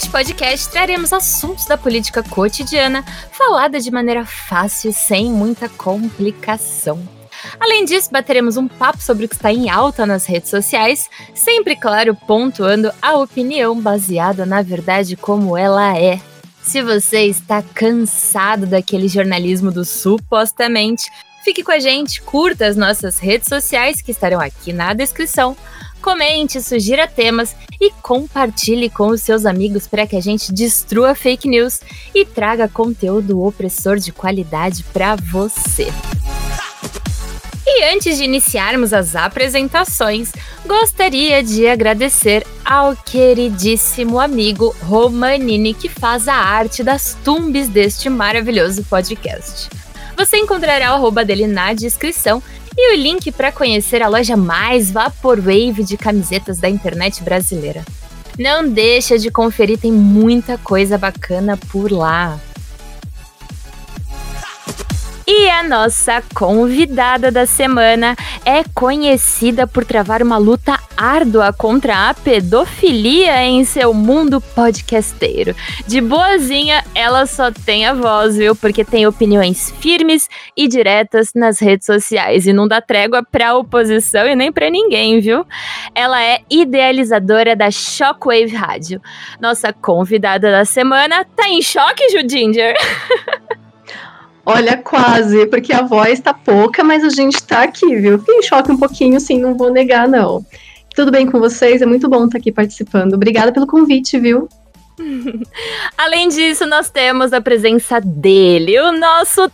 Neste podcast traremos assuntos da política cotidiana falada de maneira fácil, sem muita complicação. Além disso, bateremos um papo sobre o que está em alta nas redes sociais, sempre, claro, pontuando a opinião baseada na verdade como ela é. Se você está cansado daquele jornalismo do supostamente, fique com a gente, curta as nossas redes sociais que estarão aqui na descrição comente, sugira temas e compartilhe com os seus amigos para que a gente destrua fake news e traga conteúdo opressor de qualidade para você. E antes de iniciarmos as apresentações, gostaria de agradecer ao queridíssimo amigo Romanini que faz a arte das tumbes deste maravilhoso podcast. Você encontrará o arroba dele na descrição e o link para conhecer a loja mais vaporwave de camisetas da internet brasileira. Não deixa de conferir, tem muita coisa bacana por lá. E a nossa convidada da semana é conhecida por travar uma luta árdua contra a pedofilia em seu mundo podcasteiro. De boazinha, ela só tem a voz, viu? Porque tem opiniões firmes e diretas nas redes sociais e não dá trégua pra oposição e nem pra ninguém, viu? Ela é idealizadora da Shockwave Rádio. Nossa convidada da semana tá em choque, Judinger? Olha, quase, porque a voz tá pouca, mas a gente tá aqui, viu? Fiquei em choque um pouquinho, sim, não vou negar, não. Tudo bem com vocês? É muito bom estar aqui participando. Obrigada pelo convite, viu? Além disso, nós temos a presença dele, o nosso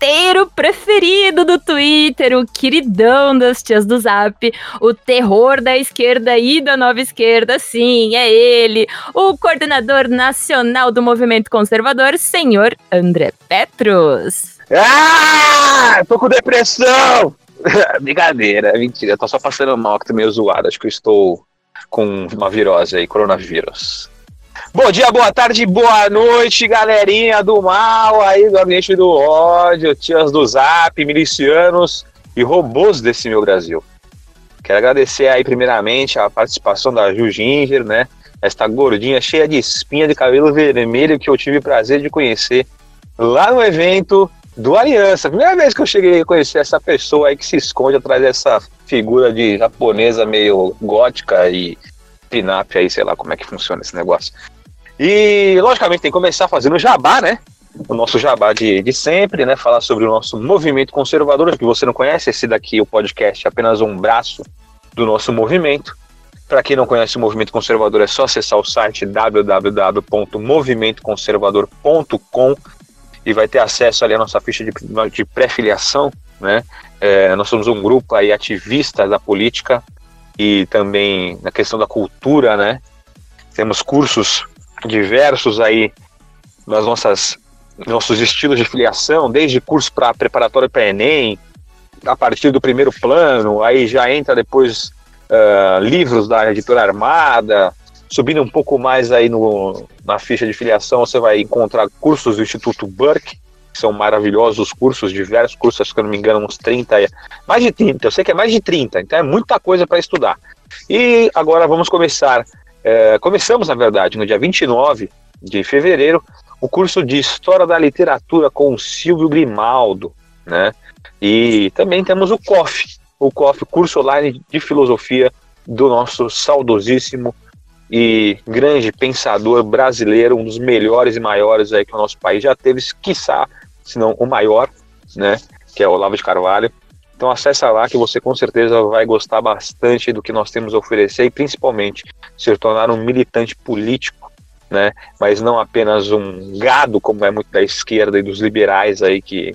treteiro preferido do Twitter, o queridão das tias do Zap, o terror da esquerda e da nova esquerda, sim, é ele, o coordenador nacional do movimento conservador, senhor André Petros. Ah! Tô com depressão! Brincadeira, mentira, tô só passando mal, que tô meio zoado, acho que eu estou com uma virose aí, coronavírus. Bom dia, boa tarde, boa noite, galerinha do mal aí do ambiente do ódio, tias do zap, milicianos e robôs desse meu Brasil. Quero agradecer aí primeiramente a participação da Ju Ginger, né? Esta gordinha cheia de espinha de cabelo vermelho que eu tive prazer de conhecer lá no evento do Aliança. Primeira vez que eu cheguei a conhecer essa pessoa aí que se esconde atrás dessa figura de japonesa meio gótica e pinap aí, sei lá como é que funciona esse negócio. E, logicamente, tem que começar fazendo jabá, né? O nosso jabá de, de sempre, né? Falar sobre o nosso movimento conservador, que você não conhece, esse daqui, o podcast, é apenas um braço do nosso movimento. Para quem não conhece o movimento conservador, é só acessar o site www.movimentoconservador.com e vai ter acesso ali à nossa ficha de, de pré-filiação, né? É, nós somos um grupo aí ativista da política e também na questão da cultura, né? Temos cursos diversos aí nas nossas nossos estilos de filiação, desde curso para preparatório para Enem, a partir do primeiro plano, aí já entra depois uh, livros da editora Armada, subindo um pouco mais aí no, na ficha de filiação, você vai encontrar cursos do Instituto Burke, são maravilhosos cursos, diversos cursos, se eu não me engano, uns 30, mais de 30, eu sei que é mais de 30, então é muita coisa para estudar. E agora vamos começar é, começamos, na verdade, no dia 29 de fevereiro, o curso de História da Literatura com o Silvio Grimaldo, né? E também temos o COF, o COF, curso online de filosofia do nosso saudosíssimo e grande pensador brasileiro, um dos melhores e maiores aí que o nosso país já teve, quiçá, se não o maior, né? Que é o Olavo de Carvalho. Então acessa lá que você com certeza vai gostar bastante do que nós temos a oferecer e principalmente se tornar um militante político, né? Mas não apenas um gado como é muito da esquerda e dos liberais aí que,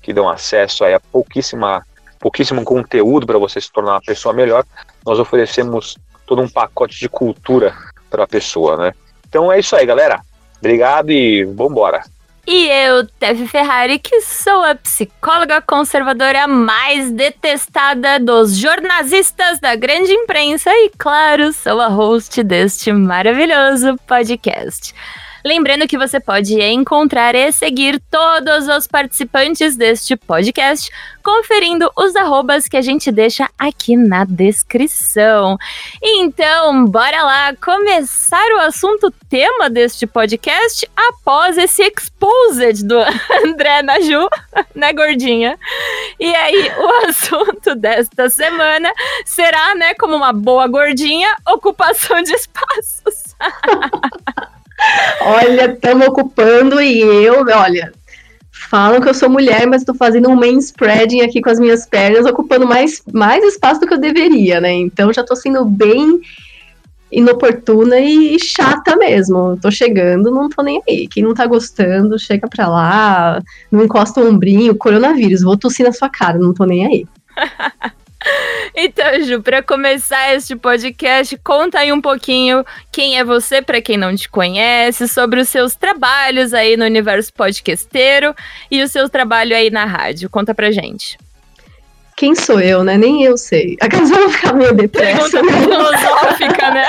que dão acesso aí a pouquíssima pouquíssimo conteúdo para você se tornar uma pessoa melhor. Nós oferecemos todo um pacote de cultura para a pessoa, né? Então é isso aí, galera. Obrigado e vambora. E eu, Tev Ferrari, que sou a psicóloga conservadora mais detestada dos jornalistas da grande imprensa e, claro, sou a host deste maravilhoso podcast. Lembrando que você pode encontrar e seguir todos os participantes deste podcast, conferindo os arrobas que a gente deixa aqui na descrição. Então, bora lá começar o assunto tema deste podcast após esse exposed do André Naju, né, gordinha? E aí, o assunto desta semana será, né, como uma boa gordinha, ocupação de espaços. Olha, estamos ocupando e eu, olha, falam que eu sou mulher, mas estou fazendo um main spreading aqui com as minhas pernas, ocupando mais, mais espaço do que eu deveria, né? Então já estou sendo bem inoportuna e chata mesmo. Tô chegando, não tô nem aí. Quem não tá gostando, chega pra lá, não encosta o ombrinho, coronavírus, vou tossir na sua cara, não tô nem aí. Então, Ju, para começar este podcast, conta aí um pouquinho quem é você, para quem não te conhece, sobre os seus trabalhos aí no universo podcasteiro e o seu trabalho aí na rádio. Conta pra gente. Quem sou eu, né? Nem eu sei. A casa vai ficar meio depressa. Né? filosófica, né?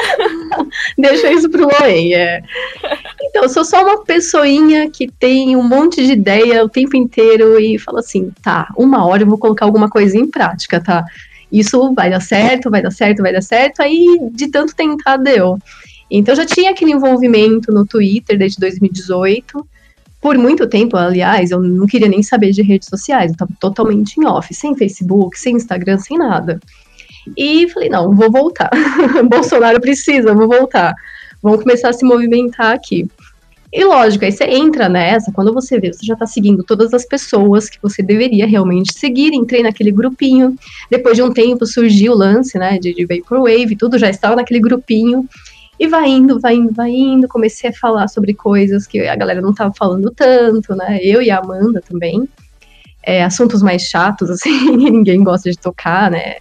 Deixa isso pro Loen, é. Então, eu sou só uma pessoinha que tem um monte de ideia o tempo inteiro e fala assim, tá, uma hora eu vou colocar alguma coisa em prática, tá? Isso vai dar certo, vai dar certo, vai dar certo. Aí, de tanto tentar, deu. Então, já tinha aquele envolvimento no Twitter desde 2018 por muito tempo, aliás, eu não queria nem saber de redes sociais, eu estava totalmente em off, sem Facebook, sem Instagram, sem nada. E falei, não, vou voltar. Bolsonaro precisa, vou voltar. Vamos começar a se movimentar aqui. E lógico, aí você entra nessa, quando você vê, você já está seguindo todas as pessoas que você deveria realmente seguir, entrei naquele grupinho. Depois de um tempo surgiu o lance, né, de, de Vaporwave, tudo já estava naquele grupinho. E vai indo, vai indo, vai indo. Comecei a falar sobre coisas que a galera não tava falando tanto, né? Eu e a Amanda também. É, assuntos mais chatos, assim, ninguém gosta de tocar, né?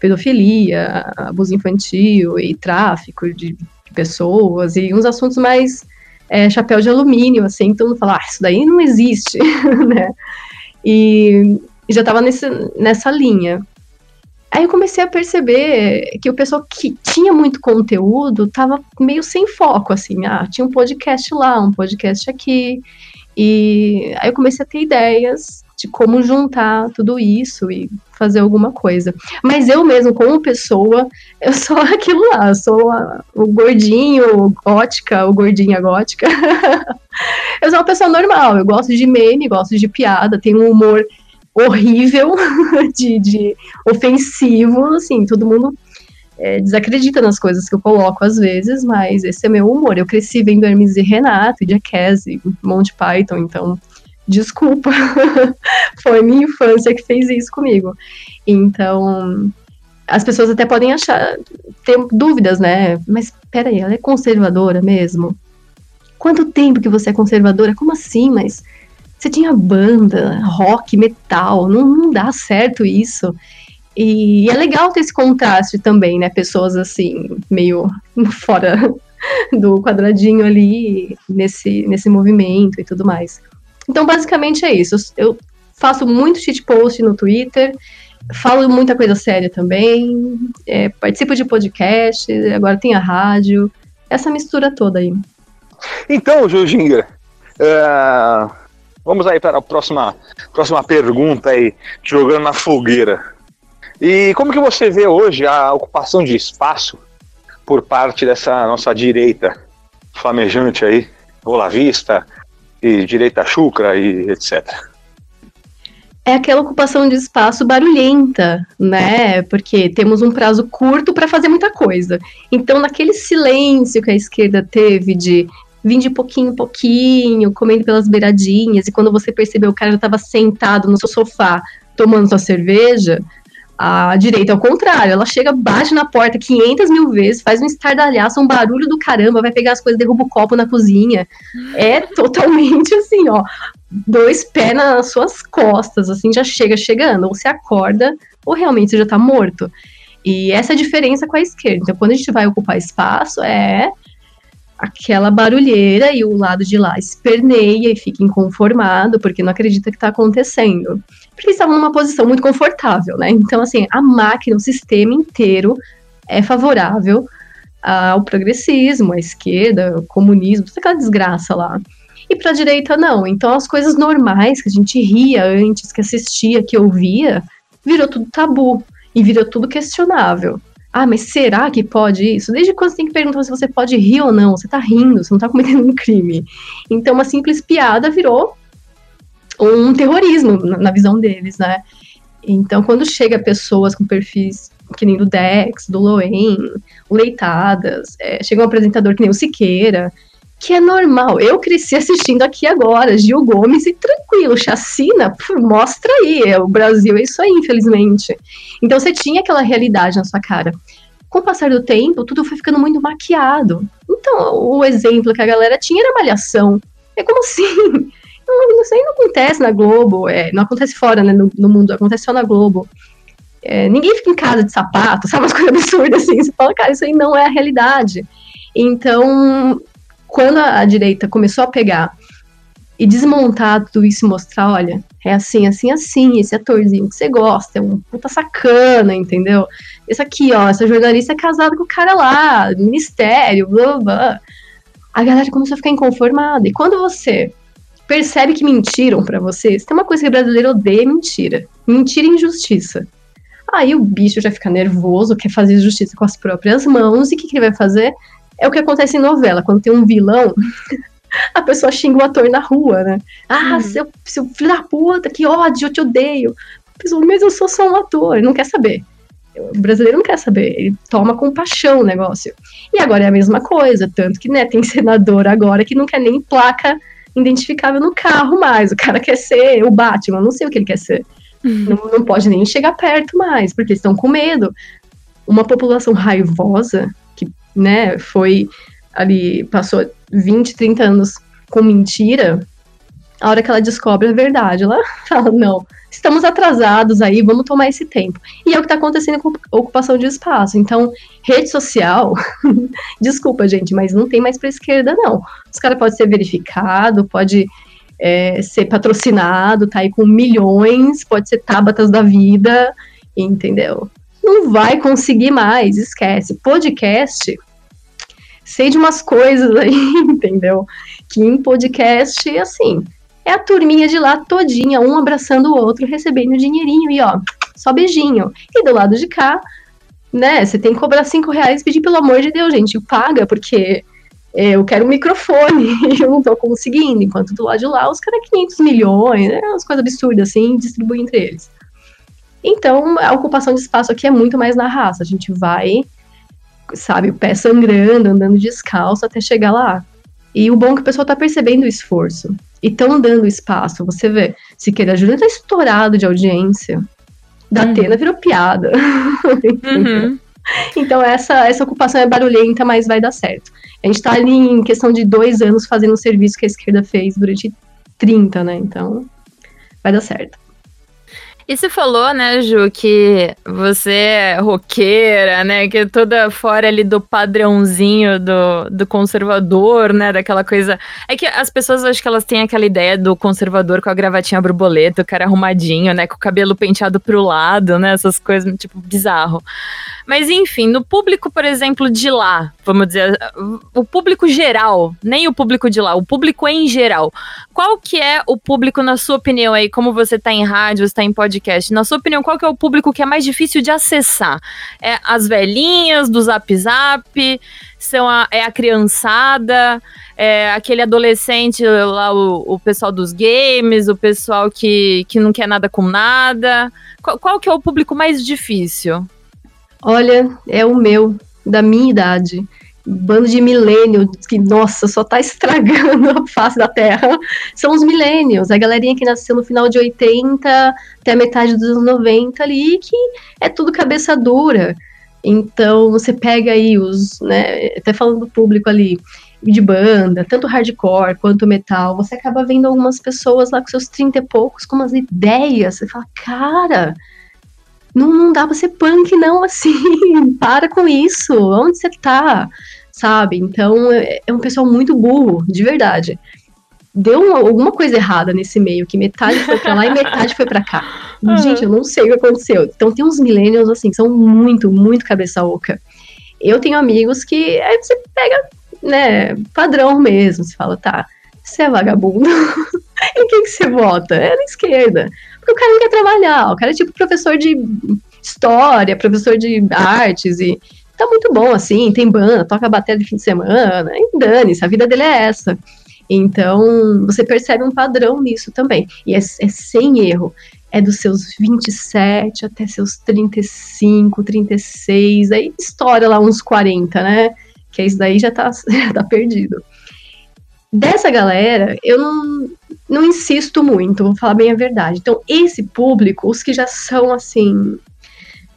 Pedofilia, abuso infantil e tráfico de pessoas, e uns assuntos mais é, chapéu de alumínio, assim, todo mundo fala, ah, isso daí não existe, né? E, e já tava nesse, nessa linha. Aí eu comecei a perceber que o pessoal que tinha muito conteúdo tava meio sem foco, assim, ah, tinha um podcast lá, um podcast aqui. E aí eu comecei a ter ideias de como juntar tudo isso e fazer alguma coisa. Mas eu mesmo, como pessoa, eu sou aquilo lá, eu sou a, o gordinho gótica, o gordinha gótica. eu sou uma pessoa normal, eu gosto de meme, gosto de piada, tenho um humor horrível, de, de ofensivo, assim, todo mundo é, desacredita nas coisas que eu coloco às vezes, mas esse é meu humor. Eu cresci vendo Hermes e Renato, Jackass, Monty Python, então desculpa, foi minha infância que fez isso comigo. Então, as pessoas até podem achar, ter dúvidas, né? Mas peraí, ela é conservadora mesmo? Quanto tempo que você é conservadora? Como assim? Mas você tinha banda, rock, metal, não, não dá certo isso. E é legal ter esse contraste também, né? Pessoas assim, meio fora do quadradinho ali, nesse, nesse movimento e tudo mais. Então, basicamente é isso. Eu faço muito shitpost no Twitter, falo muita coisa séria também, é, participo de podcast, agora tem a rádio, essa mistura toda aí. Então, Jujinga, uh, Vamos aí para a próxima, próxima pergunta aí, jogando na fogueira. E como que você vê hoje a ocupação de espaço por parte dessa nossa direita flamejante aí, Olavista e direita chucra e etc. É aquela ocupação de espaço barulhenta, né? Porque temos um prazo curto para fazer muita coisa. Então, naquele silêncio que a esquerda teve de vim de pouquinho em pouquinho, comendo pelas beiradinhas, e quando você percebeu o cara já estava sentado no seu sofá tomando sua cerveja, a direita, ao contrário, ela chega, bate na porta 500 mil vezes, faz um estardalhaço, um barulho do caramba, vai pegar as coisas, derruba o copo na cozinha. É totalmente assim, ó, dois pés nas suas costas, assim, já chega chegando. Ou você acorda, ou realmente você já tá morto. E essa é a diferença com a esquerda. Então, quando a gente vai ocupar espaço, é aquela barulheira e o lado de lá esperneia e fica inconformado porque não acredita que está acontecendo. Porque estavam numa posição muito confortável, né? Então, assim, a máquina, o sistema inteiro é favorável ao progressismo, à esquerda, ao comunismo, toda aquela desgraça lá. E para a direita, não. Então, as coisas normais que a gente ria antes, que assistia, que ouvia, virou tudo tabu e virou tudo questionável. Ah, mas será que pode isso? Desde quando você tem que perguntar se você pode rir ou não? Você tá rindo, você não tá cometendo um crime. Então, uma simples piada virou um terrorismo na, visão deles, né? Então, quando chega pessoas com perfis que nem do Dex, do Loen, Leitadas, é, chega um apresentador que nem o Siqueira, que é normal. Eu cresci assistindo aqui agora, Gil Gomes, e tranquilo, chacina, mostra aí, é, o Brasil é isso aí, infelizmente. Então você tinha aquela realidade na sua cara. Com o passar do tempo, tudo foi ficando muito maquiado. Então, o exemplo que a galera tinha era malhação. É como assim? Isso aí não acontece na Globo, é, não acontece fora, né, no, no mundo, acontece só na Globo. É, ninguém fica em casa de sapato, sabe? Umas coisas absurdas assim. Você fala, cara, isso aí não é a realidade. Então, quando a, a direita começou a pegar e desmontar tudo isso e mostrar, olha, é assim, assim, assim, esse atorzinho que você gosta, é um puta sacana, entendeu? Esse aqui, ó, essa jornalista é casada com o cara lá, ministério, blá, blá. A galera começou a ficar inconformada. E quando você percebe que mentiram para você, tem uma coisa que o brasileiro odeia, mentira. Mentira e injustiça. Aí o bicho já fica nervoso, quer fazer justiça com as próprias mãos, e o que, que ele vai fazer? É o que acontece em novela, quando tem um vilão, a pessoa xinga o ator na rua, né? Ah, hum. seu, seu filho da puta, que ódio, eu te odeio. A pessoa, mas eu sou só um ator, ele não quer saber. O brasileiro não quer saber, ele toma com paixão o negócio. E agora é a mesma coisa, tanto que né, tem senador agora que não quer nem placa identificável no carro mais. O cara quer ser o Batman, não sei o que ele quer ser. Uhum. Não, não pode nem chegar perto mais, porque estão com medo. Uma população raivosa né, foi ali, passou 20, 30 anos com mentira, a hora que ela descobre a verdade, ela fala, não, estamos atrasados aí, vamos tomar esse tempo. E é o que está acontecendo com ocupação de espaço. Então, rede social, desculpa, gente, mas não tem mais para esquerda, não. Os caras podem ser verificado, pode é, ser patrocinado, tá aí com milhões, pode ser tábatas da vida, entendeu? Não vai conseguir mais, esquece. Podcast, sei de umas coisas aí, entendeu? Que em podcast, assim, é a turminha de lá todinha, um abraçando o outro, recebendo dinheirinho e ó, só beijinho. E do lado de cá, né, você tem que cobrar cinco reais e pedir, pelo amor de Deus, gente, paga, porque é, eu quero um microfone e eu não tô conseguindo. Enquanto do lado de lá, os caras 500 milhões, né, umas coisas absurdas assim, distribuem entre eles. Então, a ocupação de espaço aqui é muito mais na raça. A gente vai, sabe, o pé sangrando, andando descalço até chegar lá. E o bom é que o pessoal tá percebendo o esforço. E estão dando espaço. Você vê, Siqueira Júnior tá estourado de audiência. Da uhum. Atena virou piada. uhum. Então, essa, essa ocupação é barulhenta, mas vai dar certo. A gente tá ali em questão de dois anos fazendo o serviço que a esquerda fez durante 30, né? Então, vai dar certo. E você falou, né, Ju, que você é roqueira, né, que é toda fora ali do padrãozinho do, do conservador, né, daquela coisa... É que as pessoas, acho que elas têm aquela ideia do conservador com a gravatinha borboleta, o cara arrumadinho, né, com o cabelo penteado pro lado, né, essas coisas, tipo, bizarro. Mas enfim, no público, por exemplo, de lá, vamos dizer, o público geral, nem o público de lá, o público em geral. Qual que é o público, na sua opinião, aí, como você está em rádio, você está em podcast, na sua opinião, qual que é o público que é mais difícil de acessar? É as velhinhas do Zap Zap? São a, é a criançada? É aquele adolescente lá, o, o pessoal dos games, o pessoal que, que não quer nada com nada? Qual, qual que é o público mais difícil? Olha, é o meu, da minha idade. Bando de milênios que, nossa, só tá estragando a face da Terra. São os milênios, a galerinha que nasceu no final de 80 até a metade dos anos 90 ali, que é tudo cabeça dura. Então, você pega aí os, né, até falando do público ali, de banda, tanto hardcore quanto metal, você acaba vendo algumas pessoas lá com seus 30 e poucos com umas ideias. Você fala, cara, não, não dá pra ser punk, não, assim. Para com isso. Onde você tá? Sabe? Então é, é um pessoal muito burro, de verdade. Deu uma, alguma coisa errada nesse meio, que metade foi pra lá e metade foi pra cá. Uhum. Gente, eu não sei o que aconteceu. Então tem uns millennials, assim, são muito, muito cabeça oca. Eu tenho amigos que aí você pega, né, padrão mesmo. Você fala, tá, você é vagabundo. em quem que você vota? É na esquerda. Porque o cara não quer trabalhar. O cara é tipo professor de história, professor de artes e tá muito bom assim, tem banda, toca bateria de fim de semana, e dane-se, a vida dele é essa. Então, você percebe um padrão nisso também. E é, é sem erro. É dos seus 27 até seus 35, 36, aí estoura lá uns 40, né? Que isso daí já tá, já tá perdido. Dessa galera, eu não, não insisto muito, vou falar bem a verdade. Então, esse público, os que já são assim,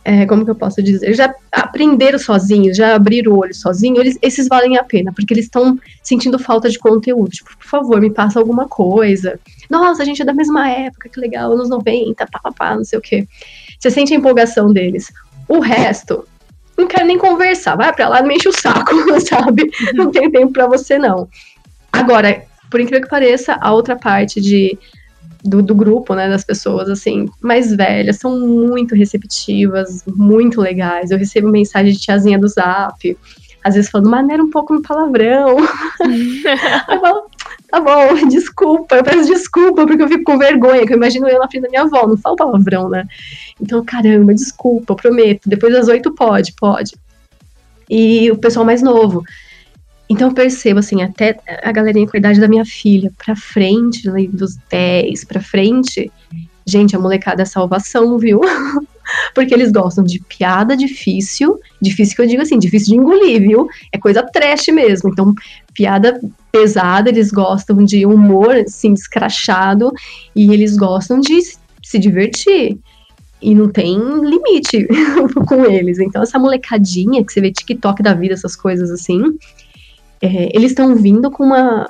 é, como que eu posso dizer, já aprenderam sozinhos, já abriram o olho sozinhos, eles, esses valem a pena, porque eles estão sentindo falta de conteúdo. Tipo, por favor, me passa alguma coisa. Nossa, a gente é da mesma época, que legal, anos 90, pá, pá, pá, não sei o quê. Você sente a empolgação deles. O resto, não quero nem conversar, vai pra lá, não me enche o saco, sabe? Não tenho tempo pra você, não. Agora, por incrível que pareça, a outra parte de do, do, grupo, né, das pessoas, assim, mais velhas, são muito receptivas, muito legais. Eu recebo mensagem de tiazinha do Zap, às vezes falando, maneira um pouco no palavrão. eu falo, tá bom, desculpa, eu peço desculpa, porque eu fico com vergonha, que eu imagino eu na frente da minha avó, não falo palavrão, né? Então, caramba, desculpa, prometo, depois das oito pode, pode. E o pessoal mais novo, então eu percebo, assim, até a galerinha com a idade da minha filha, pra frente, dos 10 pra frente, gente, a molecada é salvação, viu? Porque eles gostam de piada difícil, difícil que eu digo assim, difícil de engolir, viu? É coisa trash mesmo. Então, piada pesada, eles gostam de humor, assim, escrachado, e eles gostam de se divertir. E não tem limite com eles. Então, essa molecadinha que você vê TikTok da vida, essas coisas assim, é, eles estão vindo com uma,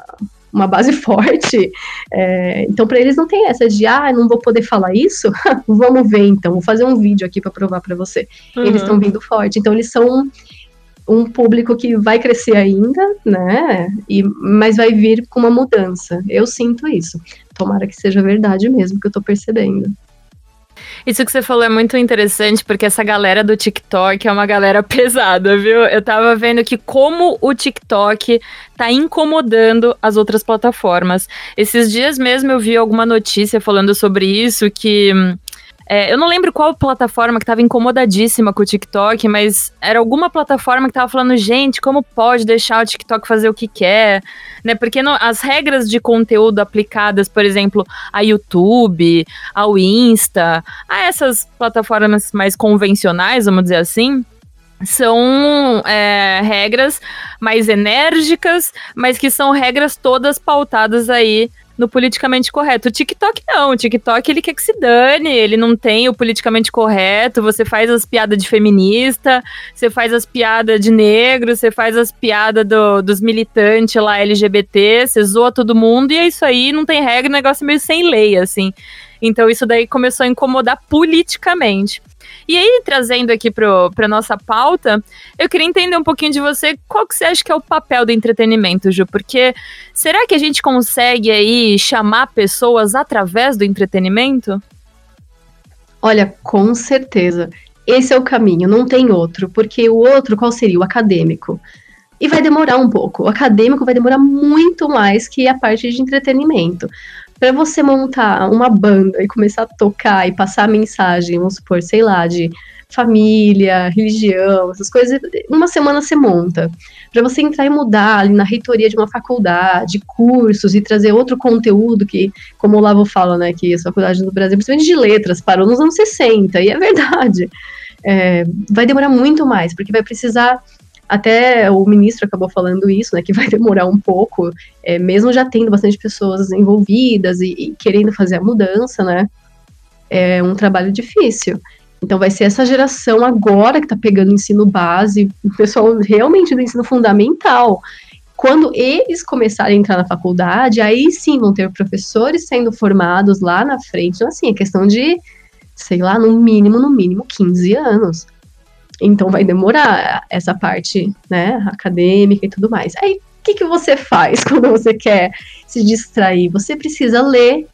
uma base forte. É, então, para eles não tem essa de, ah, não vou poder falar isso? Vamos ver então, vou fazer um vídeo aqui para provar para você. Uhum. Eles estão vindo forte. Então, eles são um público que vai crescer ainda, né? E, mas vai vir com uma mudança. Eu sinto isso. Tomara que seja verdade mesmo, que eu tô percebendo. Isso que você falou é muito interessante, porque essa galera do TikTok é uma galera pesada, viu? Eu tava vendo que como o TikTok tá incomodando as outras plataformas. Esses dias mesmo eu vi alguma notícia falando sobre isso, que hum, é, eu não lembro qual plataforma que estava incomodadíssima com o TikTok, mas era alguma plataforma que estava falando, gente, como pode deixar o TikTok fazer o que quer, né? Porque as regras de conteúdo aplicadas, por exemplo, a YouTube, ao Insta, a essas plataformas mais convencionais, vamos dizer assim, são é, regras mais enérgicas, mas que são regras todas pautadas aí no politicamente correto. O TikTok não, o TikTok ele quer que se dane, ele não tem o politicamente correto, você faz as piadas de feminista, você faz as piadas de negro, você faz as piadas do, dos militantes lá LGBT, você zoa todo mundo e é isso aí, não tem regra, negócio é meio sem lei, assim. Então isso daí começou a incomodar politicamente. E aí, trazendo aqui para nossa pauta, eu queria entender um pouquinho de você, qual que você acha que é o papel do entretenimento, Ju? Porque será que a gente consegue aí chamar pessoas através do entretenimento? Olha, com certeza. Esse é o caminho, não tem outro. Porque o outro, qual seria? O acadêmico. E vai demorar um pouco. O acadêmico vai demorar muito mais que a parte de entretenimento para você montar uma banda e começar a tocar e passar a mensagem, vamos supor, sei lá, de família, religião, essas coisas, uma semana você monta. Para você entrar e mudar ali na reitoria de uma faculdade, cursos e trazer outro conteúdo que, como o Lavo fala, né, que as faculdades do Brasil, principalmente de letras, parou nos anos 60, e é verdade. É, vai demorar muito mais, porque vai precisar até o ministro acabou falando isso, né, que vai demorar um pouco, é, mesmo já tendo bastante pessoas envolvidas e, e, querendo fazer a mudança, né, é um trabalho difícil. Então vai ser essa geração agora que está pegando ensino base, o pessoal realmente do ensino fundamental. Quando eles começarem a entrar na faculdade, aí sim vão ter professores sendo formados lá na frente. Então, assim, é questão de, sei lá, no mínimo, no mínimo 15 anos. Então vai demorar essa parte, né, acadêmica e tudo mais. Aí, o que, que você faz quando você quer se distrair? Você precisa ler,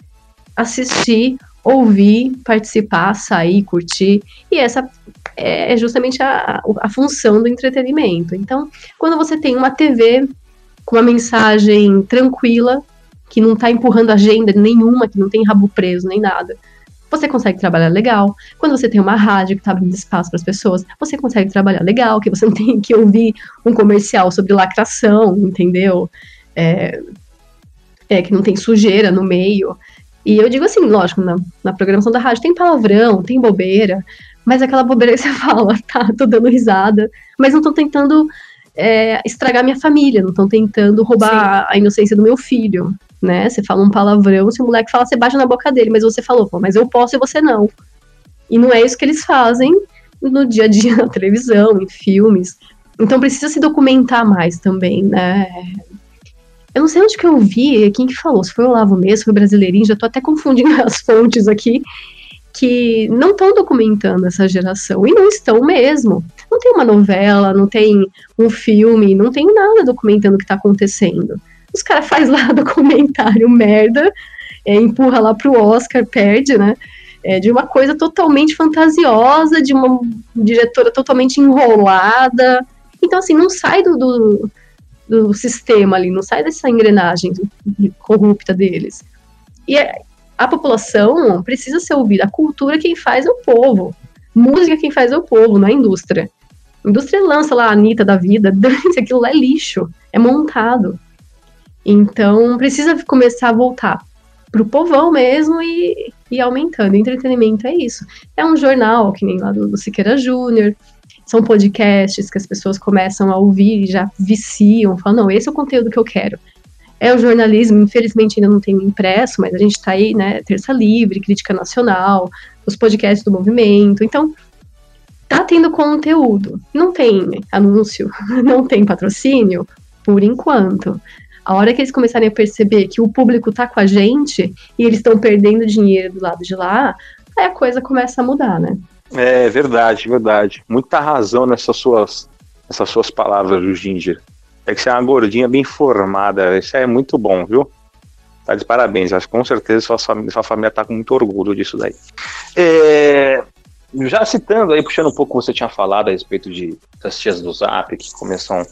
assistir, ouvir, participar, sair, curtir. E essa é justamente a, a função do entretenimento. Então, quando você tem uma TV com uma mensagem tranquila, que não está empurrando agenda nenhuma, que não tem rabo preso nem nada, você consegue trabalhar legal. Quando você tem uma rádio que está abrindo espaço para as pessoas, você consegue trabalhar legal, que você não tem que ouvir um comercial sobre lacração, entendeu? É, é, que não tem sujeira no meio. E eu digo assim, lógico, na, na programação da rádio tem palavrão, tem bobeira, mas aquela bobeira que você fala, tá, tô dando risada, mas não estão tentando é, estragar minha família, não estão tentando roubar Sim. a inocência do meu filho, né? Você fala um palavrão, se o moleque fala, você bate na boca dele, mas você falou, mas eu posso e você não. E não é isso que eles fazem no dia a dia na televisão, em filmes. Então precisa se documentar mais também, né? Eu não sei onde que eu vi, quem que falou, se foi o Olavo mesmo, foi o Brasileirinho, já tô até confundindo as fontes aqui, que não estão documentando essa geração, e não estão mesmo. Não tem uma novela, não tem um filme, não tem nada documentando o que está acontecendo. Os caras fazem lá documentário merda, é, empurra lá pro Oscar, perde, né? É, de uma coisa totalmente fantasiosa, de uma diretora totalmente enrolada. Então, assim, não sai do, do, do sistema ali, não sai dessa engrenagem corrupta deles. E é, a população precisa ser ouvida. A cultura quem faz é o povo. Música quem faz é o povo, não é a indústria. A indústria lança lá a Anitta da vida, aquilo lá é lixo, é montado. Então precisa começar a voltar pro povão mesmo e, e aumentando. Entretenimento é isso. É um jornal, que nem lá do, do Siqueira Júnior, são podcasts que as pessoas começam a ouvir e já viciam, falam, não, esse é o conteúdo que eu quero. É o jornalismo, infelizmente ainda não tem impresso, mas a gente está aí, né, Terça Livre, Crítica Nacional, os podcasts do movimento, então tá tendo conteúdo. Não tem anúncio, não tem patrocínio, por enquanto. A hora que eles começarem a perceber que o público tá com a gente e eles estão perdendo dinheiro do lado de lá, aí a coisa começa a mudar, né? É verdade, verdade. Muita razão nessas suas, nessas suas palavras do Ginger. É que você é uma gordinha bem formada. Isso é muito bom, viu? Tá de parabéns. Acho que com certeza sua família, sua família tá com muito orgulho disso daí. É, já citando aí, puxando um pouco o que você tinha falado a respeito de, das tias do Zap que começam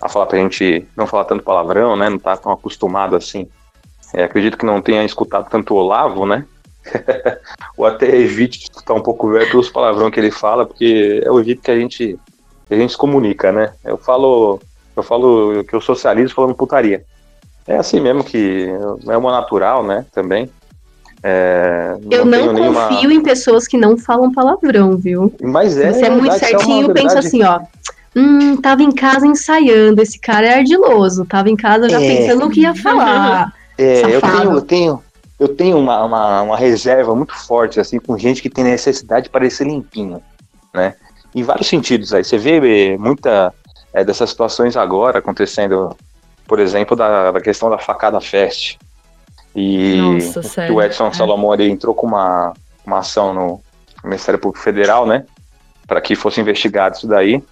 a falar pra gente não falar tanto palavrão, né? Não tá tão acostumado assim. É, acredito que não tenha escutado tanto o Olavo, né? Ou até evite escutar um pouco velho pelos palavrão que ele fala, porque é o jeito que a gente, a gente se comunica, né? Eu falo, eu falo que eu socializo falando putaria. É assim mesmo que é uma natural, né? Também. É, eu não, confio nenhuma... em pessoas que não falam palavrão, viu? Mas é. Você é muito é certinho, é pensa assim, ó. Hum, tava em casa ensaiando, esse cara é ardiloso, tava em casa já é. pensando o que ia falar. É, eu tenho, eu tenho, eu tenho uma, uma, uma, reserva muito forte, assim, com gente que tem necessidade de parecer limpinho, né? Em vários sentidos aí. Você vê muita é, dessas situações agora acontecendo, por exemplo, da, da questão da facada fest. E Nossa, o Edson é. Salomão ele entrou com uma, uma ação no Ministério Público Federal, né? Para que fosse investigado isso daí.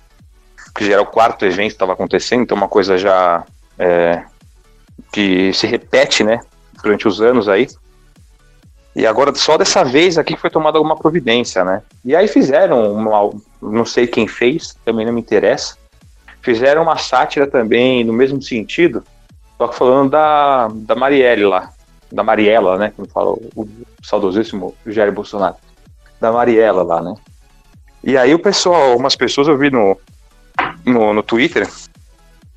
Que era o quarto evento que estava acontecendo, então uma coisa já é, que se repete, né? durante os anos aí. E agora só dessa vez aqui foi tomada alguma providência, né? E aí fizeram, uma, não sei quem fez, também não me interessa. Fizeram uma sátira também no mesmo sentido, só que falando da, da Marielle lá, da Mariela, né? Como fala o, saudosíssimo Jair Bolsonaro. Da Mariela lá, né? E aí o pessoal, algumas pessoas eu vi no, no, no Twitter,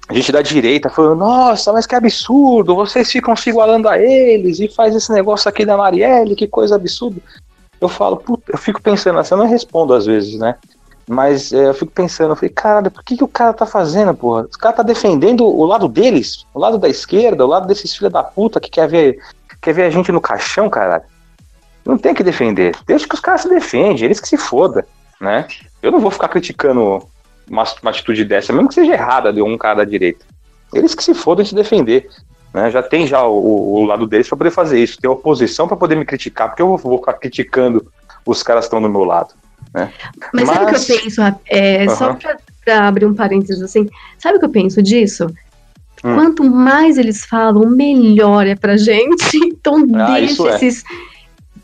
a gente da direita falando, nossa, mas que absurdo, vocês ficam se igualando a eles e faz esse negócio aqui da Marielle, que coisa absurda. Eu falo, puta, eu fico pensando assim, eu não respondo às vezes, né? Mas é, eu fico pensando, eu falei, caralho, por que, que o cara tá fazendo, porra? O cara tá defendendo o lado deles, o lado da esquerda, o lado desses filhos da puta que quer ver, quer ver a gente no caixão, caralho. Não tem que defender. Deixa que os caras se defendem, eles que se foda, né? Eu não vou ficar criticando uma, uma atitude dessa, mesmo que seja errada de um cara da direita. Eles que se fodam se defender. Né? Já tem já o, o lado deles para poder fazer isso. Tem oposição para poder me criticar, porque eu vou ficar criticando os caras que estão do meu lado. Né? Mas, Mas, sabe o que eu penso? É, uhum. Só para abrir um parênteses assim, sabe o que eu penso disso? Hum. Quanto mais eles falam, melhor é pra gente. Então ah, deixa é. esses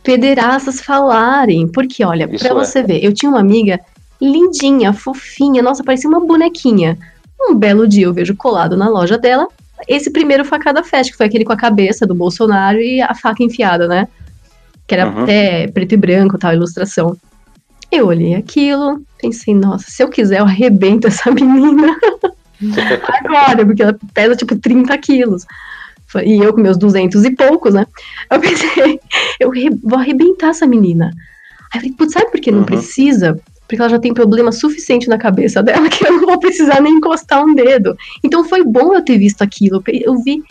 pederastas falarem. Porque, olha, pra é. você ver, eu tinha uma amiga lindinha, fofinha, nossa, parecia uma bonequinha. Um belo dia eu vejo colado na loja dela esse primeiro facada fest, que foi aquele com a cabeça do Bolsonaro e a faca enfiada, né? Que era uhum. até preto e branco, tal, ilustração. Eu olhei aquilo, pensei, nossa, se eu quiser, eu arrebento essa menina. Agora, porque ela pesa tipo 30 quilos. E eu com meus 200 e poucos, né? Eu pensei, eu vou arrebentar essa menina. Aí eu falei, putz, sabe por que não uhum. precisa? Porque ela já tem problema suficiente na cabeça dela que eu não vou precisar nem encostar um dedo. Então foi bom eu ter visto aquilo. Eu vi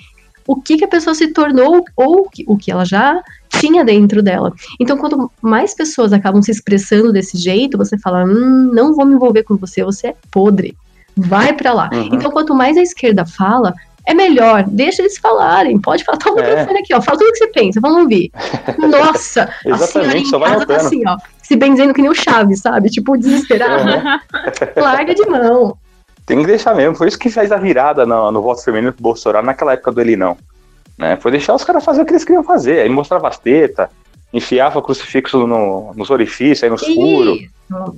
o que, que a pessoa se tornou ou o que ela já tinha dentro dela. Então, quanto mais pessoas acabam se expressando desse jeito, você fala: hum, não vou me envolver com você, você é podre. Vai para lá. Uhum. Então, quanto mais a esquerda fala, é melhor, deixa eles falarem. Pode falar, toma é. o aqui, ó. Fala tudo que você pensa, vamos ouvir. Nossa, Exatamente, só vai tá assim, ó, se benzendo que nem o Chaves, sabe? Tipo, desesperado. Uhum. Larga de mão. Tem que deixar mesmo. Foi isso que fez a virada no, no voto feminino do Bolsonaro naquela época do ele não. Né? Foi deixar os caras fazer o que eles queriam fazer. Aí mostrava as tetas, enfiava crucifixo no, nos orifícios, aí nos furos.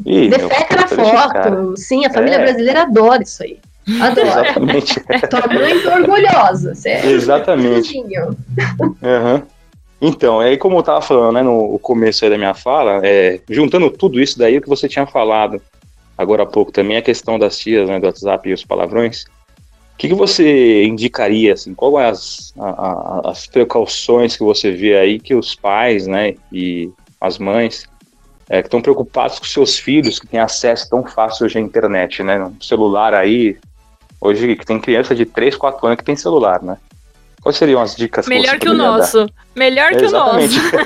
Defeca na foto. Sim, a família é. brasileira adora isso aí. Adoro. Exatamente. Tua mãe tá orgulhosa, certo? Exatamente. Uhum. Então, aí como eu estava falando né, no começo da minha fala, é, juntando tudo isso daí, o que você tinha falado agora há pouco também, a questão das tias né, do WhatsApp e os palavrões, o que, que você indicaria, assim, quais é as, a, as precauções que você vê aí que os pais né, e as mães é, que estão preocupados com seus filhos que têm acesso tão fácil hoje à internet, né? Um celular aí, hoje que tem criança de 3, 4 anos que tem celular, né? Quais seriam as dicas Melhor que, que o nosso. Dar? Melhor que Exatamente. o nosso.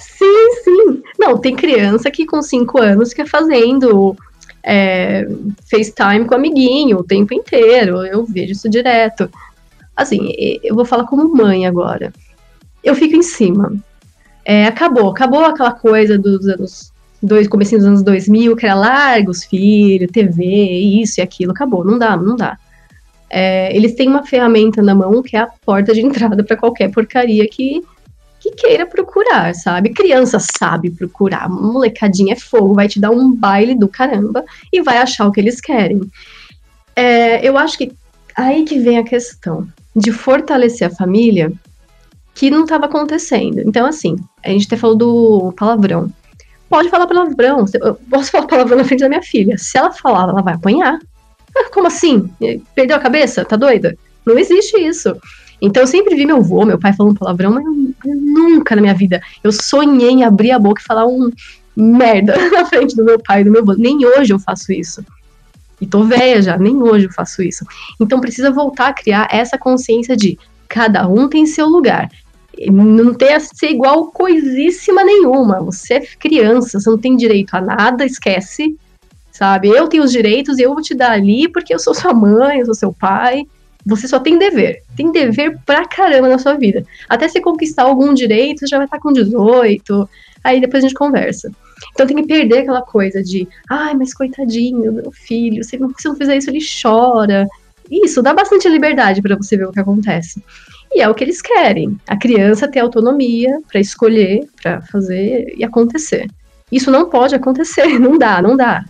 sim, sim. Não, tem criança que com 5 anos fica fazendo é, FaceTime com o amiguinho o tempo inteiro. Eu vejo isso direto. Assim, eu vou falar como mãe agora. Eu fico em cima. É, acabou, acabou aquela coisa dos anos dois, comecinho dos anos 2000, que era largos filhos, TV, isso e aquilo, acabou, não dá, não dá. É, eles têm uma ferramenta na mão que é a porta de entrada para qualquer porcaria que, que queira procurar, sabe? Criança sabe procurar, molecadinha é fogo, vai te dar um baile do caramba e vai achar o que eles querem. É, eu acho que aí que vem a questão de fortalecer a família que não estava acontecendo. Então, assim, a gente até falou do palavrão pode falar palavrão. Eu posso falar palavrão na frente da minha filha. Se ela falar, ela vai apanhar. Ah, como assim? Perdeu a cabeça? Tá doida? Não existe isso. Então eu sempre vi meu avô, meu pai falando palavrão, mas nunca na minha vida eu sonhei em abrir a boca e falar um merda na frente do meu pai e do meu avô. Nem hoje eu faço isso. E tô velha já, nem hoje eu faço isso. Então precisa voltar a criar essa consciência de cada um tem seu lugar não tem a ser igual coisíssima nenhuma. Você é criança, você não tem direito a nada, esquece. Sabe? Eu tenho os direitos e eu vou te dar ali porque eu sou sua mãe, eu sou seu pai. Você só tem dever. Tem dever pra caramba na sua vida. Até você conquistar algum direito, você já vai estar com 18. Aí depois a gente conversa. Então tem que perder aquela coisa de, ai, mas coitadinho, meu filho, se se não fizer isso, ele chora. Isso, dá bastante liberdade para você ver o que acontece. E é o que eles querem. A criança ter autonomia para escolher, para fazer e acontecer. Isso não pode acontecer, não dá, não dá.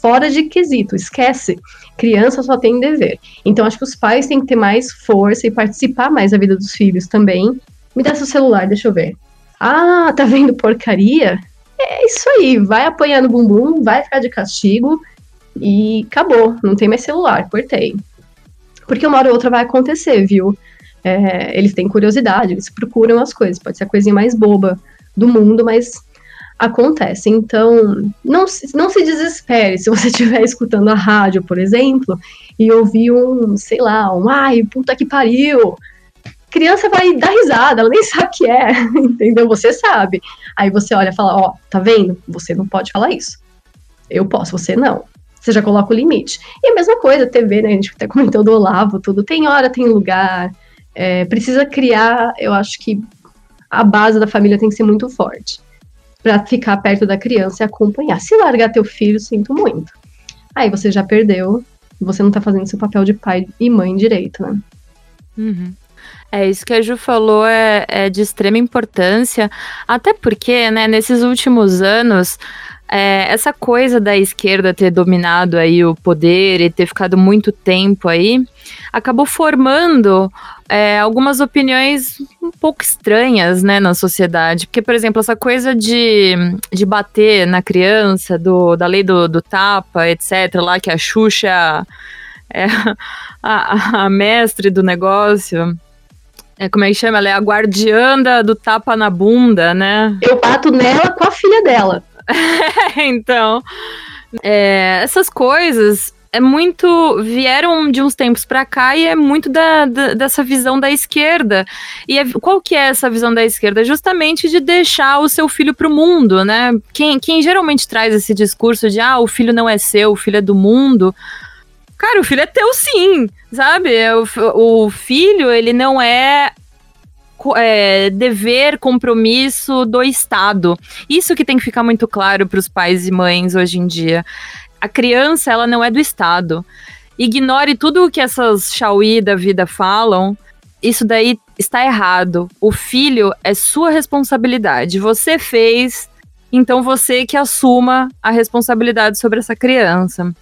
Fora de quesito, esquece. Criança só tem dever. Então acho que os pais têm que ter mais força e participar mais da vida dos filhos também. Me dá seu celular, deixa eu ver. Ah, tá vendo porcaria? É isso aí, vai apanhar no bumbum, vai ficar de castigo e acabou, não tem mais celular, cortei. Porque uma hora ou outra vai acontecer, viu? é, eles têm curiosidade, eles procuram as coisas. Pode ser a coisinha mais boba do mundo, mas acontece. Então, não, não se desespere se você estiver escutando a rádio, por exemplo, e ouvir um, sei lá, um ai, puta que pariu. Criança vai dar risada, ela nem sabe o que é, entendeu? Você sabe. Aí você olha e fala: Ó, oh, tá vendo? Você não pode falar isso. Eu posso, você não. Você já coloca o limite. E a mesma coisa, TV, né? A gente até comentou do Olavo, tudo. Tem hora, tem lugar. É, precisa criar, eu acho que a base da família tem que ser muito forte. Para ficar perto da criança e acompanhar. Se largar teu filho, sinto muito. Aí você já perdeu, você não tá fazendo seu papel de pai e mãe direito, né? Uhum. É, isso que a Ju falou é, é, de extrema importância, até porque, né, nesses últimos anos, é, essa coisa da esquerda ter dominado aí o poder e ter ficado muito tempo aí, acabou formando é, algumas opiniões um pouco estranhas, né, na sociedade. Porque, por exemplo, essa coisa de, de bater na criança, do, da lei do, do tapa, etc., lá que a Xuxa é a, a mestre do negócio. É, como é que chama? Ela é a guardiã do tapa na bunda, né? Eu bato nela com a filha dela. então, é, essas coisas é muito vieram de uns tempos para cá e é muito da, da, dessa visão da esquerda. E é, qual que é essa visão da esquerda? Justamente de deixar o seu filho para o mundo, né? Quem, quem geralmente traz esse discurso de ah, o filho não é seu, o filho é do mundo. Cara, o filho é teu sim, sabe? O, o filho, ele não é é, dever, compromisso do Estado. Isso que tem que ficar muito claro para os pais e mães hoje em dia. A criança, ela não é do Estado. Ignore tudo o que essas Xiaoí da vida falam. Isso daí está errado. O filho é sua responsabilidade. Você fez, então você que assuma a responsabilidade sobre essa criança.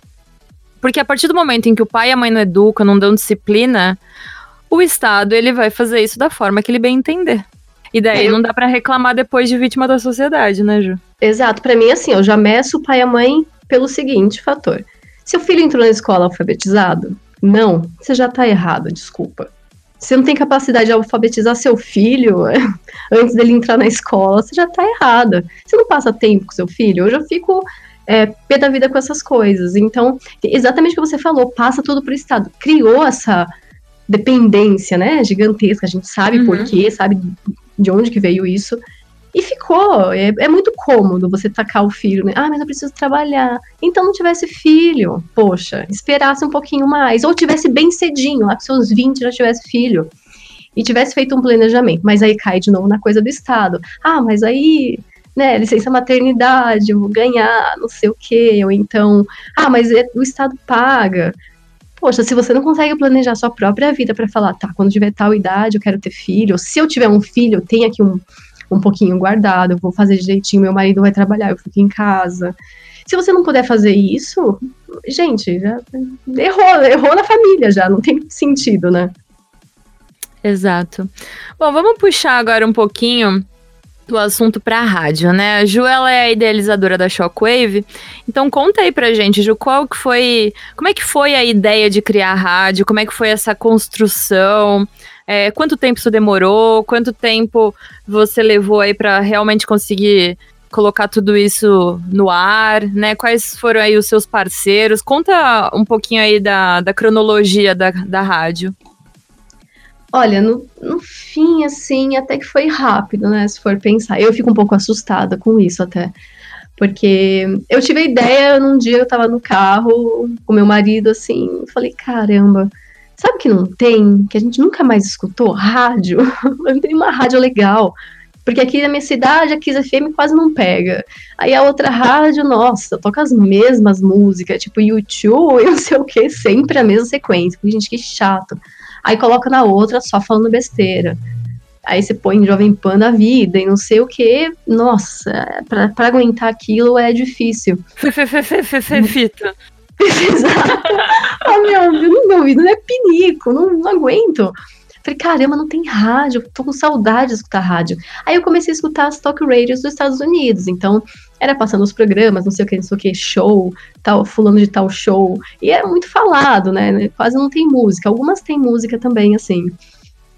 Porque a partir do momento em que o pai e a mãe não educam, não dão disciplina, o Estado ele vai fazer isso da forma que ele bem entender. E daí é, não dá para reclamar depois de vítima da sociedade, né, Ju? Exato. Para mim, assim, eu já meço o pai e a mãe pelo seguinte fator. Se o filho entrou na escola alfabetizado, não, você já tá errado, desculpa. Você não tem capacidade de alfabetizar seu filho antes dele entrar na escola, você já tá errada. Você não passa tempo com seu filho. Eu já fico é, pé da vida com essas coisas. Então, exatamente o que você falou, passa tudo pro Estado. Criou essa dependência, né, gigantesca. A gente sabe uhum. por quê, sabe de onde que veio isso. E ficou. É, é, muito cômodo você tacar o filho, né? Ah, mas eu preciso trabalhar. Então não tivesse filho. Poxa, esperasse um pouquinho mais. Ou tivesse bem cedinho, lá com seus 20 já tivesse filho. E tivesse feito um planejamento. Mas aí cai de novo na coisa do Estado. Ah, mas aí né, licença maternidade, vou ganhar, não sei o quê, ou então, ah, mas é, o Estado paga. Poxa, se você não consegue planejar sua própria vida para falar, tá, quando tiver tal idade eu quero ter filho, ou se eu tiver um filho, eu tenho aqui um, um pouquinho guardado, eu vou fazer direitinho, meu marido vai trabalhar, eu fico em casa. Se você não puder fazer isso, gente, já errou, errou na família já, não tem sentido, né? Exato. Bom, vamos puxar agora um pouquinho do assunto para a rádio, né? A Ju, ela é a idealizadora da Shockwave. Então conta aí pra gente, Ju, qual que foi, como é que foi a ideia de criar a rádio? Como é que foi essa construção? É, quanto tempo isso demorou? Quanto tempo você levou aí para realmente conseguir colocar tudo isso no ar, né? Quais foram aí os seus parceiros? Conta um pouquinho aí da, da cronologia da, da rádio. Olha, no, no fim, assim, até que foi rápido, né? Se for pensar. Eu fico um pouco assustada com isso até. Porque eu tive a ideia, num dia eu tava no carro com meu marido, assim, falei, caramba, sabe que não tem? Que a gente nunca mais escutou? Rádio. não tem uma rádio legal. Porque aqui na minha cidade a Kiss FM quase não pega. Aí a outra rádio, nossa, toca as mesmas músicas, tipo YouTube e não sei o que, sempre a mesma sequência. Gente, que chato aí coloca na outra só falando besteira. Aí você põe Jovem Pan na vida e não sei o que. Nossa, pra, pra aguentar aquilo é difícil. Fita. Exato. Ah, meu, meu ouvido não é pinico, não, não aguento. Falei, caramba, não tem rádio, tô com saudade de escutar rádio. Aí eu comecei a escutar as talk radios dos Estados Unidos, então era passando os programas, não sei o que, não sei o que, show, tal, fulano de tal show, e era muito falado, né, quase não tem música, algumas tem música também, assim.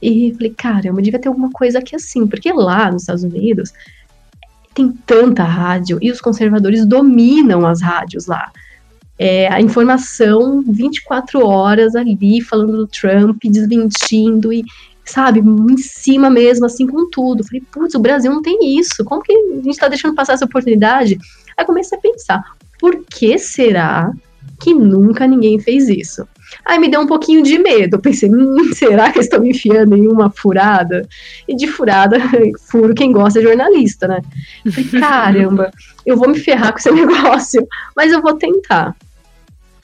E falei, caramba, devia ter alguma coisa aqui assim, porque lá nos Estados Unidos tem tanta rádio, e os conservadores dominam as rádios lá é, a informação 24 horas ali, falando do Trump, desmentindo e, sabe, em cima mesmo, assim, com tudo. Falei, putz, o Brasil não tem isso, como que a gente tá deixando passar essa oportunidade? Aí comecei a pensar, por que será que nunca ninguém fez isso? Aí me deu um pouquinho de medo. Pensei, hum, será que estão me enfiando em uma furada? E de furada, furo quem gosta de jornalista, né? Falei, caramba, eu vou me ferrar com esse negócio, mas eu vou tentar.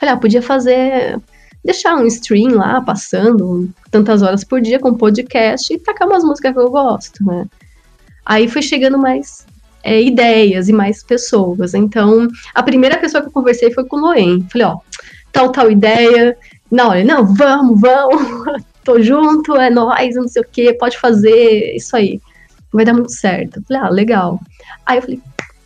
Falei, ah, podia fazer. Deixar um stream lá passando tantas horas por dia com podcast e tacar umas músicas que eu gosto, né? Aí foi chegando mais é, ideias e mais pessoas. Então, a primeira pessoa que eu conversei foi com o Loen. Falei, ó, tal, tal ideia. Não, ele, não, vamos, vamos, tô junto, é nóis, não sei o que, pode fazer, isso aí. Vai dar muito certo. Falei, ah, legal. Aí eu falei,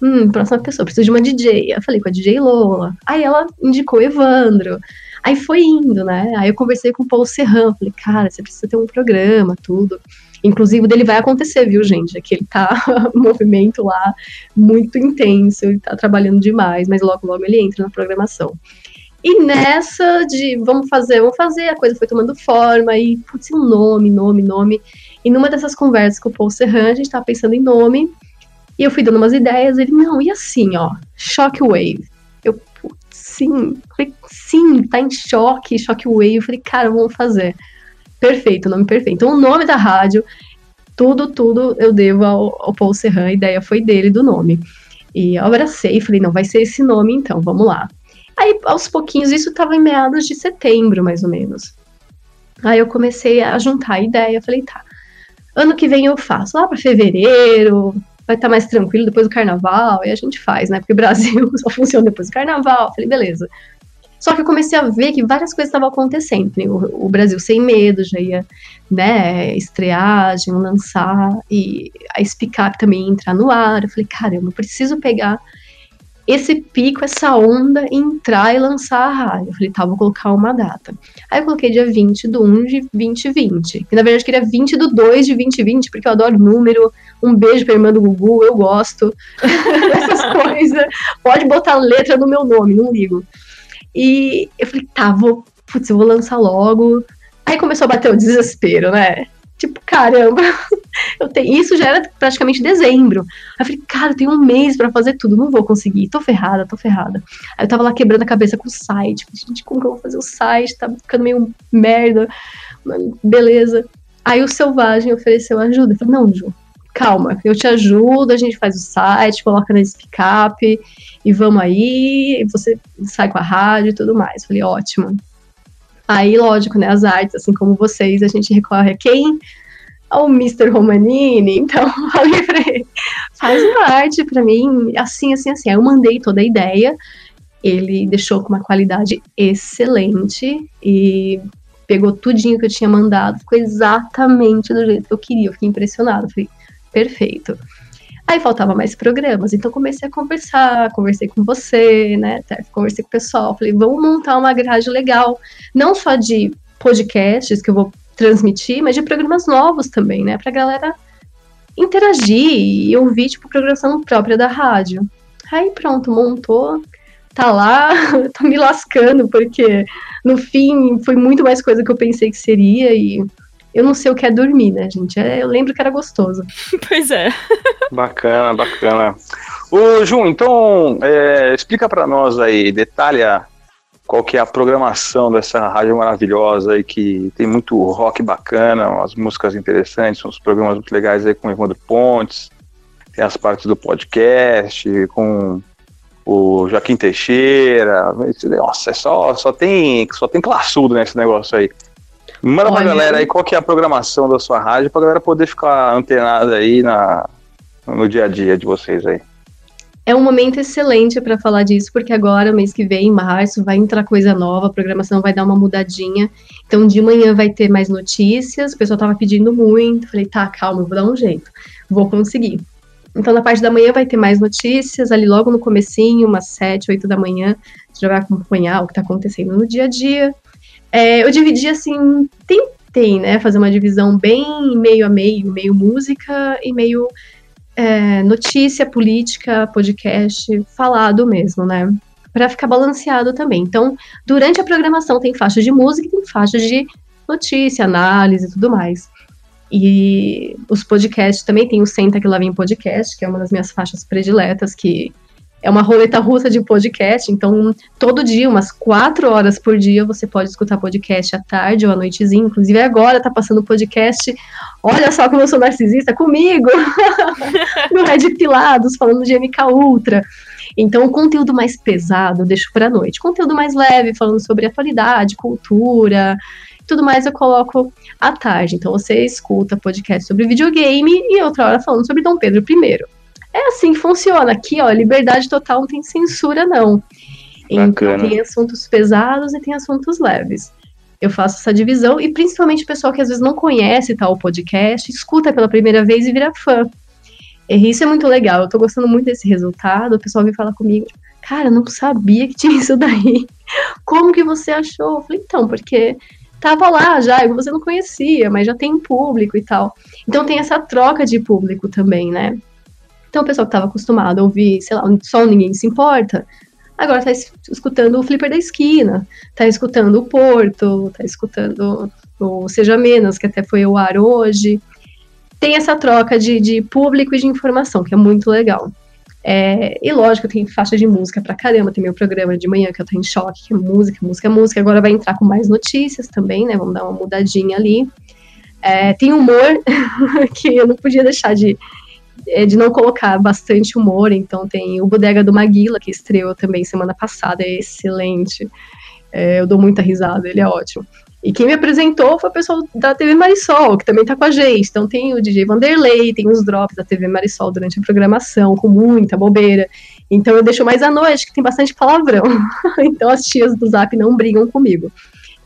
hum, próxima pessoa, preciso de uma DJ. Eu falei com a DJ Lola. Aí ela indicou Evandro. Aí foi indo, né? Aí eu conversei com o Paulo Serrão. Falei, cara, você precisa ter um programa, tudo. Inclusive, dele vai acontecer, viu, gente? É que ele tá um movimento lá muito intenso, ele tá trabalhando demais, mas logo, logo ele entra na programação. E nessa de vamos fazer, vamos fazer, a coisa foi tomando forma, e putz, um nome, nome, nome. E numa dessas conversas com o Paul Serran, a gente tava pensando em nome, e eu fui dando umas ideias, ele, não, e assim, ó, Shockwave. Eu, sim, falei, sim, tá em choque, Shockwave. Eu falei, cara, vamos fazer. Perfeito, nome perfeito. Então, o nome da rádio, tudo, tudo eu devo ao, ao Paul Serran, a ideia foi dele, do nome. E eu abracei, falei, não, vai ser esse nome então, vamos lá. Aí, aos pouquinhos, isso estava em meados de setembro, mais ou menos. Aí eu comecei a juntar a ideia, falei, tá, ano que vem eu faço, lá para fevereiro, vai estar tá mais tranquilo depois do carnaval, e a gente faz, né? Porque o Brasil só funciona depois do carnaval. Falei, beleza. Só que eu comecei a ver que várias coisas estavam acontecendo. O, o, Brasil sem medo já ia, né, estrear, já lançar, e a Up também ia entrar no ar. Eu falei, caramba, eu preciso pegar esse pico, essa onda, entrar e lançar a rádio. Eu falei, tá, vou colocar uma data. Aí eu coloquei dia 20 do 1 de 2020. Que na verdade eu queria 20 do 2 de 2020, porque eu adoro número. Um beijo pra irmã do Gugu, eu gosto dessas coisas. Pode botar letra no meu nome, não ligo. E eu falei, tá, vou, putz, eu vou lançar logo. Aí começou a bater o desespero, né? Tipo, caramba, eu tenho. Isso já era praticamente dezembro. Aí eu falei, cara, eu tenho um mês para fazer tudo, não vou conseguir, tô ferrada, tô ferrada. Aí eu tava lá quebrando a cabeça com o site. Gente, como que eu vou fazer o site? Tá ficando meio merda. Beleza. Aí o Selvagem ofereceu ajuda. Eu falei, não, Ju, calma, eu te ajudo, a gente faz o site, coloca na pick-up e vamos aí, você sai com a rádio e tudo mais. Falei, ótimo. Aí, lógico, né, as artes, assim como vocês, a gente recorre a quem? Ao Mr. Romanini, então falei pra ele, faz uma arte para mim, assim, assim, assim. Aí eu mandei toda a ideia, ele deixou com uma qualidade excelente e pegou tudinho que eu tinha mandado, ficou exatamente do jeito que eu queria, eu fiquei impressionada, falei, perfeito. Aí faltava mais programas, então comecei a conversar, conversei com você, né, conversei com o pessoal, falei, vamos montar uma grade legal, não só de podcasts que eu vou transmitir, mas de programas novos também, né, pra galera interagir e ouvir, tipo, programação própria da rádio. Aí pronto, montou, tá lá, tô me lascando, porque no fim foi muito mais coisa que eu pensei que seria e eu não sei o que é dormir, né, gente? É, eu lembro que era gostoso. pois é. bacana, bacana. Ô, Ju, então, é, explica para nós aí, detalha qual que é a programação dessa rádio maravilhosa aí, que tem muito rock bacana, umas músicas interessantes, uns programas muito legais aí com o Evandro Pontes, tem as partes do podcast, com o Joaquim Teixeira, nossa, é só, só tem só tem classudo nesse negócio aí. Manda Olha, pra galera aí qual que é a programação da sua rádio pra galera poder ficar antenada aí na, no dia a dia de vocês aí. É um momento excelente para falar disso, porque agora, mês que vem, em março, vai entrar coisa nova, a programação vai dar uma mudadinha. Então, de manhã vai ter mais notícias, o pessoal tava pedindo muito. Falei, tá, calma, eu vou dar um jeito, vou conseguir. Então, na parte da manhã vai ter mais notícias, ali logo no comecinho, umas sete, oito da manhã, você já vai acompanhar o que está acontecendo no dia a dia. É, eu dividi assim, tentei, né, fazer uma divisão bem meio a meio, meio música e meio é, notícia, política, podcast, falado mesmo, né? Para ficar balanceado também. Então, durante a programação tem faixas de música e tem faixas de notícia, análise e tudo mais. E os podcasts também tem o Senta que lá vem podcast, que é uma das minhas faixas prediletas, que é uma roleta russa de podcast, então todo dia, umas quatro horas por dia, você pode escutar podcast à tarde ou à noitezinha. Inclusive agora tá passando podcast. Olha só como eu sou narcisista comigo! no Red Pilados, falando de MK Ultra. Então, o conteúdo mais pesado eu deixo para noite. Conteúdo mais leve, falando sobre atualidade, cultura, tudo mais eu coloco à tarde. Então, você escuta podcast sobre videogame e outra hora falando sobre Dom Pedro I. É assim que funciona. Aqui, ó, liberdade total não tem censura, não. Então, Bacana. Então tem assuntos pesados e tem assuntos leves. Eu faço essa divisão e principalmente o pessoal que às vezes não conhece tal podcast, escuta pela primeira vez e vira fã. E isso é muito legal. Eu tô gostando muito desse resultado. O pessoal vem falar comigo, cara, não sabia que tinha isso daí. Como que você achou? Eu falei, então, porque tava lá já, e você não conhecia, mas já tem público e tal. Então tem essa troca de público também, né? Então, o pessoal que estava acostumado a ouvir, sei lá, só ninguém se importa, agora está escutando o Flipper da Esquina, está escutando o Porto, está escutando o Seja Menos, que até foi ao ar hoje. Tem essa troca de, de público e de informação, que é muito legal. É, e lógico, tem faixa de música pra caramba, tem meu programa de manhã que eu tô em choque, que é música, música, música. Agora vai entrar com mais notícias também, né? Vamos dar uma mudadinha ali. É, tem humor, que eu não podia deixar de, é de não colocar bastante humor, então tem o Bodega do Maguila, que estreou também semana passada, é excelente. É, eu dou muita risada, ele é ótimo. E quem me apresentou foi o pessoal da TV Marisol, que também tá com a gente. Então tem o DJ Vanderlei, tem os drops da TV Marisol durante a programação, com muita bobeira. Então eu deixo mais à noite, que tem bastante palavrão. então as tias do Zap não brigam comigo.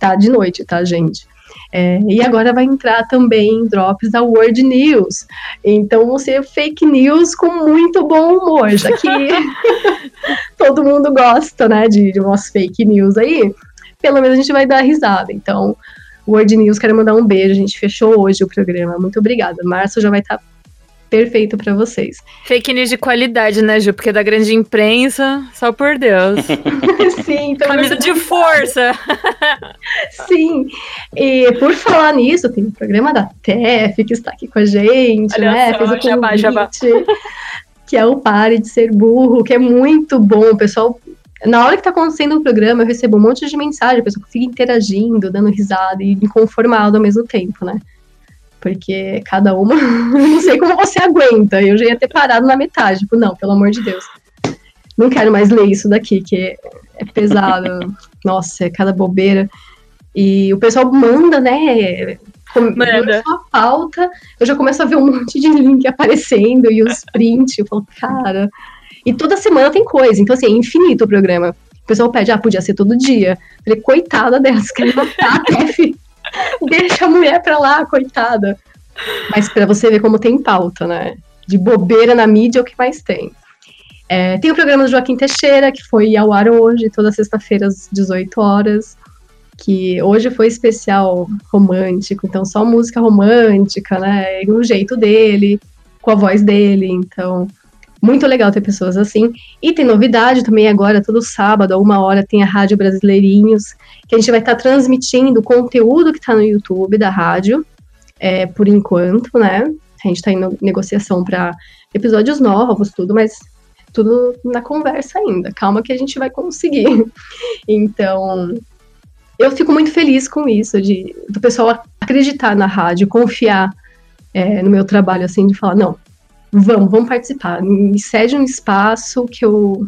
Tá, de noite, tá, gente? É, e agora vai entrar também drops da World News. Então vão ser fake news com muito bom humor, já que todo mundo gosta, né, de, de umas fake news aí. Pelo menos a gente vai dar risada. Então, World News, quero mandar um beijo. A gente fechou hoje o programa. Muito obrigada. Março já vai estar tá perfeito para vocês. Fake news de qualidade, né, Ju? Porque da grande imprensa, só por Deus. Sim, então. Camisa de força. Sim. E por falar nisso, tem o programa da TEF que está aqui com a gente, Olha né? Só, Fez o jabá, jabá. Que é o Pare de Ser Burro, que é muito bom. O pessoal na hora que tá acontecendo o programa, eu recebo um monte de mensagem, a pessoa fica interagindo, dando risada e inconformado ao mesmo tempo, né? Porque cada uma, não sei como você aguenta. Eu já ia ter parado na metade. Tipo, não, pelo amor de Deus. Não quero mais ler isso daqui, que é, pesado. Nossa, é cada bobeira. E o pessoal manda, né? Manda. a pauta, eu já começo a ver um monte de link aparecendo e os prints. Eu falo, cara. E toda semana tem coisa. Então, assim, é infinito o programa. O pessoal pede, ah, podia ser todo dia. Eu falei, coitada dela, você quer matar a F Deixa a mulher pra lá, coitada. Mas para você ver como tem pauta, né? De bobeira na mídia é o que mais tem. É, tem o programa do Joaquim Teixeira, que foi ao ar hoje, toda sexta-feira às 18 horas. Que hoje foi especial romântico, então só música romântica, né? E o jeito dele, com a voz dele. Então, muito legal ter pessoas assim. E tem novidade também agora, todo sábado, a uma hora, tem a Rádio Brasileirinhos, que a gente vai estar tá transmitindo o conteúdo que está no YouTube da rádio, é, por enquanto, né? A gente está em negociação para episódios novos, tudo, mas tudo na conversa ainda. Calma que a gente vai conseguir. Então, eu fico muito feliz com isso, de do pessoal acreditar na rádio, confiar é, no meu trabalho, assim, de falar, não, vamos, vamos participar. Me cede um espaço que eu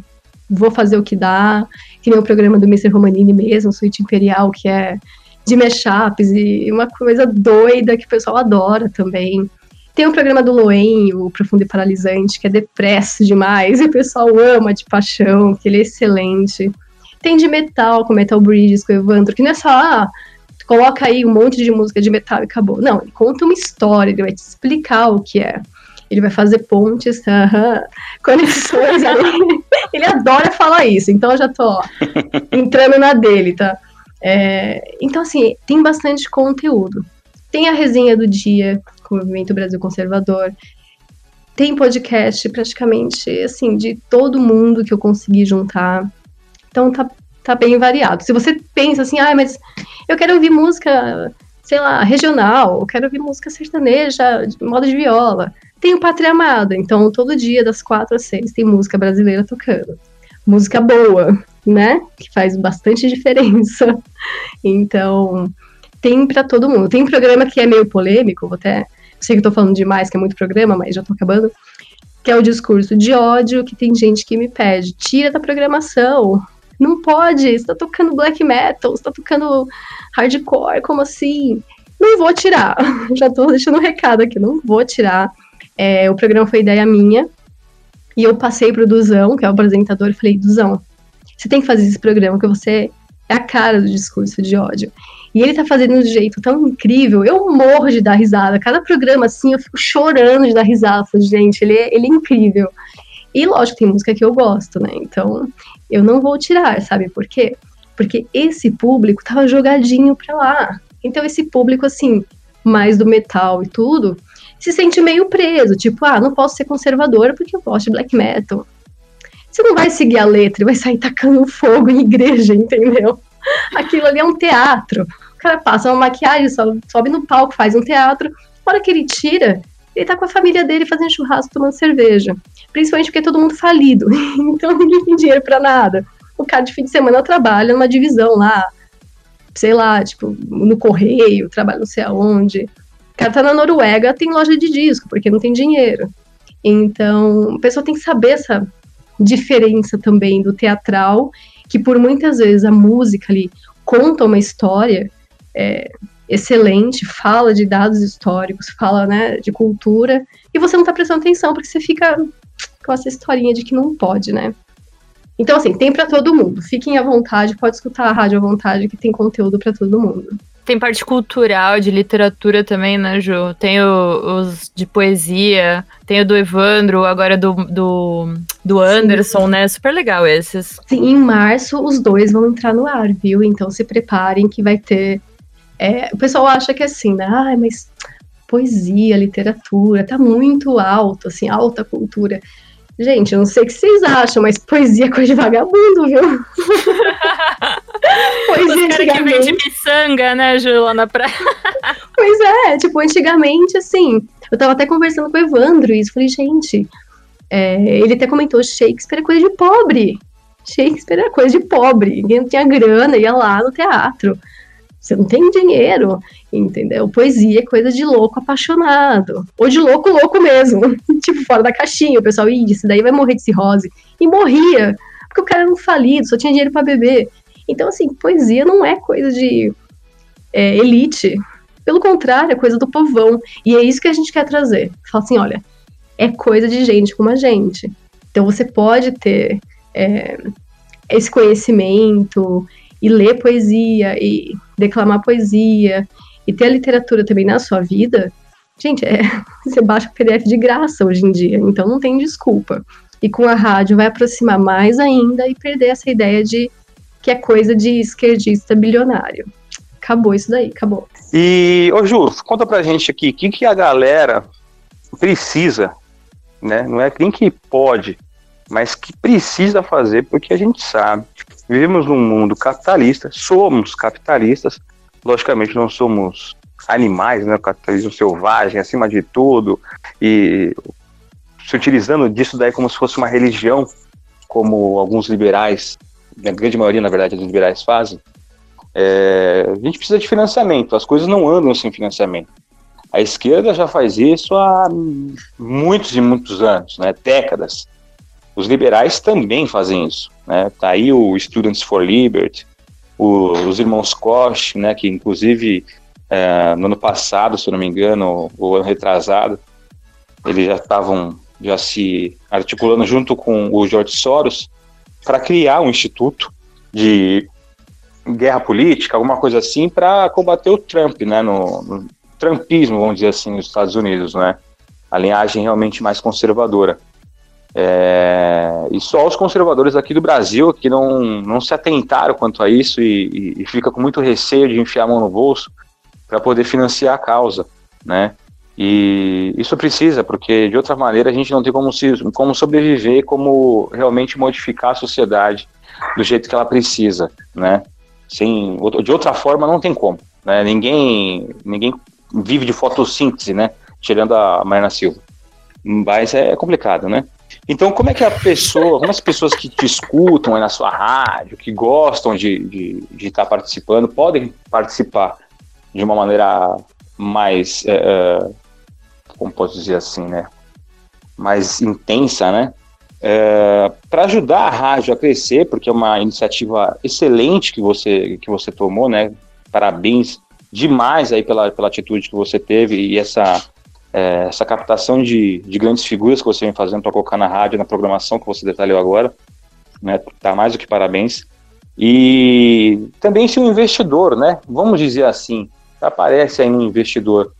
vou fazer o que dá. Que nem o programa do Mr. Romanini mesmo, Suíte Imperial, que é de mashups e uma coisa doida que o pessoal adora também. Tem o programa do Loen, o Profundo e Paralisante, que é depresso demais, e o pessoal ama de paixão, que ele é excelente. Tem de metal, com Metal Bridges, com o Evandro, que não é só, ah, coloca aí um monte de música de metal e acabou. Não, ele conta uma história, ele vai te explicar o que é ele vai fazer pontes, uh -huh, conexões. ele, ele adora falar isso, então eu já tô ó, entrando na dele, tá? É, então, assim, tem bastante conteúdo. Tem a resenha do dia com o Movimento Brasil Conservador. Tem podcast praticamente, assim, de todo mundo que eu consegui juntar. Então, tá, tá bem variado. Se você pensa assim, ah, mas eu quero ouvir música, sei lá, regional, eu quero ouvir música sertaneja, de modo de viola tem o Pátria Amada, então todo dia das quatro às seis tem música brasileira tocando. Música boa, né? Que faz bastante diferença. Então, tem para todo mundo. Tem programa que é meio polêmico, vou até. Sei que eu tô falando demais, que é muito programa, mas já tô acabando. Que é o discurso de ódio, que tem gente que me pede, tira da programação. Não pode, você tá tocando black metal, você tá tocando hardcore, como assim? Não vou tirar. Já tô deixando um recado aqui, não vou tirar. É, o programa foi ideia minha. E eu passei pro Duzão, que é o apresentador, e falei, Duzão, você tem que fazer esse programa, que você é a cara do discurso de ódio. E ele tá fazendo de um jeito tão incrível, eu morro de dar risada. Cada programa, assim, eu fico chorando de dar risada. Gente, ele é, ele é incrível. E lógico, tem música que eu gosto, né? Então, eu não vou tirar, sabe por quê? Porque esse público tava jogadinho pra lá. Então, esse público, assim, mais do metal e tudo, se sente meio preso. Tipo, ah, não posso ser conservadora porque eu gosto de black metal. Você não vai seguir a letra e vai sair tacando fogo em igreja, entendeu? Aquilo ali é um teatro. O cara passa uma maquiagem, sobe no palco, faz um teatro. Na hora que ele tira, ele tá com a família dele fazendo churrasco, tomando cerveja. Principalmente porque é todo mundo falido. Então ninguém tem dinheiro para nada. O cara de fim de semana trabalha numa divisão lá, sei lá, tipo, no correio, trabalha não sei aonde. Cara tá na Noruega, tem loja de disco, porque não tem dinheiro. Então, a pessoa tem que saber essa diferença também do teatral que por muitas vezes a música ali conta uma história é, excelente, fala de dados históricos, fala né, de cultura, e você não está prestando atenção porque você fica com essa historinha de que não pode, né? Então, assim, tem para todo mundo. Fiquem à vontade, pode escutar a rádio à vontade, que tem conteúdo para todo mundo. Tem parte cultural, de literatura também, né, Ju? Tem o, os de poesia, tem o do Evandro, agora do, do, do Anderson, Sim. né? Super legal esses. Sim, em março os dois vão entrar no ar, viu? Então se preparem que vai ter. É, o pessoal acha que é assim, né? Ai, mas poesia, literatura, tá muito alto, assim, alta cultura. Gente, eu não sei o que vocês acham, mas poesia é coisa de vagabundo, viu? poesia Os caras que vende miçanga, né, Ju, lá na praia. pois é, tipo, antigamente, assim, eu tava até conversando com o Evandro e falei, gente, é, ele até comentou, Shakespeare é coisa de pobre. Shakespeare é coisa de pobre. Ninguém não tinha grana, ia lá no teatro. Você não tem dinheiro, entendeu? Poesia é coisa de louco apaixonado. Ou de louco, louco mesmo. tipo, fora da caixinha. O pessoal, ih, isso daí vai morrer de cirrose. E morria. Porque o cara era um falido, só tinha dinheiro para beber. Então, assim, poesia não é coisa de é, elite. Pelo contrário, é coisa do povão. E é isso que a gente quer trazer. Fala assim, olha, é coisa de gente como a gente. Então você pode ter é, esse conhecimento e ler poesia e declamar poesia e ter a literatura também na sua vida, gente, é, você baixa o PDF de graça hoje em dia, então não tem desculpa. E com a rádio vai aproximar mais ainda e perder essa ideia de que é coisa de esquerdista bilionário. Acabou isso daí, acabou. E, ô Ju, conta pra gente aqui, o que, que a galera precisa, né? Não é nem que pode, mas que precisa fazer, porque a gente sabe Vivemos num mundo capitalista, somos capitalistas, logicamente não somos animais, né? O capitalismo selvagem acima de tudo e se utilizando disso daí como se fosse uma religião, como alguns liberais, a grande maioria, na verdade, dos liberais fazem. É, a gente precisa de financiamento, as coisas não andam sem financiamento. A esquerda já faz isso há muitos e muitos anos, né, décadas. Os liberais também fazem isso. Né? Tá aí o Students for Liberty, o, os irmãos Koch, né, que inclusive é, no ano passado, se eu não me engano, o ano retrasado, eles já estavam já se articulando junto com o George Soros para criar um instituto de guerra política, alguma coisa assim, para combater o Trump, né, no, no trumpismo, vamos dizer assim, nos Estados Unidos, né, a linhagem realmente mais conservadora. É, e só os conservadores aqui do Brasil que não, não se atentaram quanto a isso e, e, e fica com muito receio de enfiar a mão no bolso para poder financiar a causa, né? E isso precisa, porque de outra maneira a gente não tem como, se, como sobreviver, como realmente modificar a sociedade do jeito que ela precisa, né? Sem, de outra forma não tem como, né? Ninguém, ninguém vive de fotossíntese, né? Tirando a Marina Silva. mas é complicado, né? Então, como é que a pessoa, como as pessoas que te escutam na sua rádio, que gostam de estar de, de tá participando, podem participar de uma maneira mais, é, como posso dizer assim, né? Mais intensa, né? É, para ajudar a rádio a crescer, porque é uma iniciativa excelente que você, que você tomou, né? Parabéns demais aí pela, pela atitude que você teve e essa é, essa captação de, de grandes figuras que você vem fazendo para colocar na rádio, na programação que você detalhou agora, né? Tá mais do que parabéns. E também se um investidor, né? Vamos dizer assim, aparece aí um investidor,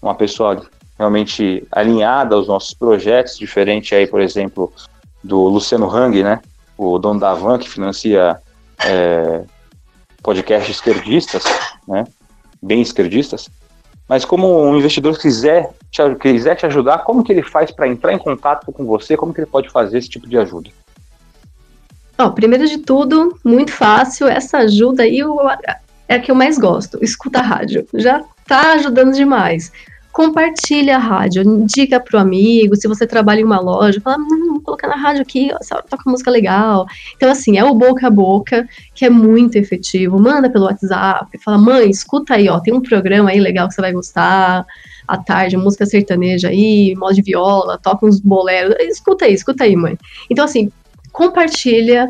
uma pessoa realmente alinhada aos nossos projetos, diferente aí, por exemplo, do Luciano Hang, né? O dono da Van, que financia é, podcasts esquerdistas, né? Bem esquerdistas. Mas como um investidor quiser te, quiser te ajudar, como que ele faz para entrar em contato com você? Como que ele pode fazer esse tipo de ajuda? Ó, primeiro de tudo, muito fácil, essa ajuda aí é a que eu mais gosto, escuta a rádio. Já tá ajudando demais. Compartilha a rádio, indica pro amigo, se você trabalha em uma loja, fala, hum, vou colocar na rádio aqui, ó, essa hora toca música legal. Então, assim, é o boca a boca, que é muito efetivo. Manda pelo WhatsApp, fala, mãe, escuta aí, ó, tem um programa aí legal que você vai gostar à tarde, música sertaneja aí, modo de viola, toca uns boleros. Escuta aí, escuta aí, mãe. Então, assim, compartilha,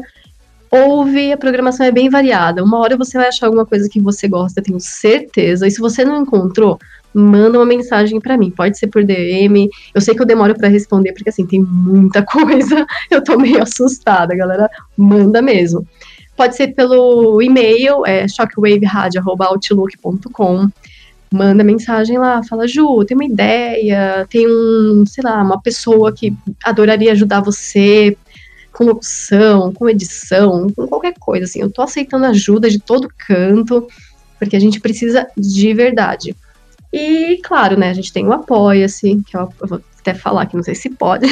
ouve, a programação é bem variada. Uma hora você vai achar alguma coisa que você gosta, tenho certeza. E se você não encontrou, manda uma mensagem para mim. Pode ser por DM. Eu sei que eu demoro para responder, porque assim, tem muita coisa. Eu tô meio assustada, galera. Manda mesmo. Pode ser pelo e-mail, é shockwaveradio.outlook.com manda mensagem lá, fala, Ju, tem uma ideia, tem um, sei lá, uma pessoa que adoraria ajudar você com locução, com edição, com qualquer coisa, assim, eu tô aceitando ajuda de todo canto, porque a gente precisa de verdade. E, claro, né, a gente tem o Apoia-se, que eu, eu vou até falar que não sei se pode,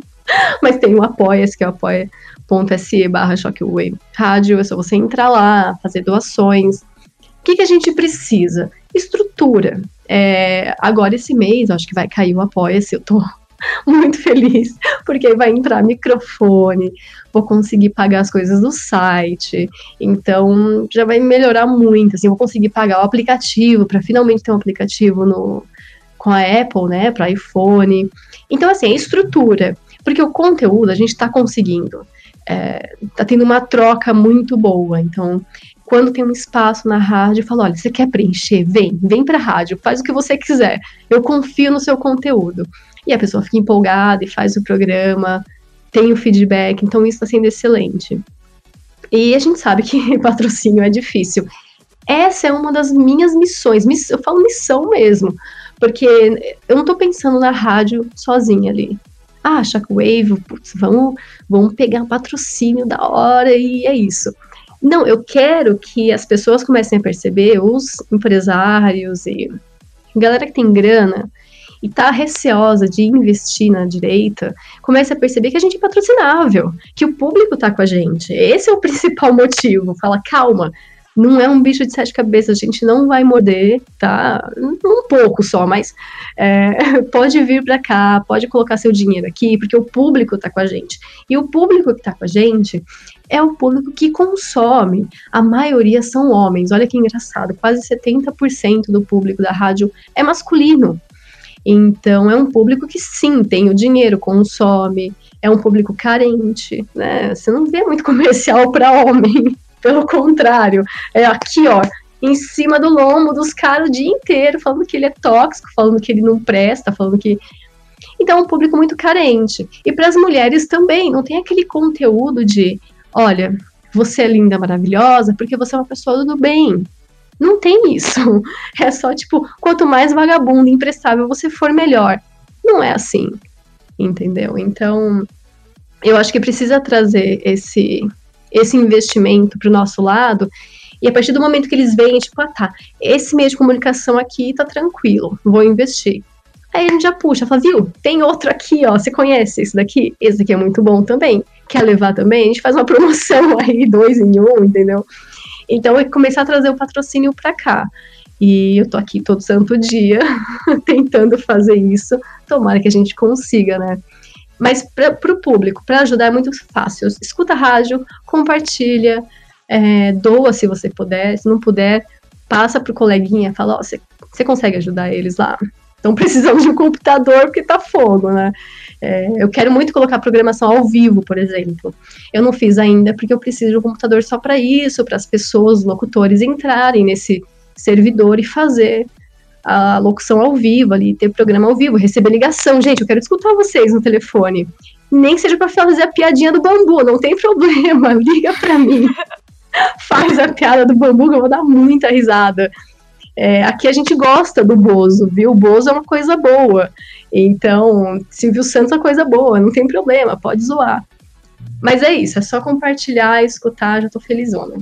mas tem o Apoia-se, que é o apoia.se barra Shockwave Rádio, é só você entrar lá, fazer doações. O que, que a gente precisa? estrutura. É, agora, esse mês, acho que vai cair o Apoia-se, eu tô muito feliz, porque vai entrar microfone, vou conseguir pagar as coisas do site, então já vai melhorar muito, assim, vou conseguir pagar o aplicativo, para finalmente ter um aplicativo no, com a Apple, né, para iPhone. Então, assim, a estrutura, porque o conteúdo a gente está conseguindo, é, tá tendo uma troca muito boa, então quando tem um espaço na rádio, falo: olha, você quer preencher? Vem, vem para a rádio, faz o que você quiser. Eu confio no seu conteúdo. E a pessoa fica empolgada e faz o programa, tem o feedback, então isso está sendo excelente. E a gente sabe que patrocínio é difícil. Essa é uma das minhas missões, eu falo missão mesmo, porque eu não estou pensando na rádio sozinha ali. Ah, Shockwave, putz, vamos, vamos pegar patrocínio da hora e é isso. Não, eu quero que as pessoas comecem a perceber, os empresários e galera que tem grana e tá receosa de investir na direita, comece a perceber que a gente é patrocinável, que o público tá com a gente. Esse é o principal motivo. Fala, calma, não é um bicho de sete cabeças, a gente não vai morder, tá? Um pouco só, mas é, pode vir para cá, pode colocar seu dinheiro aqui, porque o público tá com a gente. E o público que tá com a gente é o público que consome. A maioria são homens. Olha que engraçado, quase 70% do público da rádio é masculino. Então, é um público que sim, tem o dinheiro, consome, é um público carente, né? Você não vê muito comercial para homem. Pelo contrário, é aqui, ó, em cima do lombo dos caras o dia inteiro, falando que ele é tóxico, falando que ele não presta, falando que. Então, é um público muito carente. E para as mulheres também, não tem aquele conteúdo de: olha, você é linda, maravilhosa, porque você é uma pessoa do bem. Não tem isso. É só tipo, quanto mais vagabundo, imprestável você for, melhor. Não é assim. Entendeu? Então, eu acho que precisa trazer esse esse investimento para o nosso lado. E a partir do momento que eles veem, tipo, ah, tá, esse meio de comunicação aqui tá tranquilo, vou investir. Aí a gente já puxa, fala, viu, tem outro aqui, ó, você conhece esse daqui? Esse daqui é muito bom também. Quer levar também? A gente faz uma promoção aí, dois em um, entendeu? Então é começar a trazer o patrocínio para cá. E eu tô aqui todo santo dia tentando fazer isso. Tomara que a gente consiga, né? Mas para o público, para ajudar é muito fácil. Escuta rádio, compartilha, é, doa se você puder. Se não puder, passa para o coleguinha, fala, ó, você, você consegue ajudar eles lá? Então precisamos de um computador porque tá fogo, né? É, eu quero muito colocar programação ao vivo, por exemplo. Eu não fiz ainda porque eu preciso de um computador só para isso, para as pessoas, os locutores entrarem nesse servidor e fazer a locução ao vivo ali, ter programa ao vivo, receber ligação. Gente, eu quero escutar vocês no telefone. Nem seja para fazer a piadinha do bambu, não tem problema, liga para mim. Faz a piada do bambu que eu vou dar muita risada. É, aqui a gente gosta do Bozo, viu? O Bozo é uma coisa boa. Então, Silvio Santos é uma coisa boa, não tem problema, pode zoar. Mas é isso, é só compartilhar, escutar, já tô felizona.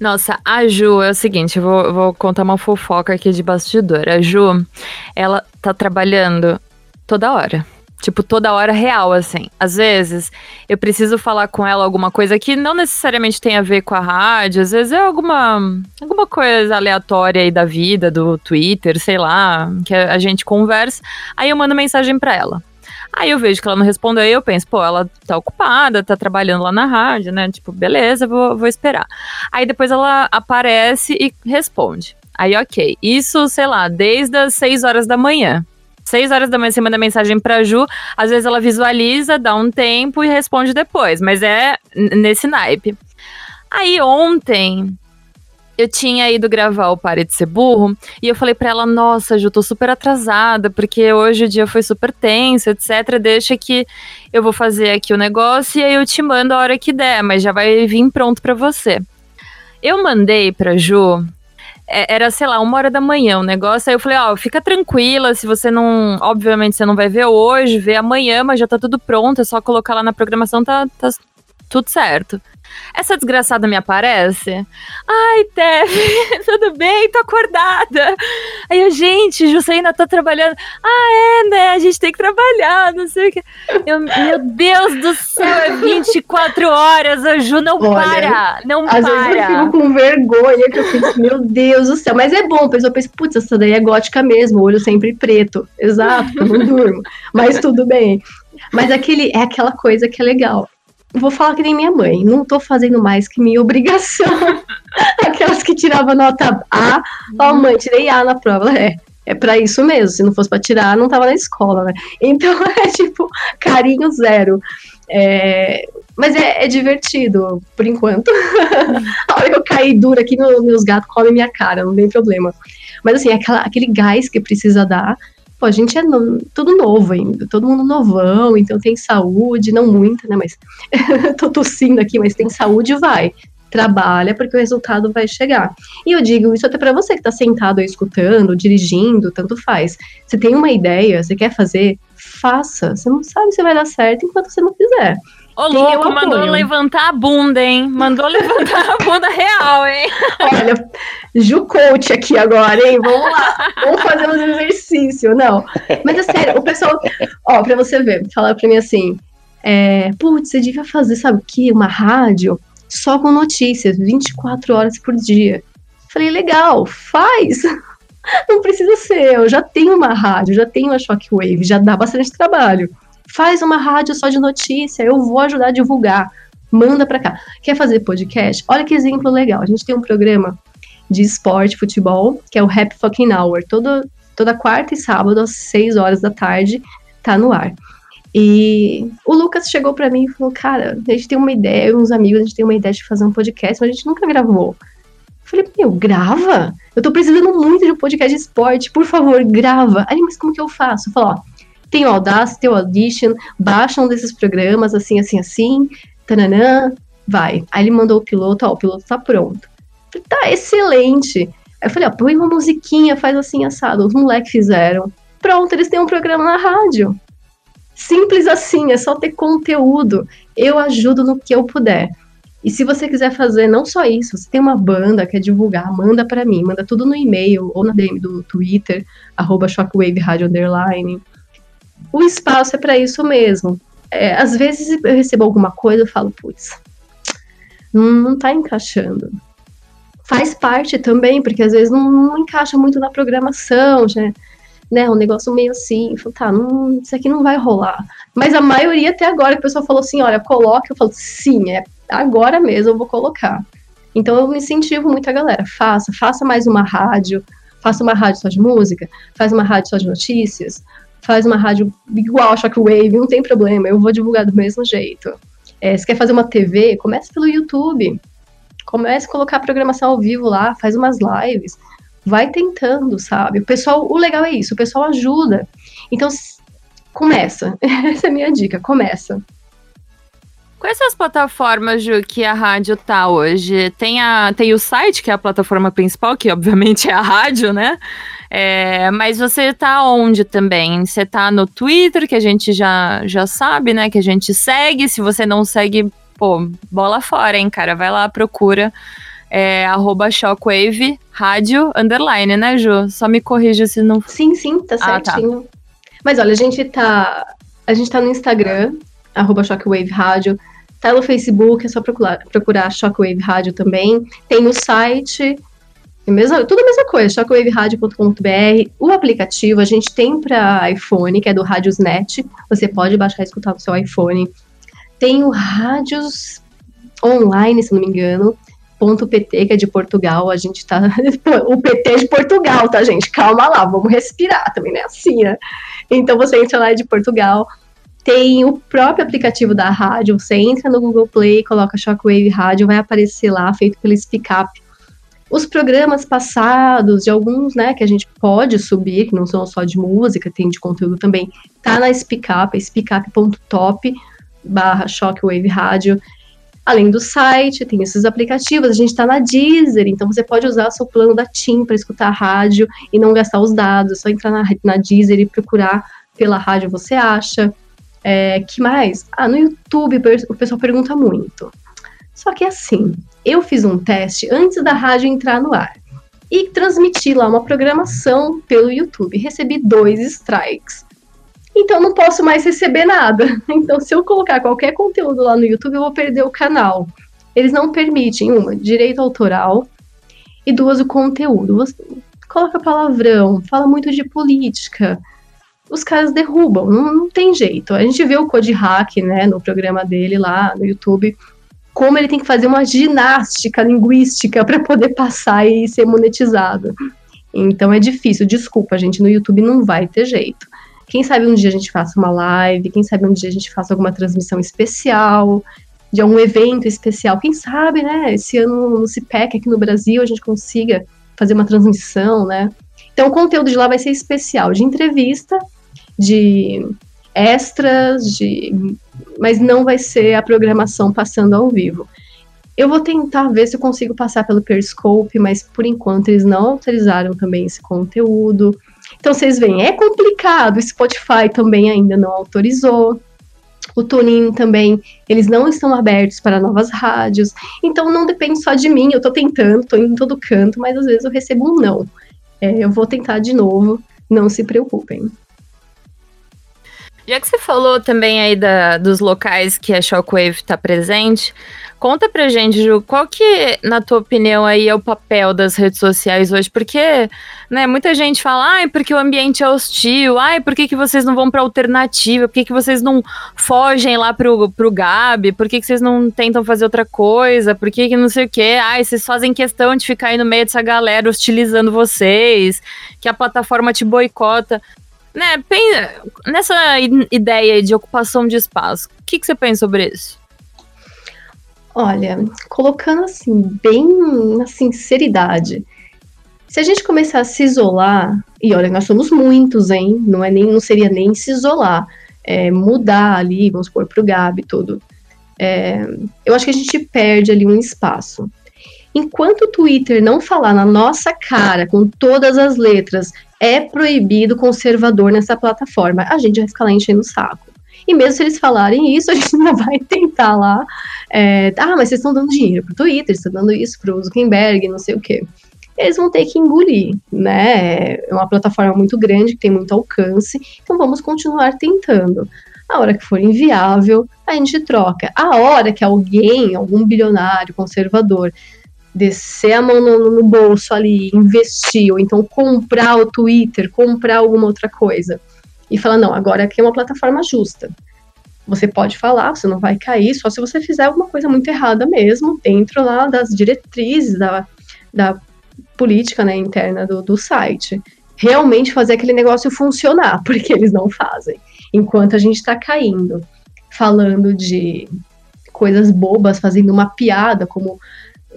Nossa, a Ju é o seguinte, eu vou, vou contar uma fofoca aqui de bastidor. A Ju, ela tá trabalhando toda hora. Tipo, toda hora real, assim. Às vezes, eu preciso falar com ela alguma coisa que não necessariamente tem a ver com a rádio, às vezes é alguma, alguma coisa aleatória aí da vida, do Twitter, sei lá, que a gente conversa. Aí eu mando mensagem para ela. Aí eu vejo que ela não respondeu, aí eu penso, pô, ela tá ocupada, tá trabalhando lá na rádio, né? Tipo, beleza, vou, vou esperar. Aí depois ela aparece e responde. Aí, ok. Isso, sei lá, desde as 6 horas da manhã. 6 horas da manhã você manda mensagem pra Ju, às vezes ela visualiza, dá um tempo e responde depois, mas é nesse naipe. Aí ontem, eu tinha ido gravar o Pare de Ser Burro e eu falei para ela: Nossa, Ju, tô super atrasada, porque hoje o dia foi super tenso, etc. Deixa que eu vou fazer aqui o negócio e aí eu te mando a hora que der, mas já vai vir pronto para você. Eu mandei pra Ju. É, era, sei lá, uma hora da manhã o negócio. Aí eu falei, ó, oh, fica tranquila, se você não. Obviamente você não vai ver hoje, vê amanhã, mas já tá tudo pronto, é só colocar lá na programação, tá, tá tudo certo. Essa desgraçada me aparece. Ai, Tef, tudo bem? Tô acordada. Aí eu, gente, Juscelina tá trabalhando. Ah, é, né? A gente tem que trabalhar, não sei o que. Eu, meu Deus do céu, é 24 horas. A Ju não Olha, para, não às para. Às vezes eu fico com vergonha, que eu penso, meu Deus do céu. Mas é bom, a pessoa pensa, putz, essa daí é gótica mesmo, olho sempre preto. Exato, eu não durmo. Mas tudo bem. Mas aquele, é aquela coisa que é legal vou falar que nem minha mãe, não tô fazendo mais que minha obrigação. Aquelas que tiravam nota A, ó, oh, mãe, tirei A na prova. É, é para isso mesmo. Se não fosse para tirar, não tava na escola, né? Então é tipo carinho zero. É, mas é, é, divertido, por enquanto. a hora que eu cair dura aqui, meus gatos comem minha cara, não tem problema. Mas assim, aquela, aquele gás que precisa dar Pô, a gente é no, tudo novo ainda, todo mundo novão, então tem saúde, não muita, né? Mas tô tossindo aqui, mas tem saúde, vai. Trabalha porque o resultado vai chegar. E eu digo isso até para você que está sentado aí escutando, dirigindo, tanto faz. Você tem uma ideia, você quer fazer, faça. Você não sabe se vai dar certo enquanto você não fizer. Ô, louco, mandou levantar a bunda, hein? Mandou levantar a bunda real, hein? Olha, Ju Coach aqui agora, hein? Vamos lá, vamos fazer uns exercícios. Não, mas é sério, o pessoal, ó, pra você ver, falar pra mim assim, é, putz, você devia fazer, sabe o que? Uma rádio só com notícias, 24 horas por dia. Falei, legal, faz. Não precisa ser, eu já tenho uma rádio, já tenho uma Shockwave, já dá bastante trabalho faz uma rádio só de notícia, eu vou ajudar a divulgar. Manda para cá. Quer fazer podcast? Olha que exemplo legal. A gente tem um programa de esporte, futebol, que é o Happy Fucking Hour. Todo, toda quarta e sábado, às 6 horas da tarde, tá no ar. E o Lucas chegou para mim e falou: Cara, a gente tem uma ideia, uns amigos, a gente tem uma ideia de fazer um podcast, mas a gente nunca gravou. Eu falei: Meu, grava? Eu tô precisando muito de um podcast de esporte, por favor, grava. Aí, mas como que eu faço? Eu falo: Ó, tem o Audacity, tem o Audition, baixa um desses programas, assim, assim, assim, tananã, vai. Aí ele mandou o piloto, ó, o piloto tá pronto. Falei, tá, excelente. Aí eu falei, ó, põe uma musiquinha, faz assim, assado. Os moleques fizeram. Pronto, eles têm um programa na rádio. Simples assim, é só ter conteúdo. Eu ajudo no que eu puder. E se você quiser fazer não só isso, você tem uma banda, quer divulgar, manda para mim, manda tudo no e-mail ou na DM do Twitter, arroba Shockwave Rádio Underline o espaço é para isso mesmo. É, às vezes eu recebo alguma coisa e falo, putz, não, não tá encaixando. faz parte também, porque às vezes não, não encaixa muito na programação, já, né? Um negócio meio assim, falo, tá, não, isso aqui não vai rolar. Mas a maioria até agora, que o pessoal falou assim, olha, coloque, eu falo, sim, é agora mesmo eu vou colocar. Então eu incentivo muito a galera, faça, faça mais uma rádio, faça uma rádio só de música, faz uma rádio só de notícias, faz uma rádio igual a Shockwave, não tem problema, eu vou divulgar do mesmo jeito. É, se quer fazer uma TV, comece pelo YouTube. Comece a colocar a programação ao vivo lá, faz umas lives. Vai tentando, sabe? O pessoal, o legal é isso, o pessoal ajuda. Então, começa. Essa é a minha dica, começa. Quais são as plataformas, Ju, que a rádio tá hoje? Tem, a, tem o site, que é a plataforma principal, que obviamente é a rádio, né? É, mas você tá onde também? Você tá no Twitter, que a gente já, já sabe, né? Que a gente segue. Se você não segue, pô, bola fora, hein, cara? Vai lá, procura. É, arroba Shockwave Rádio Underline, né, Ju? Só me corrija se não. Sim, sim, tá certinho. Ah, tá. Mas olha, a gente tá. A gente tá no Instagram, arroba Shockwave Rádio. Tá no Facebook, é só procurar, procurar Shockwave Rádio também. Tem no site, é mesmo, tudo a mesma coisa, shockwaveradio.com.br. O aplicativo a gente tem para iPhone, que é do Radiosnet. Você pode baixar e escutar no seu iPhone. Tem o Rádios Online, se não me engano. Ponto .pt, que é de Portugal, a gente tá... o PT é de Portugal, tá, gente? Calma lá, vamos respirar também, né? Assim, né? Então você entra lá é de Portugal, tem o próprio aplicativo da rádio, você entra no Google Play, coloca Shockwave Rádio, vai aparecer lá, feito pelo Speakup. Os programas passados, de alguns, né, que a gente pode subir, que não são só de música, tem de conteúdo também, tá na Speakup, é speakup.top barra Shockwave Rádio. Além do site, tem esses aplicativos, a gente está na Deezer, então você pode usar o seu plano da TIM para escutar a rádio e não gastar os dados, é só entrar na, na Deezer e procurar pela rádio você acha. É, que mais? Ah, no YouTube o pessoal pergunta muito. Só que assim, eu fiz um teste antes da rádio entrar no ar e transmiti lá uma programação pelo YouTube. Recebi dois strikes. Então não posso mais receber nada. Então, se eu colocar qualquer conteúdo lá no YouTube, eu vou perder o canal. Eles não permitem, uma, direito autoral, e duas, o conteúdo. Você coloca palavrão, fala muito de política, os caras derrubam, não, não, tem jeito. A gente vê o Code Hack, né, no programa dele lá no YouTube, como ele tem que fazer uma ginástica linguística para poder passar e ser monetizado. Então é difícil, desculpa, gente, no YouTube não vai ter jeito. Quem sabe um dia a gente faça uma live, quem sabe um dia a gente faça alguma transmissão especial, de algum evento especial. Quem sabe, né, esse ano no CIPEC aqui no Brasil a gente consiga fazer uma transmissão, né? Então o conteúdo de lá vai ser especial, de entrevista de extras, de, mas não vai ser a programação passando ao vivo. Eu vou tentar ver se eu consigo passar pelo Periscope, mas por enquanto eles não autorizaram também esse conteúdo. Então vocês veem, é complicado. O Spotify também ainda não autorizou. O TuneIn também, eles não estão abertos para novas rádios. Então não depende só de mim. Eu estou tentando, estou em todo canto, mas às vezes eu recebo um não. É, eu vou tentar de novo. Não se preocupem. Já que você falou também aí da, dos locais que a Shockwave está presente, conta pra gente, Ju, qual que, na tua opinião, aí é o papel das redes sociais hoje? Porque, né, muita gente fala, ai, porque o ambiente é hostil, ai, por que, que vocês não vão pra alternativa, por que, que vocês não fogem lá pro, pro Gabi, por que, que vocês não tentam fazer outra coisa, por que que não sei o quê, ai, vocês fazem questão de ficar aí no meio dessa galera hostilizando vocês, que a plataforma te boicota né, nessa ideia de ocupação de espaço, o que, que você pensa sobre isso? Olha, colocando assim, bem na sinceridade, se a gente começar a se isolar, e olha, nós somos muitos, hein? Não é nem, não seria nem se isolar, é mudar ali, vamos supor, pro Gabi tudo. É, eu acho que a gente perde ali um espaço. Enquanto o Twitter não falar na nossa cara, com todas as letras, é proibido conservador nessa plataforma. A gente vai ficar lá enchendo o saco. E mesmo se eles falarem isso, a gente ainda vai tentar lá. É, ah, mas vocês estão dando dinheiro pro Twitter, estão dando isso pro Zuckerberg, não sei o quê. Eles vão ter que engolir, né? É uma plataforma muito grande, que tem muito alcance, então vamos continuar tentando. A hora que for inviável, a gente troca. A hora que alguém, algum bilionário conservador, descer a mão no, no bolso ali, investir, ou então comprar o Twitter, comprar alguma outra coisa, e falar, não, agora aqui é uma plataforma justa. Você pode falar, você não vai cair, só se você fizer alguma coisa muito errada mesmo, dentro lá das diretrizes da, da política né, interna do, do site. Realmente fazer aquele negócio funcionar, porque eles não fazem. Enquanto a gente está caindo, falando de coisas bobas, fazendo uma piada, como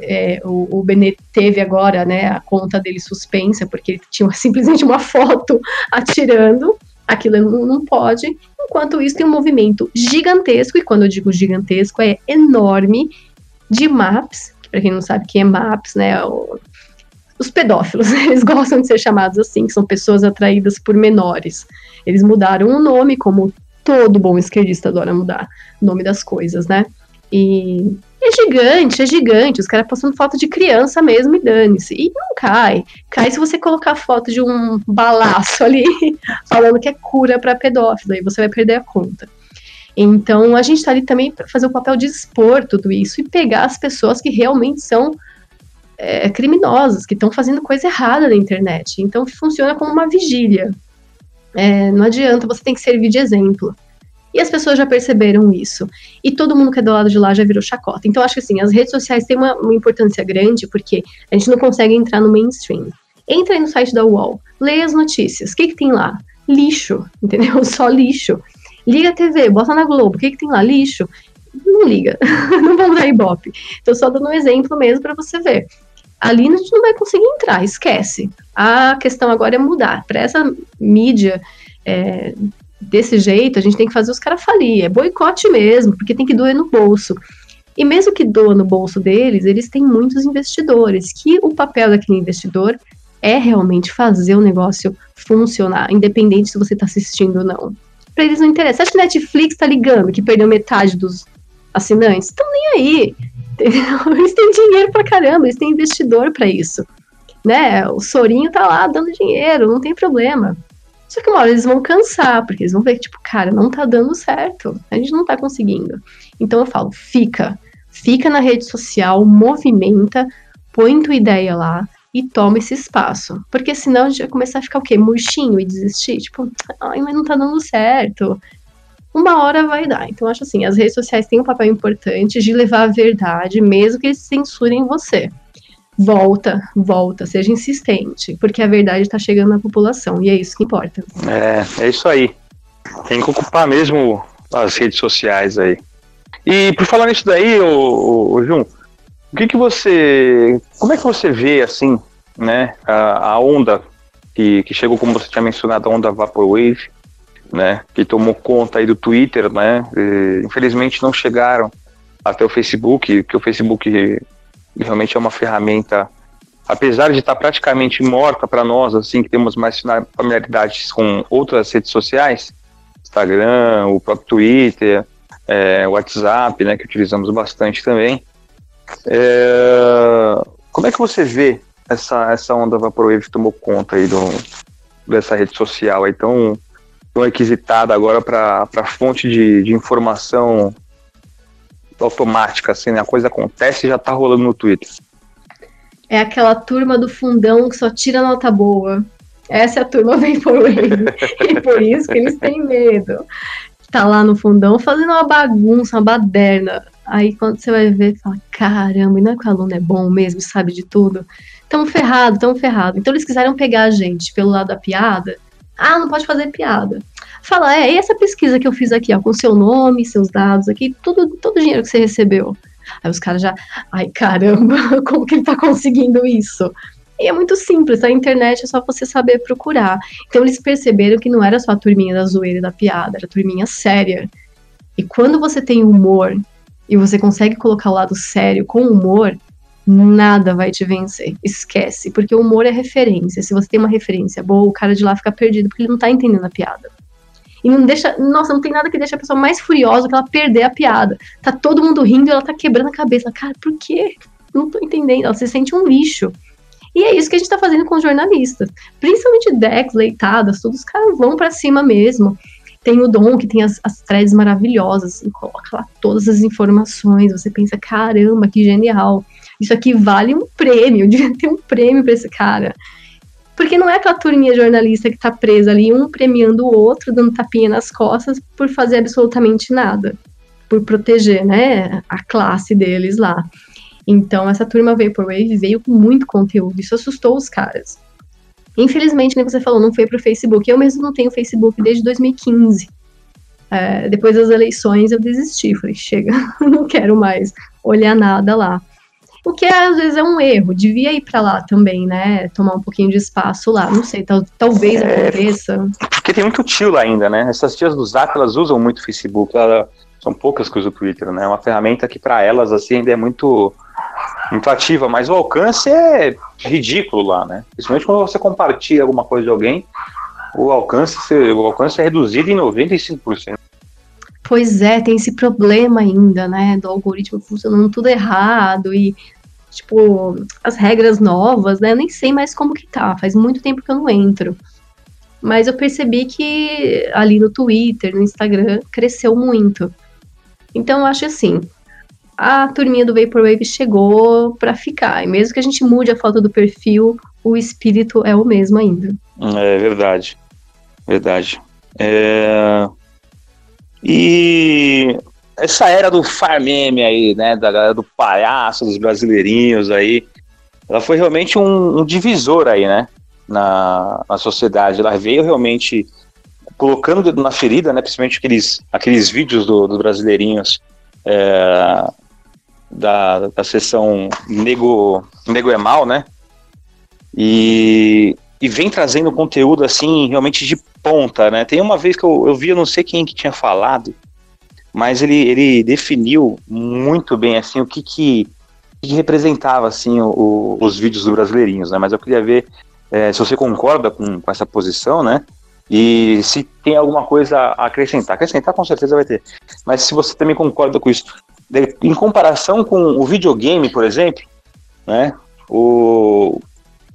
é, o, o Benet teve agora, né, a conta dele suspensa, porque ele tinha simplesmente uma foto atirando, aquilo não, não pode. Enquanto isso, tem um movimento gigantesco, e quando eu digo gigantesco, é enorme, de maps, que para quem não sabe que é maps, né, o, os pedófilos, eles gostam de ser chamados assim, que são pessoas atraídas por menores. Eles mudaram o nome, como todo bom esquerdista adora mudar o nome das coisas, né? E é gigante, é gigante. Os caras postando foto de criança mesmo e dane-se. E não cai. Cai se você colocar foto de um balaço ali, falando que é cura para pedófilo, aí você vai perder a conta. Então a gente tá ali também para fazer o papel de expor tudo isso e pegar as pessoas que realmente são é, criminosas, que estão fazendo coisa errada na internet. Então funciona como uma vigília. É, não adianta, você tem que servir de exemplo. E as pessoas já perceberam isso. E todo mundo que é do lado de lá já virou chacota. Então, acho que assim, as redes sociais têm uma, uma importância grande, porque a gente não consegue entrar no mainstream. Entra aí no site da UOL, lê as notícias. O que, que tem lá? Lixo, entendeu? Só lixo. Liga a TV, bota na Globo. O que, que tem lá? Lixo. Não liga. não vamos dar ibope. Então, só dando um exemplo mesmo para você ver. Ali a gente não vai conseguir entrar, esquece. A questão agora é mudar. Para essa mídia é, desse jeito, a gente tem que fazer os caras falir. É boicote mesmo, porque tem que doer no bolso. E mesmo que doa no bolso deles, eles têm muitos investidores, que o papel daquele investidor é realmente fazer o negócio funcionar, independente se você está assistindo ou não. Para eles não interessa. Acha que Netflix está ligando que perdeu metade dos assinantes? Estão nem aí. Eles têm dinheiro para caramba, eles têm investidor para isso. Né? O Sorinho tá lá dando dinheiro, não tem problema. Só que uma hora eles vão cansar, porque eles vão ver que, tipo, cara, não tá dando certo. A gente não tá conseguindo. Então eu falo, fica. Fica na rede social, movimenta, põe tua ideia lá e toma esse espaço. Porque senão a gente vai começar a ficar o quê? Murchinho e desistir? Tipo, ai, mas não tá dando certo. Uma hora vai dar. Então, acho assim, as redes sociais têm um papel importante de levar a verdade, mesmo que eles censurem você volta, volta, seja insistente, porque a verdade está chegando na população e é isso que importa. É, é isso aí. Tem que ocupar mesmo as redes sociais aí. E por falar nisso daí, ô, ô, Jun, o que que você, como é que você vê assim, né, a, a onda que, que chegou, como você tinha mencionado, a onda Vaporwave, né, que tomou conta aí do Twitter, né, e, infelizmente não chegaram até o Facebook, que o Facebook realmente é uma ferramenta, apesar de estar praticamente morta para nós, assim, que temos mais familiaridades com outras redes sociais, Instagram, o próprio Twitter, é, WhatsApp, né, que utilizamos bastante também. É, como é que você vê essa, essa onda Vaporwave que tomou conta aí do, dessa rede social aí tão, tão requisitada agora para fonte de, de informação automática, assim, né? A coisa acontece e já tá rolando no Twitter. É aquela turma do fundão que só tira nota boa. Essa é a turma Vaporwave. e por isso que eles têm medo. Tá lá no fundão fazendo uma bagunça, uma baderna. Aí quando você vai ver, fala, caramba, e não é que o aluno é bom mesmo, sabe de tudo? Tão ferrado, tão ferrado. Então eles quiseram pegar a gente pelo lado da piada. Ah, não pode fazer piada fala, é, e essa pesquisa que eu fiz aqui, ó, com seu nome, seus dados aqui, tudo, todo o dinheiro que você recebeu. Aí os caras já, ai caramba, como que ele tá conseguindo isso? E é muito simples, a internet é só você saber procurar. Então eles perceberam que não era só a turminha da zoeira e da piada, era a turminha séria. E quando você tem humor e você consegue colocar o lado sério com humor, nada vai te vencer. Esquece, porque o humor é referência. Se você tem uma referência boa, o cara de lá fica perdido porque ele não tá entendendo a piada. E não deixa. Nossa, não tem nada que deixe a pessoa mais furiosa que ela perder a piada. Tá todo mundo rindo e ela tá quebrando a cabeça. Cara, por quê? Não tô entendendo. Ela se sente um lixo. E é isso que a gente tá fazendo com os jornalistas. Principalmente decks, leitadas, todos os caras vão para cima mesmo. Tem o Dom, que tem as, as threads maravilhosas, assim, coloca lá todas as informações, você pensa, caramba, que genial. Isso aqui vale um prêmio, devia ter um prêmio para esse cara. Porque não é aquela turminha jornalista que tá presa ali, um premiando o outro, dando tapinha nas costas por fazer absolutamente nada. Por proteger, né, a classe deles lá. Então, essa turma Vaporwave veio com muito conteúdo, isso assustou os caras. Infelizmente, nem você falou, não foi pro Facebook. Eu mesmo não tenho Facebook desde 2015. É, depois das eleições eu desisti, falei, chega, não quero mais olhar nada lá. O que às vezes é um erro, devia ir para lá também, né? Tomar um pouquinho de espaço lá, não sei, tal, talvez é, aconteça. Porque tem muito tio lá ainda, né? Essas tias do Zap, elas usam muito o Facebook, são poucas que usam o Twitter, né? É uma ferramenta que para elas, assim, ainda é muito, muito ativa, mas o alcance é ridículo lá, né? Principalmente quando você compartilha alguma coisa de alguém, o alcance, o alcance é reduzido em 95%. Pois é, tem esse problema ainda, né, do algoritmo funcionando tudo errado e tipo, as regras novas, né? Eu nem sei mais como que tá, faz muito tempo que eu não entro. Mas eu percebi que ali no Twitter, no Instagram, cresceu muito. Então eu acho assim, a turminha do Vaporwave chegou para ficar. E mesmo que a gente mude a foto do perfil, o espírito é o mesmo ainda. É verdade. Verdade. É... E essa era do farmeme aí, né, da galera do palhaço, dos brasileirinhos aí, ela foi realmente um, um divisor aí, né, na, na sociedade. Ela veio realmente colocando o dedo na ferida, né, principalmente aqueles, aqueles vídeos do, dos brasileirinhos é, da, da sessão Nego, Nego é Mal, né, e, e vem trazendo conteúdo, assim, realmente de ponta, né. Tem uma vez que eu, eu vi, eu não sei quem que tinha falado, mas ele, ele definiu muito bem assim o que que, que representava assim o, o, os vídeos do brasileirinhos, né? Mas eu queria ver é, se você concorda com, com essa posição, né? E se tem alguma coisa a acrescentar. Acrescentar com certeza vai ter. Mas se você também concorda com isso. Em comparação com o videogame, por exemplo, né? O,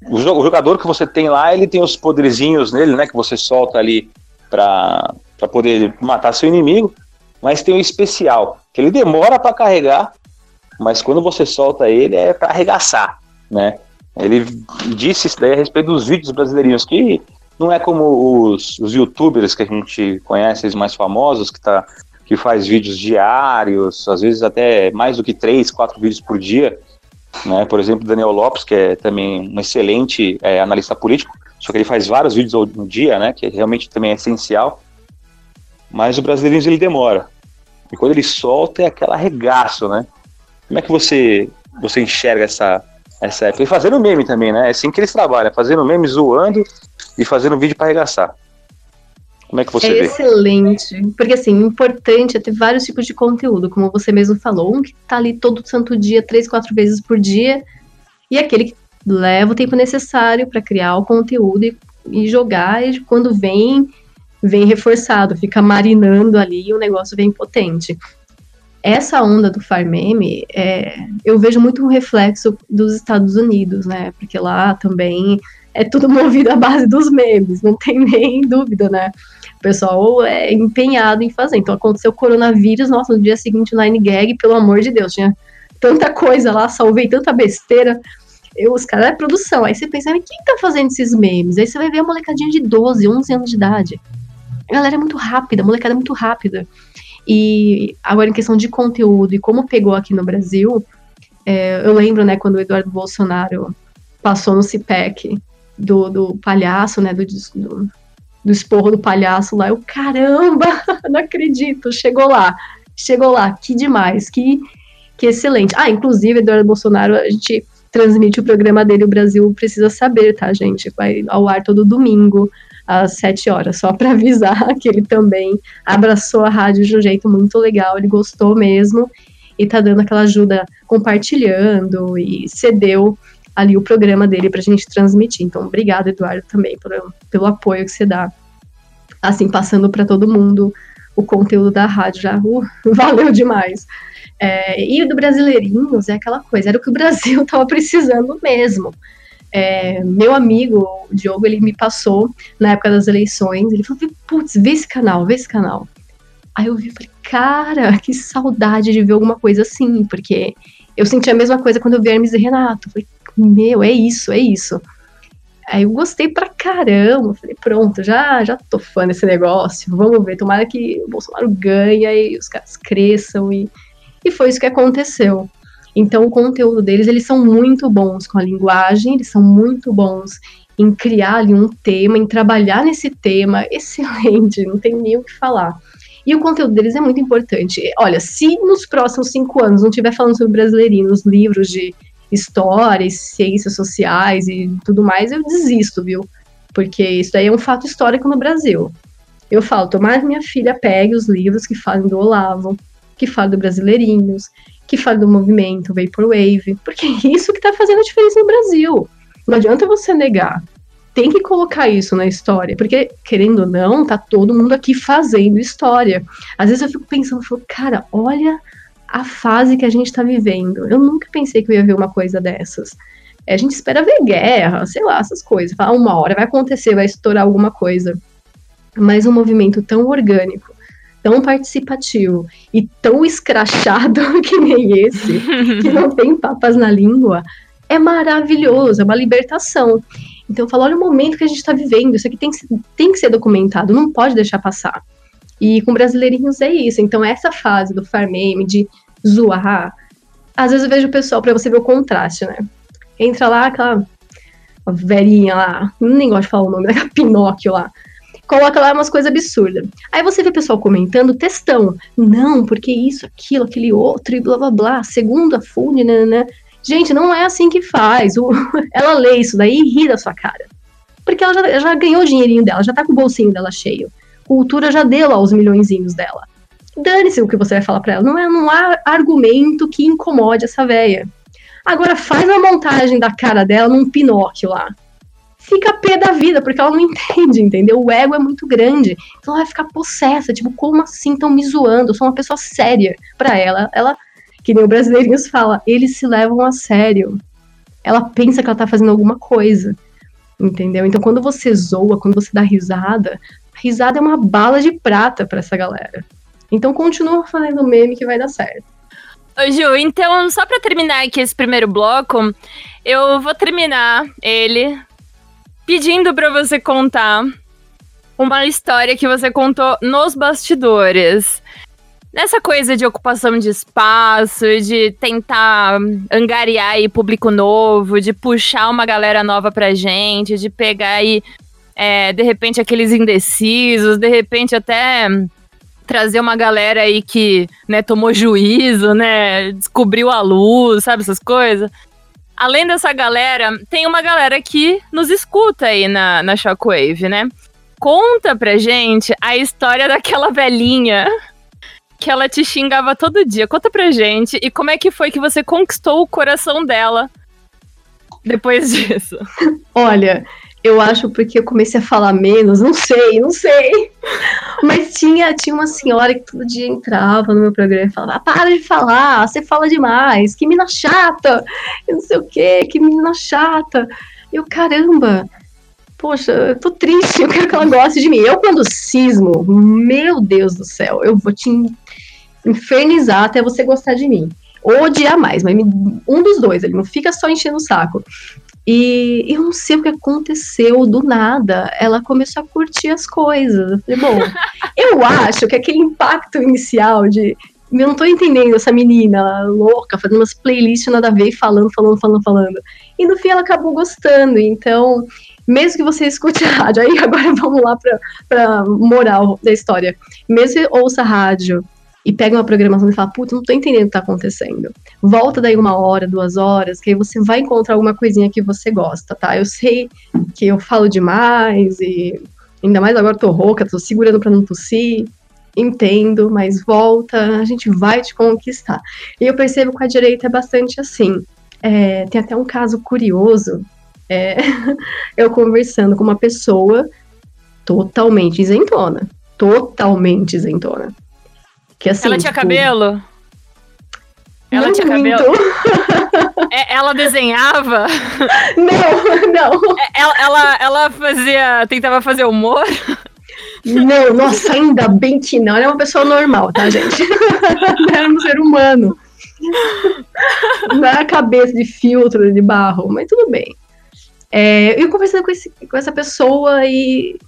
o jogador que você tem lá, ele tem os poderzinhos nele, né? Que você solta ali para poder matar seu inimigo mas tem um especial, que ele demora para carregar, mas quando você solta ele é para arregaçar, né? Ele disse isso daí a respeito dos vídeos brasileirinhos, que não é como os, os youtubers que a gente conhece, os mais famosos, que, tá, que faz vídeos diários, às vezes até mais do que três, quatro vídeos por dia. Né? Por exemplo, Daniel Lopes, que é também um excelente é, analista político, só que ele faz vários vídeos no dia, né? que realmente também é essencial. Mas o brasileirinho ele demora. E quando ele solta é aquela arregaço, né? Como é que você, você enxerga essa, essa época? E fazendo meme também, né? É assim que eles trabalham, fazendo meme, zoando e fazendo vídeo para arregaçar. Como é que você é vê? Excelente. Porque, assim, importante é ter vários tipos de conteúdo, como você mesmo falou. Um que tá ali todo santo dia, três, quatro vezes por dia. E aquele que leva o tempo necessário para criar o conteúdo e, e jogar. E quando vem, vem reforçado, fica marinando ali e o negócio vem potente. Essa onda do farmeme, é, eu vejo muito um reflexo dos Estados Unidos, né? Porque lá também é tudo movido à base dos memes, não tem nem dúvida, né? Pessoal é empenhado em fazer. Então aconteceu o coronavírus, nossa, no dia seguinte o Nine Gag, pelo amor de Deus, tinha tanta coisa lá, salvei tanta besteira. Eu, os caras é produção. Aí você pensa, quem tá fazendo esses memes? Aí você vai ver a molecadinha de 12, 11 anos de idade a galera é muito rápida, a molecada é muito rápida. E agora, em questão de conteúdo e como pegou aqui no Brasil, é, eu lembro, né, quando o Eduardo Bolsonaro passou no CIPEC do, do palhaço, né, do, do, do esporro do palhaço lá, eu, caramba, não acredito, chegou lá, chegou lá, que demais, que, que excelente. Ah, inclusive, Eduardo Bolsonaro, a gente transmite o programa dele, o Brasil Precisa Saber, tá, gente? Vai ao ar todo domingo, às sete horas, só para avisar que ele também abraçou a rádio de um jeito muito legal, ele gostou mesmo e tá dando aquela ajuda compartilhando e cedeu ali o programa dele pra gente transmitir. Então, obrigado, Eduardo, também pelo, pelo apoio que você dá, assim, passando para todo mundo o conteúdo da rádio já, uh, valeu demais. É, e do Brasileirinhos é aquela coisa, era o que o Brasil tava precisando mesmo É, meu amigo, o Diogo, ele me passou na época das eleições. Ele falou: putz, vê esse canal, vê esse canal. Aí eu vi falei: cara, que saudade de ver alguma coisa assim, porque eu senti a mesma coisa quando eu vi Hermes e Renato. falei: meu, é isso, é isso. Aí eu gostei pra caramba. Falei: pronto, já, já tô fã desse negócio. Vamos ver, tomara que o Bolsonaro ganhe e os caras cresçam. E, e foi isso que aconteceu. Então, o conteúdo deles, eles são muito bons com a linguagem, eles são muito bons em criar ali um tema, em trabalhar nesse tema, excelente, não tem nem o que falar. E o conteúdo deles é muito importante. Olha, se nos próximos cinco anos não estiver falando sobre brasileirinhos, livros de história, ciências sociais e tudo mais, eu desisto, viu? Porque isso daí é um fato histórico no Brasil. Eu falo, tomara minha filha pegue os livros que falam do Olavo, que falam do Brasileirinhos, que fala do movimento Vaporwave, porque é isso que está fazendo a diferença no Brasil. Não adianta você negar. Tem que colocar isso na história, porque, querendo ou não, tá todo mundo aqui fazendo história. Às vezes eu fico pensando, falo, cara, olha a fase que a gente está vivendo. Eu nunca pensei que eu ia ver uma coisa dessas. É, a gente espera ver guerra, sei lá, essas coisas. Fala, uma hora vai acontecer, vai estourar alguma coisa. Mas um movimento tão orgânico, tão participativo e tão escrachado que nem esse, que não tem papas na língua, é maravilhoso, é uma libertação. Então eu falo, olha o momento que a gente está vivendo, isso aqui tem, tem que ser documentado, não pode deixar passar. E com brasileirinhos é isso. Então essa fase do farmame, de zoar, às vezes eu vejo o pessoal, para você ver o contraste, né? Entra lá aquela velhinha lá, nem gosto de falar o nome, daquela Pinóquio lá coloca lá umas coisas absurdas. Aí você vê o pessoal comentando textão. Não, porque isso, aquilo, aquele outro e blá blá blá. Segundo a FUNE, né, né? Gente, não é assim que faz. O, ela lê isso daí e ri da sua cara. Porque ela já, já ganhou o dinheirinho dela, já tá com o bolsinho dela cheio. Cultura já deu lá os milhõezinhos dela. Dane-se o que você vai falar pra ela. Não, é, não há argumento que incomode essa véia. Agora faz uma montagem da cara dela num Pinóquio lá fica pé da vida, porque ela não entende, entendeu? O ego é muito grande. Então ela vai ficar possessa, tipo, como assim estão me zoando? Eu sou uma pessoa séria para ela. Ela, que nem o brasileirinhos fala, eles se levam a sério. Ela pensa que ela tá fazendo alguma coisa. Entendeu? Então quando você zoa, quando você dá risada, risada é uma bala de prata para essa galera. Então continua fazendo meme que vai dar certo. Ô Ju, então só para terminar aqui esse primeiro bloco, eu vou terminar ele pedindo para você contar uma história que você contou nos bastidores. Nessa coisa de ocupação de espaço, de tentar angariar aí público novo, de puxar uma galera nova pra gente, de pegar aí, é, de repente, aqueles indecisos, de repente até trazer uma galera aí que, né, tomou juízo, né, descobriu a luz, sabe, essas coisas além dessa galera, tem uma galera que nos escuta aí na, na Shockwave, né? Conta pra gente a história daquela velhinha que ela te xingava todo dia. Conta pra gente e como é que foi que você conquistou o coração dela depois disso. Olha, eu acho porque eu comecei a falar menos, não sei, não sei. Mas tinha, tinha uma senhora que todo dia entrava no meu programa e falava: ah, para de falar, você fala demais, que mina chata, eu não sei o quê, que menina chata. Eu, caramba, poxa, eu tô triste, eu quero que ela goste de mim. Eu, quando cismo, meu Deus do céu, eu vou te infernizar até você gostar de mim. Ou odiar mais, mas um dos dois, ele não fica só enchendo o saco. E eu não sei o que aconteceu do nada. Ela começou a curtir as coisas. Eu falei, bom, eu acho que aquele impacto inicial de. Eu não tô entendendo essa menina louca, fazendo umas playlists nada a ver, falando, falando, falando, falando. E no fim ela acabou gostando. Então, mesmo que você escute a rádio, aí agora vamos lá pra, pra moral da história. Mesmo que ouça a rádio e pega uma programação e fala, putz, não tô entendendo o que tá acontecendo. Volta daí uma hora, duas horas, que aí você vai encontrar alguma coisinha que você gosta, tá? Eu sei que eu falo demais e ainda mais agora tô rouca, tô segurando para não tossir. Entendo, mas volta, a gente vai te conquistar. E eu percebo que a direita é bastante assim. É, tem até um caso curioso. É, eu conversando com uma pessoa totalmente isentona. Totalmente isentona. Que, assim, Ela tinha tipo, cabelo? Ela não tinha muito. cabelo? É, ela desenhava? Não, não. É, Ela, ela, ela fazia. tentava fazer humor? Não, nossa, ainda bem que não. Ela é uma pessoa normal, tá, gente? Era um ser humano. Não era cabeça de filtro de barro, mas tudo bem. É, eu conversando com, esse- com essa pessoa e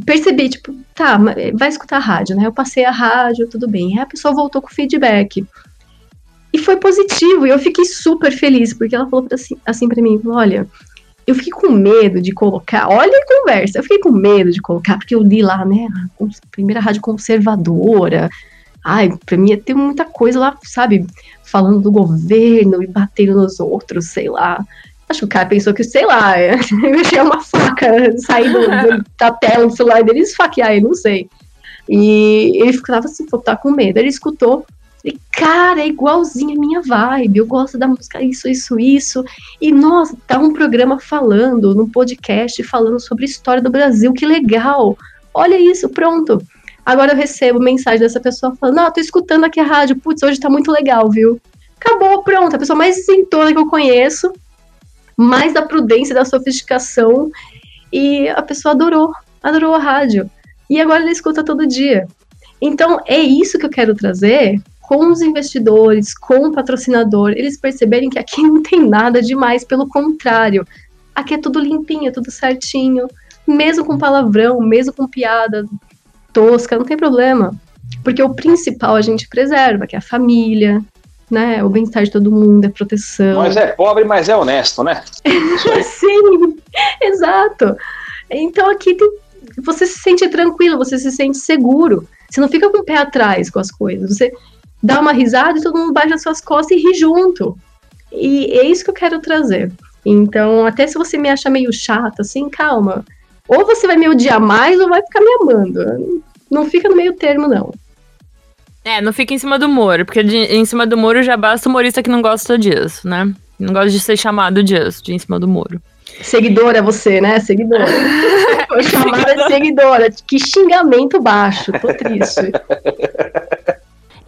percebi, tipo, tá, vai escutar a rádio, né? Eu passei a rádio, tudo bem. Aí a pessoa voltou com feedback. E foi positivo, e eu fiquei super feliz, porque ela falou pra- assim, assim pra mim, olha, eu fiquei com medo de colocar, olha a conversa, eu fiquei com medo de colocar, porque eu li lá, né, primeira rádio conservadora, ai, pra mim ter muita coisa lá, sabe, falando do governo e batendo nos outros, sei lá. Acho que o cara pensou que, sei lá, eu achei uma faca sair da tela do celular dele e esfaquear ele, não sei. E ele ficava assim, tá com medo. Ele escutou, e cara, é igualzinho a minha vibe, eu gosto da música, isso, isso, isso. E, nossa, tá um programa falando, num podcast, falando sobre história do Brasil, que legal. Olha isso, pronto. Agora eu recebo mensagem dessa pessoa falando, não, tô escutando aqui a rádio, putz, hoje tá muito legal, viu? Acabou, pronto, a pessoa mais isentona que eu conheço, mais da prudência, da sofisticação, e a pessoa adorou, adorou a rádio. E agora ele escuta todo dia. Então, é isso que eu quero trazer com os investidores, com o patrocinador, eles perceberem que aqui não tem nada demais, pelo contrário, aqui é tudo limpinho, é tudo certinho, mesmo com palavrão, mesmo com piada tosca, não tem problema. Porque o principal a gente preserva, que é a família, né? O bem-estar de todo mundo, a proteção. Nós é pobre, mas é honesto, né? Sim, exato. Então aqui tem, você se sente tranquilo, você se sente seguro. Você não fica com o pé atrás com as coisas. Você dá uma risada e todo mundo baixa as suas costas e ri junto. E é isso que eu quero trazer. Então, até se você me acha meio chata, assim, calma. Ou você vai me odiar mais ou vai ficar me amando. Não fica no meio termo, não. É, não fica em cima do muro, porque de- em cima do muro já basta humorista que não gosta disso, né? Não gosta de ser chamado disso, de em cima do muro. Seguidora você, né? Seguidora. Foi chamada de seguidora. Que xingamento baixo. Tô triste.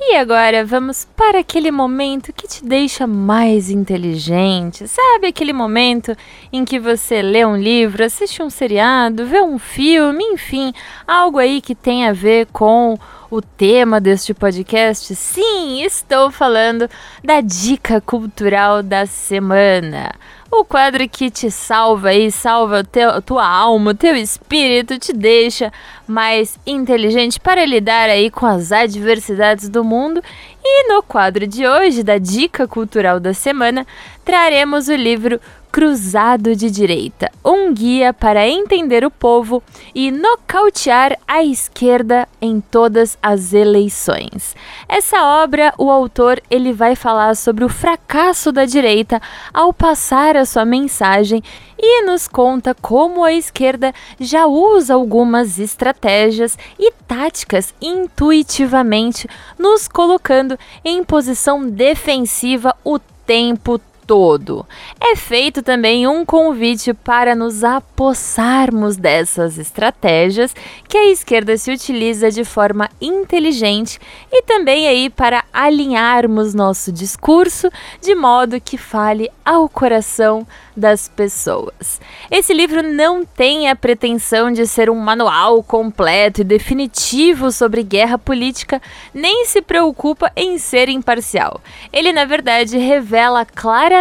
E agora vamos para aquele momento que te deixa mais inteligente. Sabe aquele momento em que você lê um livro, assiste um seriado, vê um filme, enfim, algo aí que tem a ver com o tema deste podcast? Sim, estou falando da dica cultural da semana. O quadro que te salva aí, salva teu, tua alma, teu espírito, te deixa mais inteligente para lidar aí com as adversidades do mundo. E no quadro de hoje, da Dica Cultural da Semana, traremos o livro Cruzado de Direita, um guia para entender o povo e nocautear a esquerda em todas as eleições. Essa obra, o autor ele vai falar sobre o fracasso da direita ao passar a sua mensagem e nos conta como a esquerda já usa algumas estratégias e táticas intuitivamente, nos colocando em posição defensiva o tempo todo. É feito também um convite para nos apossarmos dessas estratégias que a esquerda se utiliza de forma inteligente e também aí para alinharmos nosso discurso de modo que fale ao coração das pessoas. Esse livro não tem a pretensão de ser um manual completo e definitivo sobre guerra política, nem se preocupa em ser imparcial. Ele, na verdade, revela claramente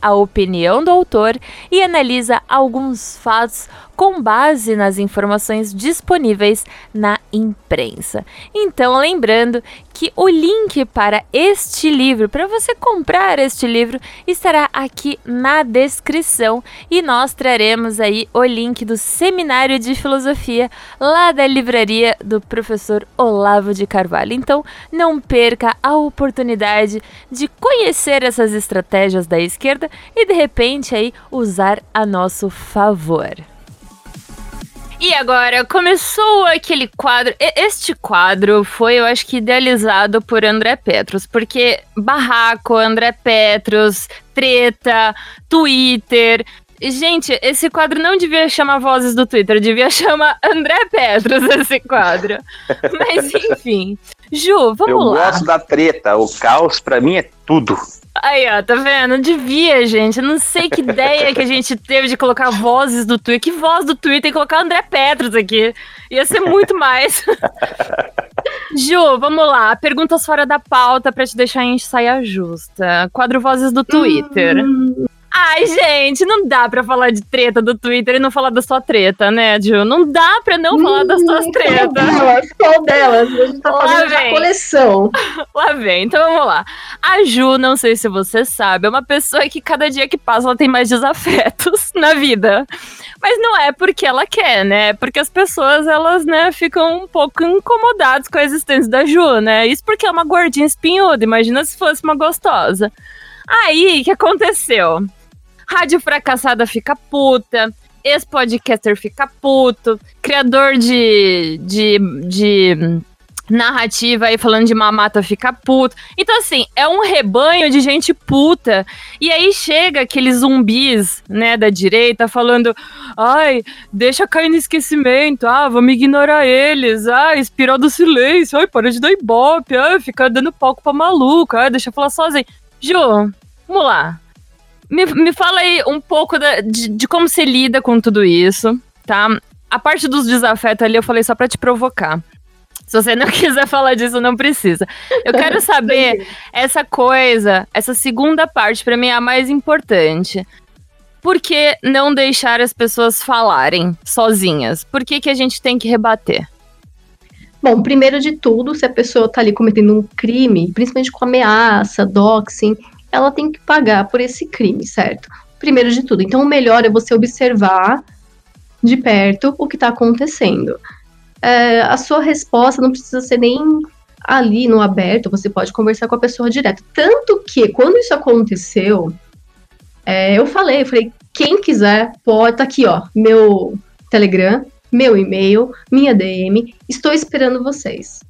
a opinião do autor e analisa alguns fatos com base nas informações disponíveis na imprensa. Então, lembrando que o link para este livro, para você comprar este livro, estará aqui na descrição e nós traremos aí o link do Seminário de Filosofia lá da livraria do professor Olavo de Carvalho. Então, não perca a oportunidade de conhecer essas estratégias da esquerda e de repente aí usar a nosso favor. E agora, começou aquele quadro. Este quadro foi, eu acho que, idealizado por André Petros, porque barraco, André Petros, treta, Twitter. Gente, esse quadro não devia chamar Vozes do Twitter, devia chamar André Petros esse quadro. Mas enfim. Ju, vamos Eu lá. Eu gosto da treta, o caos pra mim é tudo. Aí, ó, tá vendo? Devia, gente. Eu não sei que ideia que a gente teve de colocar vozes do Twitter. Que voz do Twitter e colocar André Petros aqui. Ia ser muito mais. Ju, vamos lá. Perguntas fora da pauta pra te deixar em saia justa. Quadro Vozes do Twitter. Hum, Ai, gente, não dá pra falar de treta do Twitter e não falar da sua treta, né, Ju? Não dá pra não falar das suas Qual tretas. delas? Qual delas? A gente tá Lá fazendo vem. coleção. Lá vem, então vamos lá. A Ju, não sei se você sabe, é uma pessoa que cada dia que passa ela tem mais desafetos na vida. Mas não é porque ela quer, né? É porque as pessoas, elas, né, ficam um pouco incomodadas com a existência da Ju, né? Isso porque é uma gordinha espinhuda, imagina se fosse uma gostosa. Aí, o que aconteceu? Rádio fracassada fica puta, ex-podcaster fica puto, criador de, de, de narrativa aí falando de mamata fica puto. Então, assim, é um rebanho de gente puta. E aí chega aqueles zumbis, né, da direita falando: ai, deixa cair no esquecimento, ah, vamos ignorar eles, ah, espiral do silêncio, ai, para de dar ibope, ai, fica dando palco pra maluco, ai, deixa eu falar sozinho. Ju, vamos lá. Me, me fala aí um pouco da- de, de como você lida com tudo isso, tá? A parte dos desafetos ali eu falei só pra te provocar. Se você não quiser falar disso, não precisa. Eu quero saber essa coisa, essa segunda parte, pra mim é a mais importante. Por que não deixar as pessoas falarem sozinhas? Por que, que a gente tem que rebater? Bom, primeiro de tudo, se a pessoa tá ali cometendo um crime, principalmente com ameaça, doxing, ela tem que pagar por esse crime, certo? Primeiro de tudo. Então, o melhor é você observar de perto o que tá acontecendo. É, a sua resposta não precisa ser nem ali no aberto, você pode conversar com a pessoa direto. Tanto que, quando isso aconteceu, é, eu falei, eu falei, quem quiser, pode, tá aqui, ó, meu Telegram, meu e-mail, minha DM, estou esperando vocês.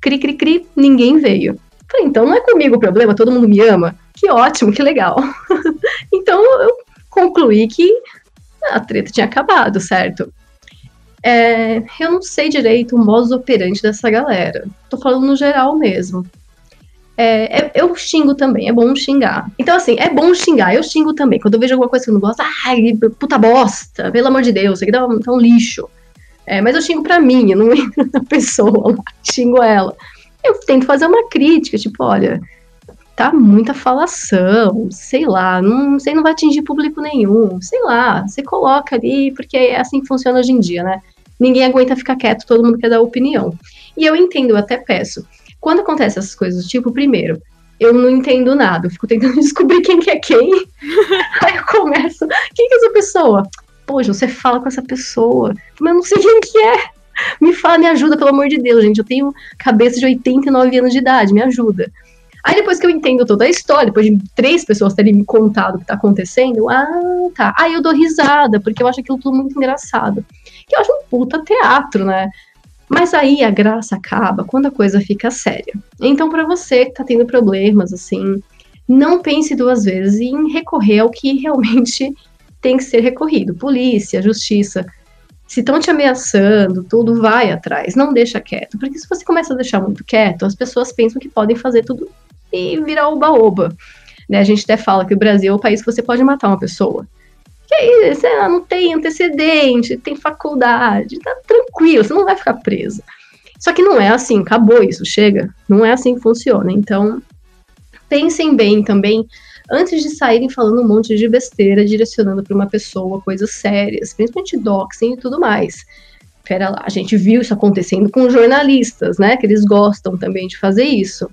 Cri, cri, cri, ninguém veio. Falei, então não é comigo o problema, todo mundo me ama. Que ótimo, que legal. então eu concluí que a treta tinha acabado, certo? É, eu não sei direito o modus operandi dessa galera. Tô falando no geral mesmo. É, é- eu xingo também, é bom xingar. Então, assim, é bom xingar, eu xingo também. Quando eu vejo alguma coisa que eu não gosto, ai, puta bosta, pelo amor de Deus, isso aqui dá um, um lixo. É, mas eu xingo pra mim, eu não entro na pessoa, xingo ela. Eu tento fazer uma crítica, tipo, olha, tá muita falação, sei lá, não sei, não vai atingir público nenhum, sei lá, você coloca ali, porque é assim que funciona hoje em dia, né? Ninguém aguenta ficar quieto, todo mundo quer dar opinião. E eu entendo, eu até peço. Quando acontece essas coisas, tipo, primeiro, eu não entendo nada, eu fico tentando descobrir quem que é quem. Aí eu começo, quem que é essa pessoa? Poxa, você fala com essa pessoa, mas eu não sei quem que é. Me fala, me ajuda, pelo amor de Deus, gente. Eu tenho cabeça de 89 anos de idade, me ajuda. Aí depois que eu entendo toda a história, depois de três pessoas terem me contado o que tá acontecendo, ah, tá. Aí eu dou risada, porque eu acho aquilo tudo muito engraçado. Que eu acho um puta teatro, né? Mas aí a graça acaba quando a coisa fica séria. Então, pra você que tá tendo problemas, assim, não pense duas vezes em recorrer ao que realmente tem que ser recorrido. Polícia, justiça. Se estão te ameaçando, tudo vai atrás, não deixa quieto. Porque se você começa a deixar muito quieto, as pessoas pensam que podem fazer tudo e virar oba-oba. Né? A gente até fala que o Brasil é o país que você pode matar uma pessoa. Que aí, você ah, não tem antecedente, tem faculdade, tá tranquilo, você não vai ficar preso. Só que não é assim, acabou isso, chega. Não é assim que funciona. Então, pensem bem também antes de saírem falando um monte de besteira, direcionando para uma pessoa coisas sérias, principalmente doxing e tudo mais. Pera lá, a gente viu isso acontecendo com jornalistas, né? Que eles gostam também de fazer isso.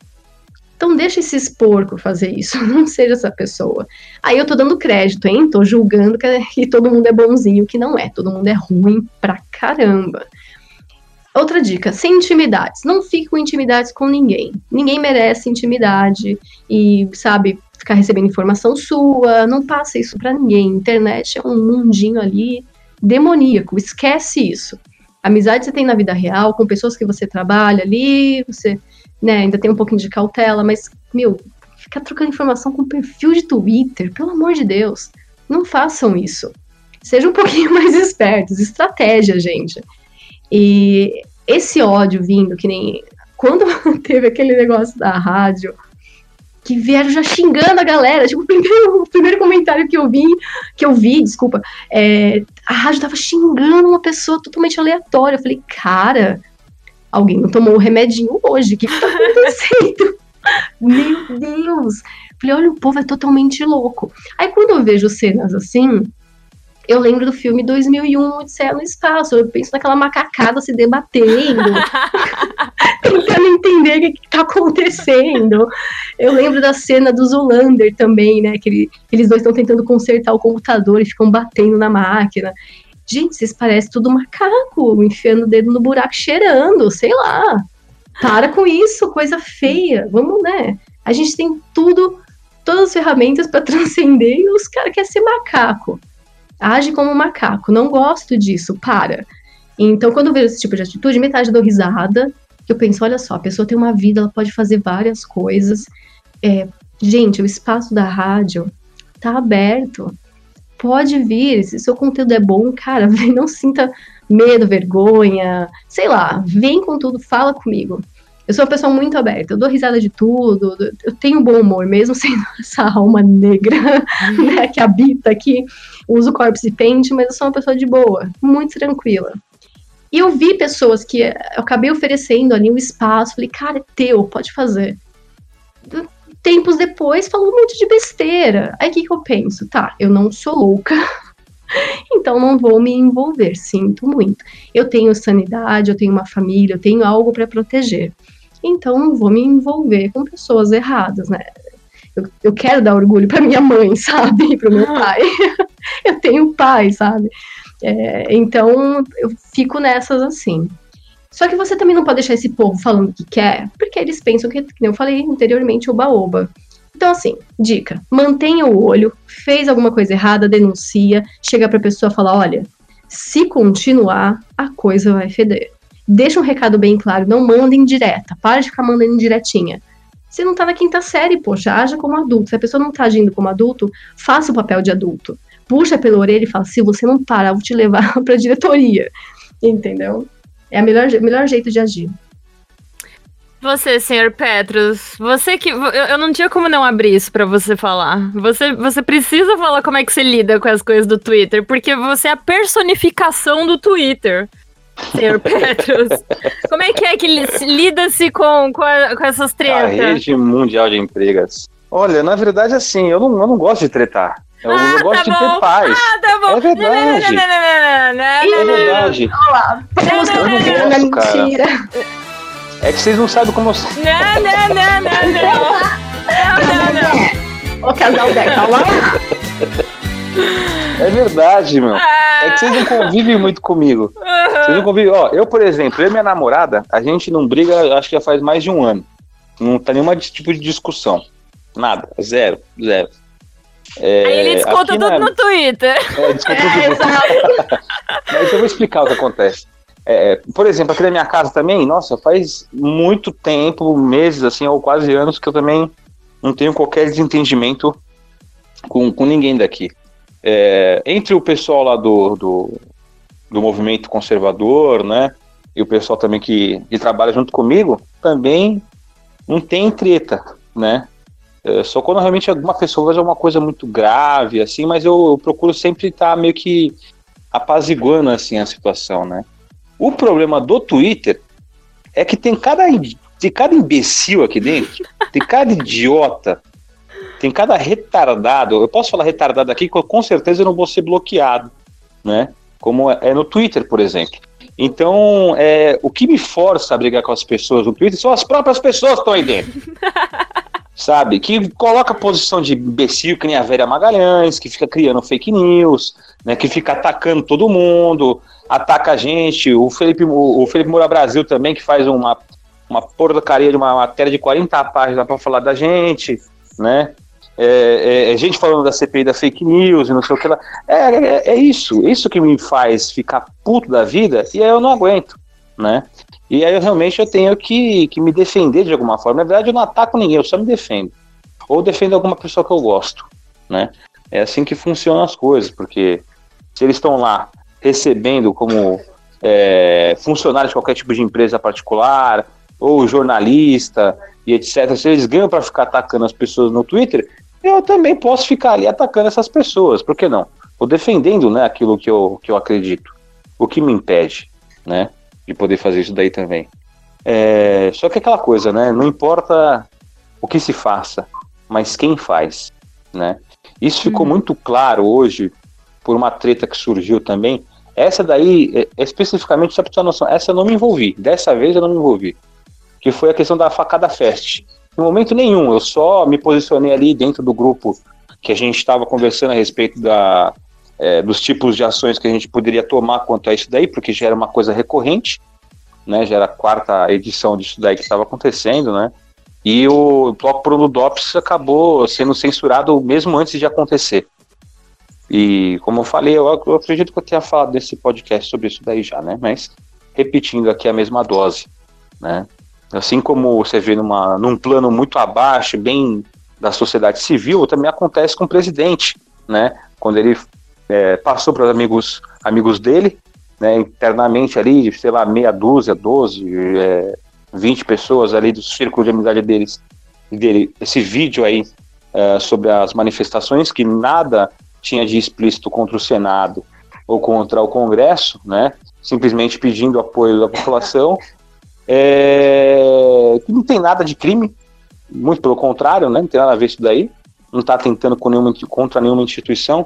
Então deixa esses porcos fazer isso, não seja essa pessoa. Aí eu tô dando crédito, hein? Tô julgando que, que todo mundo é bonzinho, que não é. Todo mundo é ruim pra caramba. Outra dica, sem intimidades. Não fique com intimidades com ninguém. Ninguém merece intimidade e, sabe, ficar recebendo informação sua. Não passa isso pra ninguém. Internet é um mundinho ali demoníaco. Esquece isso. Amizade você tem na vida real, com pessoas que você trabalha ali, você né, ainda tem um pouquinho de cautela, mas, meu, ficar trocando informação com perfil de Twitter, pelo amor de Deus. Não façam isso. Sejam um pouquinho mais espertos. Estratégia, gente. E esse ódio vindo, que nem. Quando teve aquele negócio da rádio, que vieram já xingando a galera. Tipo, o primeiro, o primeiro comentário que eu vi, que eu vi, desculpa, é, a rádio tava xingando uma pessoa totalmente aleatória. Eu falei, cara, alguém não tomou o remedinho hoje, o que, que tá acontecendo? Meu Deus! Falei, olha, o povo é totalmente louco. Aí quando eu vejo cenas assim, eu lembro do filme 2001, Odisseia no Espaço. Eu penso naquela macacada se debatendo, tentando entender o que, está acontecendo. Eu lembro da cena do Zolander também, né? Que ele, eles dois estão tentando consertar o computador e ficam batendo na máquina. Gente, vocês parecem tudo macaco, enfiando o dedo no buraco, cheirando, sei lá. Para com isso, coisa feia. Vamos, né? A gente tem tudo, todas as ferramentas para transcender e os caras querem ser macaco age como um macaco. Não gosto disso, para. Então, quando eu vejo esse tipo de atitude, metade dou risada, que eu penso, olha só, a pessoa tem uma vida, ela pode fazer várias coisas. É, gente, o espaço da rádio tá aberto. Pode vir, se seu conteúdo é bom, cara, não sinta medo, vergonha, sei lá, vem com tudo, fala comigo. Eu sou uma pessoa muito aberta, eu dou risada de tudo, eu tenho bom humor, mesmo sendo essa alma negra né, que habita aqui. Uso corpse paint, mas eu sou uma pessoa de boa, muito tranquila. E eu vi pessoas que eu acabei oferecendo ali um espaço, falei, cara, é teu, pode fazer. Tempos depois, falou um monte de besteira. Aí o que, que eu penso? Tá, eu não sou louca, então não vou me envolver, sinto muito. Eu tenho sanidade, eu tenho uma família, eu tenho algo para proteger então não vou me envolver com pessoas erradas, né? Eu, eu quero dar orgulho para minha mãe, sabe? Para o meu ah. pai. eu tenho pai, sabe? É, então eu fico nessas assim. Só que você também não pode deixar esse povo falando o que quer, porque eles pensam que, como eu falei anteriormente, oba-oba. Então, assim, dica: mantenha o olho, fez alguma coisa errada, denuncia, chega pra pessoa e fala: olha, se continuar, a coisa vai feder deixa um recado bem claro, não manda em direta, para de ficar mandando em diretinha. Você não tá na quinta série, poxa, haja como adulto. Se a pessoa não tá agindo como adulto, faça o papel de adulto. Puxa pela orelha e fala: se você não parar, eu vou te levar pra diretoria. Entendeu? É o melhor, melhor jeito de agir. Você, senhor Petros, você que. Eu, eu não tinha como não abrir isso para você falar. Você, você precisa falar como é que você lida com as coisas do Twitter, porque você é a personificação do Twitter senhor Petros. Como é que é que lida-se com, com, com, essas tretas? A rede mundial de empregas. Olha, na verdade, assim, eu não, eu não gosto de tretar. Eu, ah, eu gosto tá de ter paz. Ah, tá bom. É verdade. Não, não, não, é verdade. Olá. Eu não gosto, cara. É que vocês não sabem como eu sou. Não, não, não, não, não. Não, não, não. Ô, casal Deca, lá. É verdade, meu. É que vocês não convivem muito comigo. Vocês não convivem. Ó, eu, por exemplo, eu e minha namorada, a gente não briga, acho que já faz mais de um ano. Não tá nenhum tipo de discussão. Nada. Zero. Zero. É, Aí ele desconta tudo na... no Twitter. É, desconta é, tudo. Mas eu vou explicar o que acontece. É, por exemplo, aqui na minha casa também, nossa, faz muito tempo, meses assim, ou quase anos, que eu também não tenho qualquer desentendimento com, com ninguém daqui é, entre o pessoal lá do, do, do, movimento conservador, né, e o pessoal também que, que trabalha junto comigo, também não tem treta, né, é, só quando realmente alguma pessoa faz alguma coisa muito grave, assim, mas eu, eu procuro sempre estar meio que apaziguando, assim, a situação, né. O problema do Twitter é que tem cada, tem cada imbecil aqui dentro, tem cada idiota tem cada retardado. Eu posso falar retardado aqui, com certeza eu não vou ser bloqueado, né? Como é, é no Twitter, por exemplo. Então, é, o que me força a brigar com as pessoas no Twitter são as próprias pessoas que estão aí dentro. Sabe? Que coloca a posição de imbecil, que nem a Vera Magalhães, que fica criando fake news, né? Que fica atacando todo mundo, ataca a gente. O Felipe, o Felipe Moura Brasil também, que faz uma, uma porcaria de uma matéria de 40 páginas para falar da gente, né? É, é, é, gente falando da CPI da fake news e não sei o que lá. É, é, é, isso, isso que me faz ficar puto da vida e aí eu não aguento, né? E aí eu realmente eu tenho que, que me defender de alguma forma. Na verdade, eu não ataco ninguém, eu só me defendo. Ou defendo alguma pessoa que eu gosto, né? É assim que funcionam as coisas, porque se eles estão lá recebendo como é, funcionários de qualquer tipo de empresa particular, ou jornalista e etc., se eles ganham para ficar atacando as pessoas no Twitter, eu também posso ficar ali atacando essas pessoas, por que não? Ou defendendo né, aquilo que eu, que eu acredito. O que me impede né, de poder fazer isso daí também. É, só que aquela coisa, né? Não importa o que se faça, mas quem faz, né? Isso ficou uhum. muito claro hoje por uma treta que surgiu também. Essa daí, é, especificamente, só para ter noção, essa eu não me envolvi. Dessa vez eu não me envolvi. Que foi a questão da facada fest. Em momento nenhum, eu só me posicionei ali dentro do grupo que a gente estava conversando a respeito da, é, dos tipos de ações que a gente poderia tomar quanto a isso daí, porque já era uma coisa recorrente, né? Já era a quarta edição disso daí que estava acontecendo, né? E o bloco Bruno Dops acabou sendo censurado mesmo antes de acontecer. E como eu falei, eu, eu acredito que eu tenha falado nesse podcast sobre isso daí já, né? Mas repetindo aqui a mesma dose, né? Assim como você vê numa, num plano muito abaixo, bem da sociedade civil, também acontece com o presidente, né? Quando ele é, passou para os amigos, amigos dele, né, internamente ali, sei lá, meia dúzia, doze, é, 20 pessoas ali do círculo de amizade deles, dele, esse vídeo aí é, sobre as manifestações, que nada tinha de explícito contra o Senado ou contra o Congresso, né, simplesmente pedindo apoio da população, é, que não tem nada de crime, muito pelo contrário, né, não tem nada a ver isso daí, não está tentando com nenhuma, contra nenhuma instituição,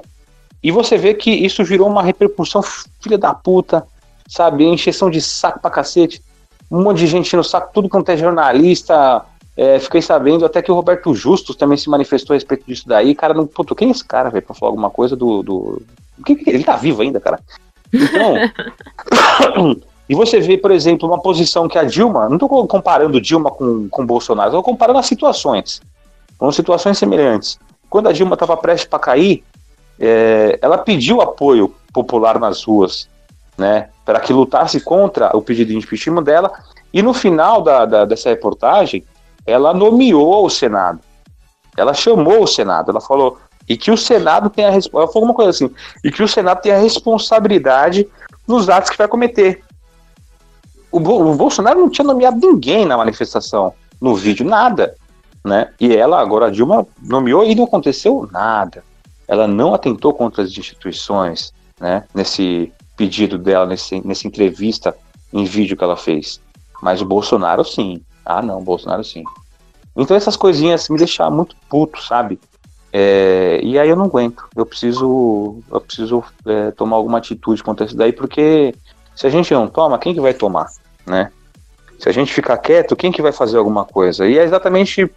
e você vê que isso virou uma repercussão filha da puta, sabe? Encheção de saco pra cacete. Um monte de gente no saco, tudo quanto é jornalista. É, fiquei sabendo até que o Roberto Justus também se manifestou a respeito disso daí. Cara, não, puto, quem é esse cara, velho, pra falar alguma coisa do. do... Ele tá vivo ainda, cara. Então. E você vê, por exemplo, uma posição que a Dilma. Não tô comparando Dilma com, com Bolsonaro, tô comparando as situações. São situações semelhantes. Quando a Dilma estava prestes para cair, é, ela pediu apoio popular nas ruas, né, para que lutasse contra o pedido de impeachment dela, e no final da, da, dessa reportagem, ela nomeou o Senado. Ela chamou o Senado, ela falou, e que o Senado tem a ela falou uma coisa assim, e que o Senado tem a responsabilidade nos atos que vai cometer. O, o Bolsonaro não tinha nomeado ninguém na manifestação, no vídeo, nada. Né? E ela, agora a Dilma, nomeou e não aconteceu nada ela não atentou contra as instituições, né, nesse pedido dela, nesse, nessa entrevista em vídeo que ela fez. Mas o Bolsonaro, sim. Ah, não, Bolsonaro, sim. Então essas coisinhas me deixaram muito puto, sabe? É, e aí eu não aguento. Eu preciso, eu preciso é, tomar alguma atitude contra isso daí, porque se a gente não toma, quem que vai tomar, né? Se a gente ficar quieto, quem que vai fazer alguma coisa? E é exatamente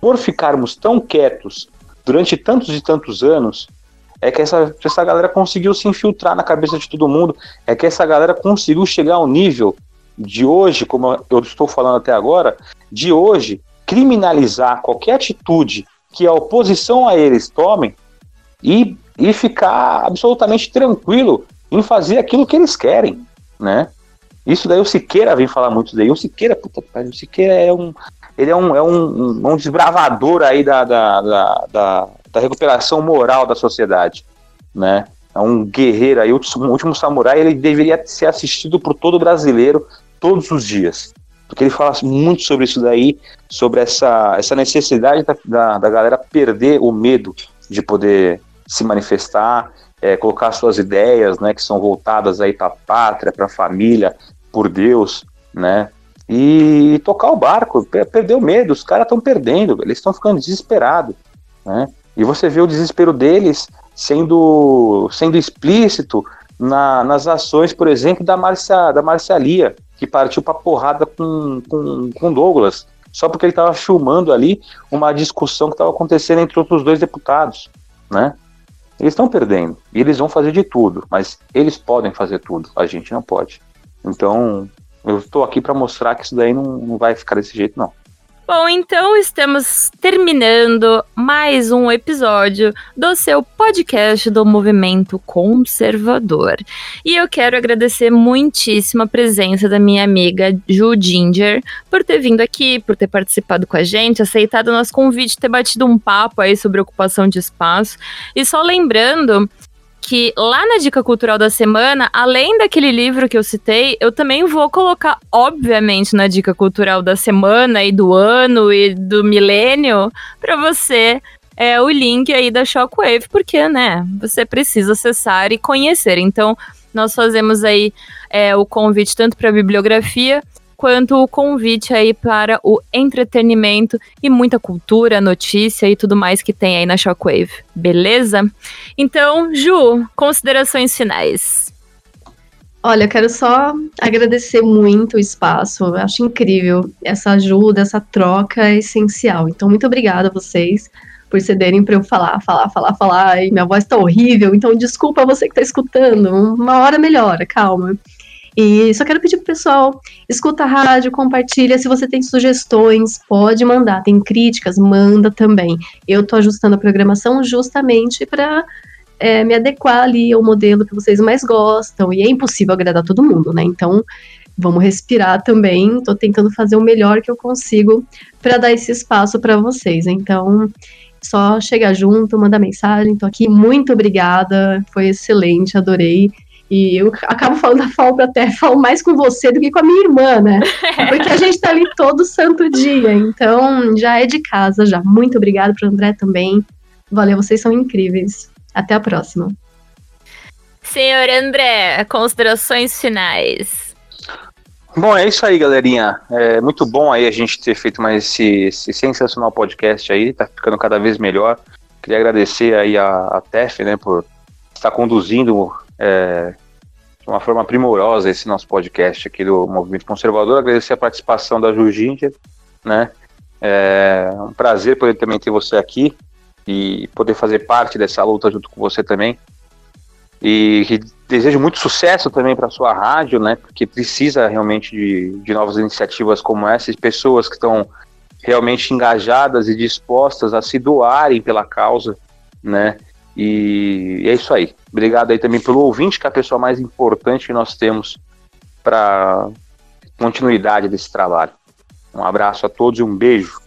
por ficarmos tão quietos durante tantos e tantos anos, é que essa, essa galera conseguiu se infiltrar na cabeça de todo mundo, é que essa galera conseguiu chegar ao nível de hoje, como eu estou falando até agora, de hoje criminalizar qualquer atitude que a oposição a eles tomem e, e ficar absolutamente tranquilo em fazer aquilo que eles querem, né? Isso daí o Siqueira vem falar muito daí. O Siqueira, puta o Siqueira é um, ele é um, é um, um desbravador aí da, da, da, da, da recuperação moral da sociedade, né? É um guerreiro aí, o último samurai, ele deveria ser assistido por todo brasileiro todos os dias. Porque ele fala muito sobre isso daí, sobre essa, essa necessidade da, da, da galera perder o medo de poder se manifestar, é, colocar suas ideias, né, que são voltadas aí para a pátria, para a família, por Deus, né? e tocar o barco, perder o medo, os caras estão perdendo, eles estão ficando desesperados, né? E você vê o desespero deles sendo, sendo explícito na, nas ações, por exemplo, da Marcia, da Marcialia, que partiu para porrada com, com, com Douglas, só porque ele estava filmando ali uma discussão que estava acontecendo entre outros dois deputados, né? Eles estão perdendo, e eles vão fazer de tudo, mas eles podem fazer tudo, a gente não pode. Então, eu estou aqui para mostrar que isso daí não, não vai ficar desse jeito, não. Bom, então estamos terminando mais um episódio do seu podcast do Movimento Conservador. E eu quero agradecer muitíssimo a presença da minha amiga Ju Ginger por ter vindo aqui, por ter participado com a gente, aceitado o nosso convite, ter batido um papo aí sobre ocupação de espaço. E só lembrando que lá na Dica Cultural da Semana, além daquele livro que eu citei, eu também vou colocar, obviamente, na Dica Cultural da Semana e do ano e do milênio, para você é, o link aí da Shockwave, porque, né, você precisa acessar e conhecer. Então, nós fazemos aí é, o convite tanto para a bibliografia quanto o convite aí para o entretenimento e muita cultura, notícia e tudo mais que tem aí na Shockwave, beleza? Então, Ju, considerações finais. Olha, eu quero só agradecer muito o espaço. Eu acho incrível essa ajuda, essa troca é essencial. Então, muito obrigada a vocês por cederem para eu falar, falar, falar, falar. E minha voz está horrível, então desculpa você que está escutando. Uma hora melhora, calma. E só quero pedir pro pessoal, escuta a rádio, compartilha. Se você tem sugestões, pode mandar. Tem críticas, manda também. Eu tô ajustando a programação justamente para é, me adequar ali ao modelo que vocês mais gostam. E é impossível agradar todo mundo, né? Então, vamos respirar também. Tô tentando fazer o melhor que eu consigo para dar esse espaço para vocês. Então, só chegar junto, mandar mensagem. Tô aqui, muito obrigada. Foi excelente, adorei. E eu acabo falando da FAUP até, falo mais com você do que com a minha irmã, né? Porque a gente tá ali todo santo dia. Então, já é de casa já. Muito obrigada pro André também. Valeu, vocês são incríveis. Até a próxima. Senhor André, considerações finais. Bom, é isso aí, galerinha. É muito bom aí a gente ter feito mais esse, esse sensacional podcast aí, tá ficando cada vez melhor. Queria agradecer aí a, a TEF, né, por estar conduzindo é, de uma forma primorosa esse nosso podcast aqui do Movimento Conservador. Agradecer a participação da Ju Ginger, né? É um prazer poder também ter você aqui e poder fazer parte dessa luta junto com você também. E, e desejo muito sucesso também para a sua rádio, né? Porque precisa realmente de, de novas iniciativas como essa, pessoas que estão realmente engajadas e dispostas a se doarem pela causa, né? E, é isso aí. Obrigado aí também pelo ouvinte, que é a pessoa mais importante que nós temos para continuidade desse trabalho. Um abraço a todos e um beijo.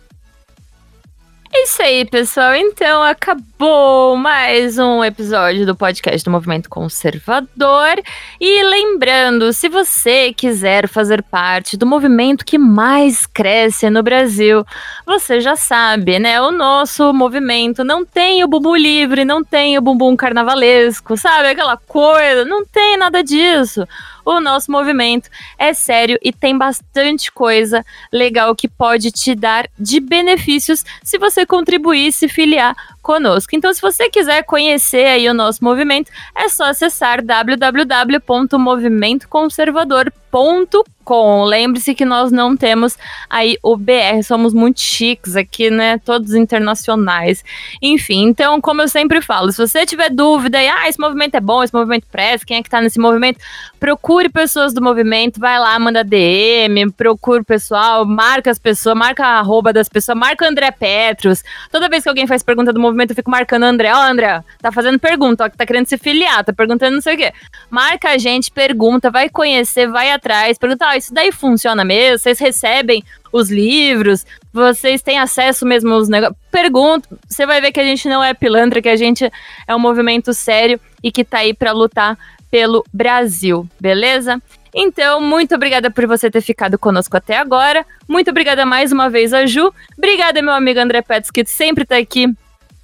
É isso aí, pessoal. Então acabou mais um episódio do podcast do Movimento Conservador. E lembrando, se você quiser fazer parte do movimento que mais cresce no Brasil, você já sabe, né? O nosso movimento não tem o bumbum livre, não tem o bumbum carnavalesco, sabe? Aquela coisa, não tem nada disso o nosso movimento. É sério e tem bastante coisa legal que pode te dar de benefícios se você contribuir e se filiar conosco. Então, se você quiser conhecer aí o nosso movimento, é só acessar www.movimentoconservador.com. Lembre-se que nós não temos aí o BR, somos muito chiques aqui, né? Todos internacionais. Enfim, então, como eu sempre falo, se você tiver dúvida e, ah, esse movimento é bom, esse movimento presta, quem é que tá nesse movimento, procure pessoas do movimento, vai lá, manda DM, procure o pessoal, marca as pessoas, marca a arroba das pessoas, marca André Petros. Toda vez que alguém faz pergunta do movimento, movimento eu fico marcando André. Ó, oh, André, tá fazendo pergunta, ó, que tá querendo se filiar, tá perguntando não sei o quê. Marca a gente, pergunta, vai conhecer, vai atrás, pergunta, ó, oh, isso daí funciona mesmo? Vocês recebem os livros? Vocês têm acesso mesmo aos negócios? Pergunta, você vai ver que a gente não é pilantra, que a gente é um movimento sério e que tá aí para lutar pelo Brasil, beleza? Então, muito obrigada por você ter ficado conosco até agora. Muito obrigada mais uma vez a Ju. Obrigada, meu amigo André Pets, que sempre tá aqui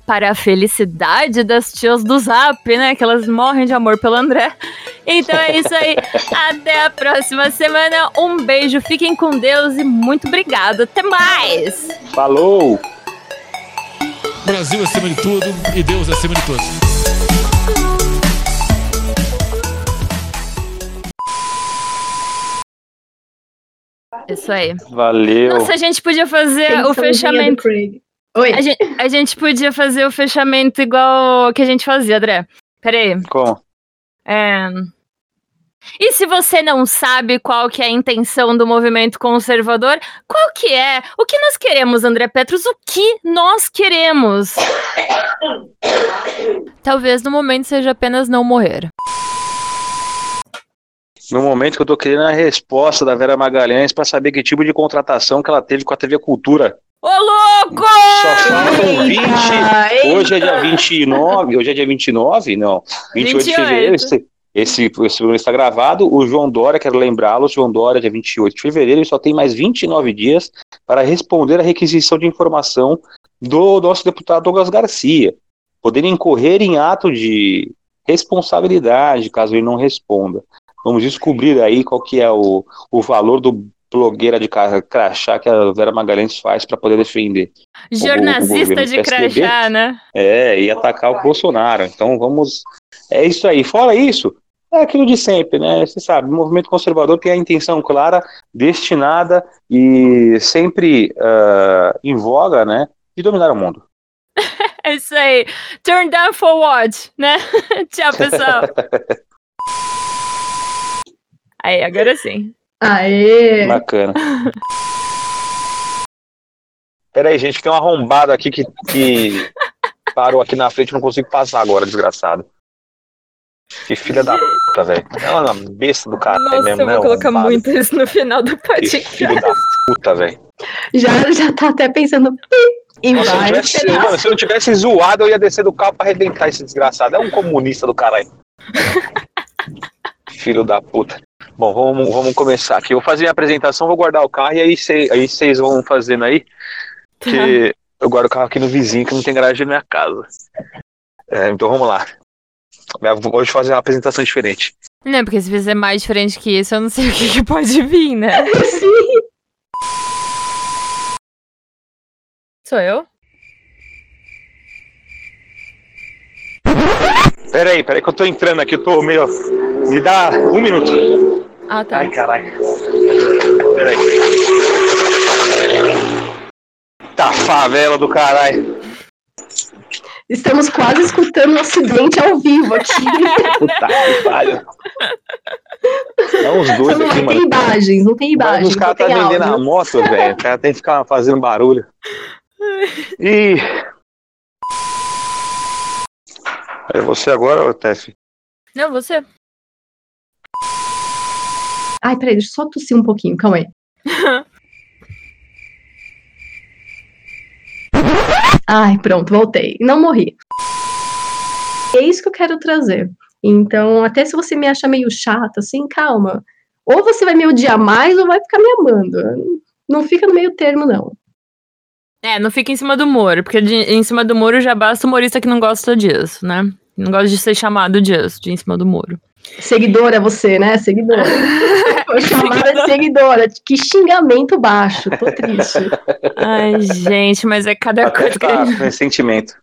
para a felicidade das tias do Zap, né? Que elas morrem de amor pelo André. Então é isso aí. Até a próxima semana. Um beijo, fiquem com Deus e muito obrigado. Até mais! Falou! Brasil acima de tudo e Deus acima de todos. Isso aí. Valeu. Nossa, a gente podia fazer o fechamento. Oi. A gente, a gente podia fazer o fechamento igual que a gente fazia, André. Pera aí. Como? É... E se você não sabe qual que é a intenção do movimento conservador, qual que é? O que nós queremos, André Petros? O que nós queremos? Talvez no momento seja apenas não morrer. No momento que eu tô querendo a resposta da Vera Magalhães para saber que tipo de contratação que ela teve com a TV Cultura. Ô, louco! Só faltam 20. Eita, Hoje é dia 29, hoje é dia 29, não. 28 de 28. fevereiro. Esse, esse, esse programa está gravado. O João Dória, quero lembrá-lo, o João Dória, dia 28 de fevereiro, ele só tem mais 29 dias para responder a requisição de informação do nosso deputado Douglas Garcia, podendo incorrer em ato de responsabilidade caso ele não responda. Vamos descobrir aí qual que é o, o valor do blogueira de crachá que a Vera Magalhães faz para poder defender. Jornalista de PSDB? crachá, né? É, e atacar o Bolsonaro. Então vamos. É isso aí. Fora isso, é aquilo de sempre, né? Você sabe, o movimento conservador tem a intenção clara, destinada e sempre ah, em voga, né? De dominar o mundo. É isso aí. Turn down for what, né? Tchau, pessoal. Aí, agora sim. Aê! Bacana. Pera aí, gente, que tem um arrombado aqui que, que parou aqui na frente, não consigo passar agora, desgraçado. Que filha da puta, velho. É uma besta do cara Nossa, mesmo, eu né? vou colocar arrombado. muito isso no final do Que podcast. filho da puta, velho. Já, já tá até pensando em Nossa, se vários mano, se eu não tivesse zoado, eu ia descer do carro pra arrebentar esse desgraçado. É um comunista do caralho. Filho da puta. Bom, vamos, vamos começar aqui. Eu vou fazer minha apresentação, vou guardar o carro e aí vocês aí vão fazendo aí. Tá. Que eu guardo o carro aqui no vizinho, que não tem garagem na minha casa. É, então vamos lá. Eu vou hoje fazer uma apresentação diferente. Não, porque se fizer mais diferente que isso, eu não sei o que, que pode vir, né? Sim. Sou eu? Pera aí, pera aí que eu tô entrando aqui, eu tô meio. Me dá um minuto. Ah, tá. Ai, caralho. Peraí. Tá favela do caralho. Estamos quase escutando um acidente ao vivo aqui. Puta que pariu. É uns dois Não, aqui, tem mano. imagens, não tem Mas imagens, os não caras tá tem vendendo a áudio. moto, velho. O cara tem que ficar fazendo barulho. E. É você agora, ô Tef? Não, você. Ai, peraí, deixa eu só tossir um pouquinho, calma aí. Ai, pronto, voltei. Não morri. É isso que eu quero trazer. Então, até se você me acha meio chata, assim, calma. Ou você vai me odiar mais ou vai ficar me amando. Não fica no meio termo, não. É, não fica em cima do muro, porque de- em cima do muro já basta o humorista que não gosta disso, né? Não gosta de ser chamado disso, de em cima do muro. Seguidora você, né? Seguidora. Foi chamada de seguidora. Que xingamento baixo. Tô triste. Ai, gente, mas é cada Até coisa que. tá ressentimento.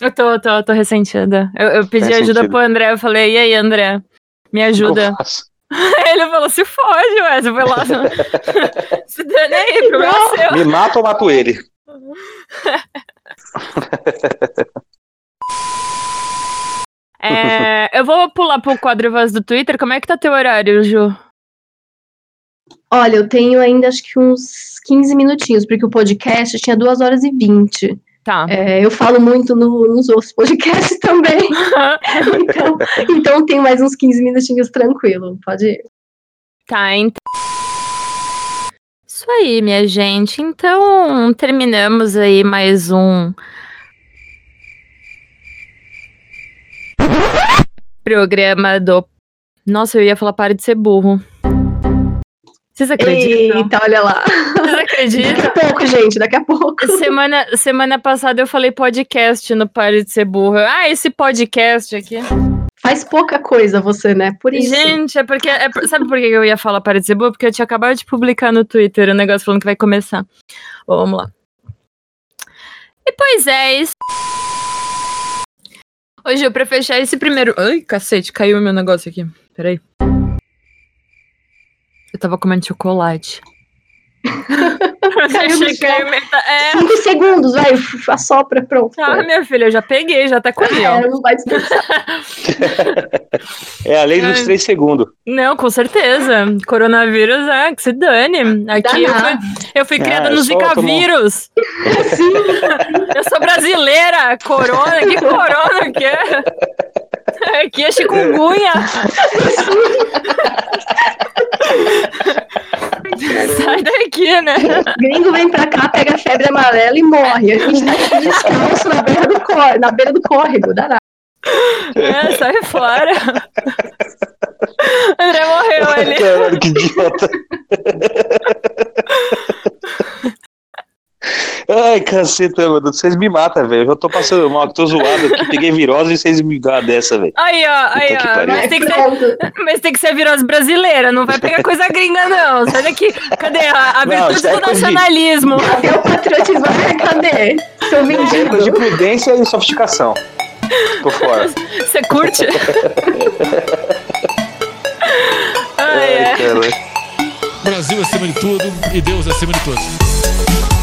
Eu tô, tô, tô ressentida. Eu, eu pedi Faz ajuda sentido. pro André, eu falei, e aí, André? Me que ajuda. Ele falou, se fode, ué, você foi lá. se dane aí, problema é seu. Me mata ou mato ele? É, eu vou pular pro quadro voz do Twitter. Como é que tá teu horário, Ju? Olha, eu tenho ainda acho que uns 15 minutinhos, porque o podcast tinha 2 horas e 20. Tá. É, eu falo muito no- nos outros podcasts também. então, então tem mais uns 15 minutinhos tranquilo. Pode ir. Tá, então. Isso aí, minha gente. Então, terminamos aí mais um. Programa do. Nossa, eu ia falar para de ser burro. Vocês acreditam? Eita, olha lá. Vocês Daqui acreditam? a pouco, gente, daqui a pouco. Semana, semana passada eu falei podcast no Pare de Ser Burro. Ah, esse podcast aqui. Faz pouca coisa você, né? Por isso. Gente, é porque. é sabe por que eu ia falar Pare de Ser Burro? Porque eu tinha acabado de publicar no Twitter o negócio falando que vai começar. Bom, vamos lá. E pois é, isso. Hoje, eu pra fechar esse primeiro. Ai, cacete, caiu o meu negócio aqui. Peraí. Eu tava comendo chocolate. Meter- É. Cinco segundos, vai, assopra, pronto. Ah, minha filha, eu já peguei, já tá comi, ó. É, não vai desperdiçar. É a lei dos Ai. três segundos. Não, com certeza. Coronavírus, é, que se dane. Aqui eu fui, eu fui criada Ah, no Zika vírus. Eu sou brasileira. Corona, que corona que é? Aqui é chikungunya. Sai daqui, né? Gringo vem pra cá, pega febre amarela e morre. A gente tá aqui descalço na beira do, córrego, na beira do córrego, danado. É, sai fora. André morreu ali. Caralho, que idiota. Ai, caceta, mano. Vocês me matam, velho. Eu já tô passando mal, tô zoado aqui. Peguei virose e vocês me dão dessa, velho. Aí, ó, aí, Puta ó. Mas tem que, ser, mas tem que ser virose brasileira, não vai pegar coisa gringa, não. Sai daqui. Cadê a, a Não, virtude isso aí do é de- nacionalismo? Até o patriotismo cadê? Seu é coisa de prudência e sofisticação. Tô fora. Você curte? Ai, é. Ai, caralho. Brasil acima de tudo e Deus acima de todos.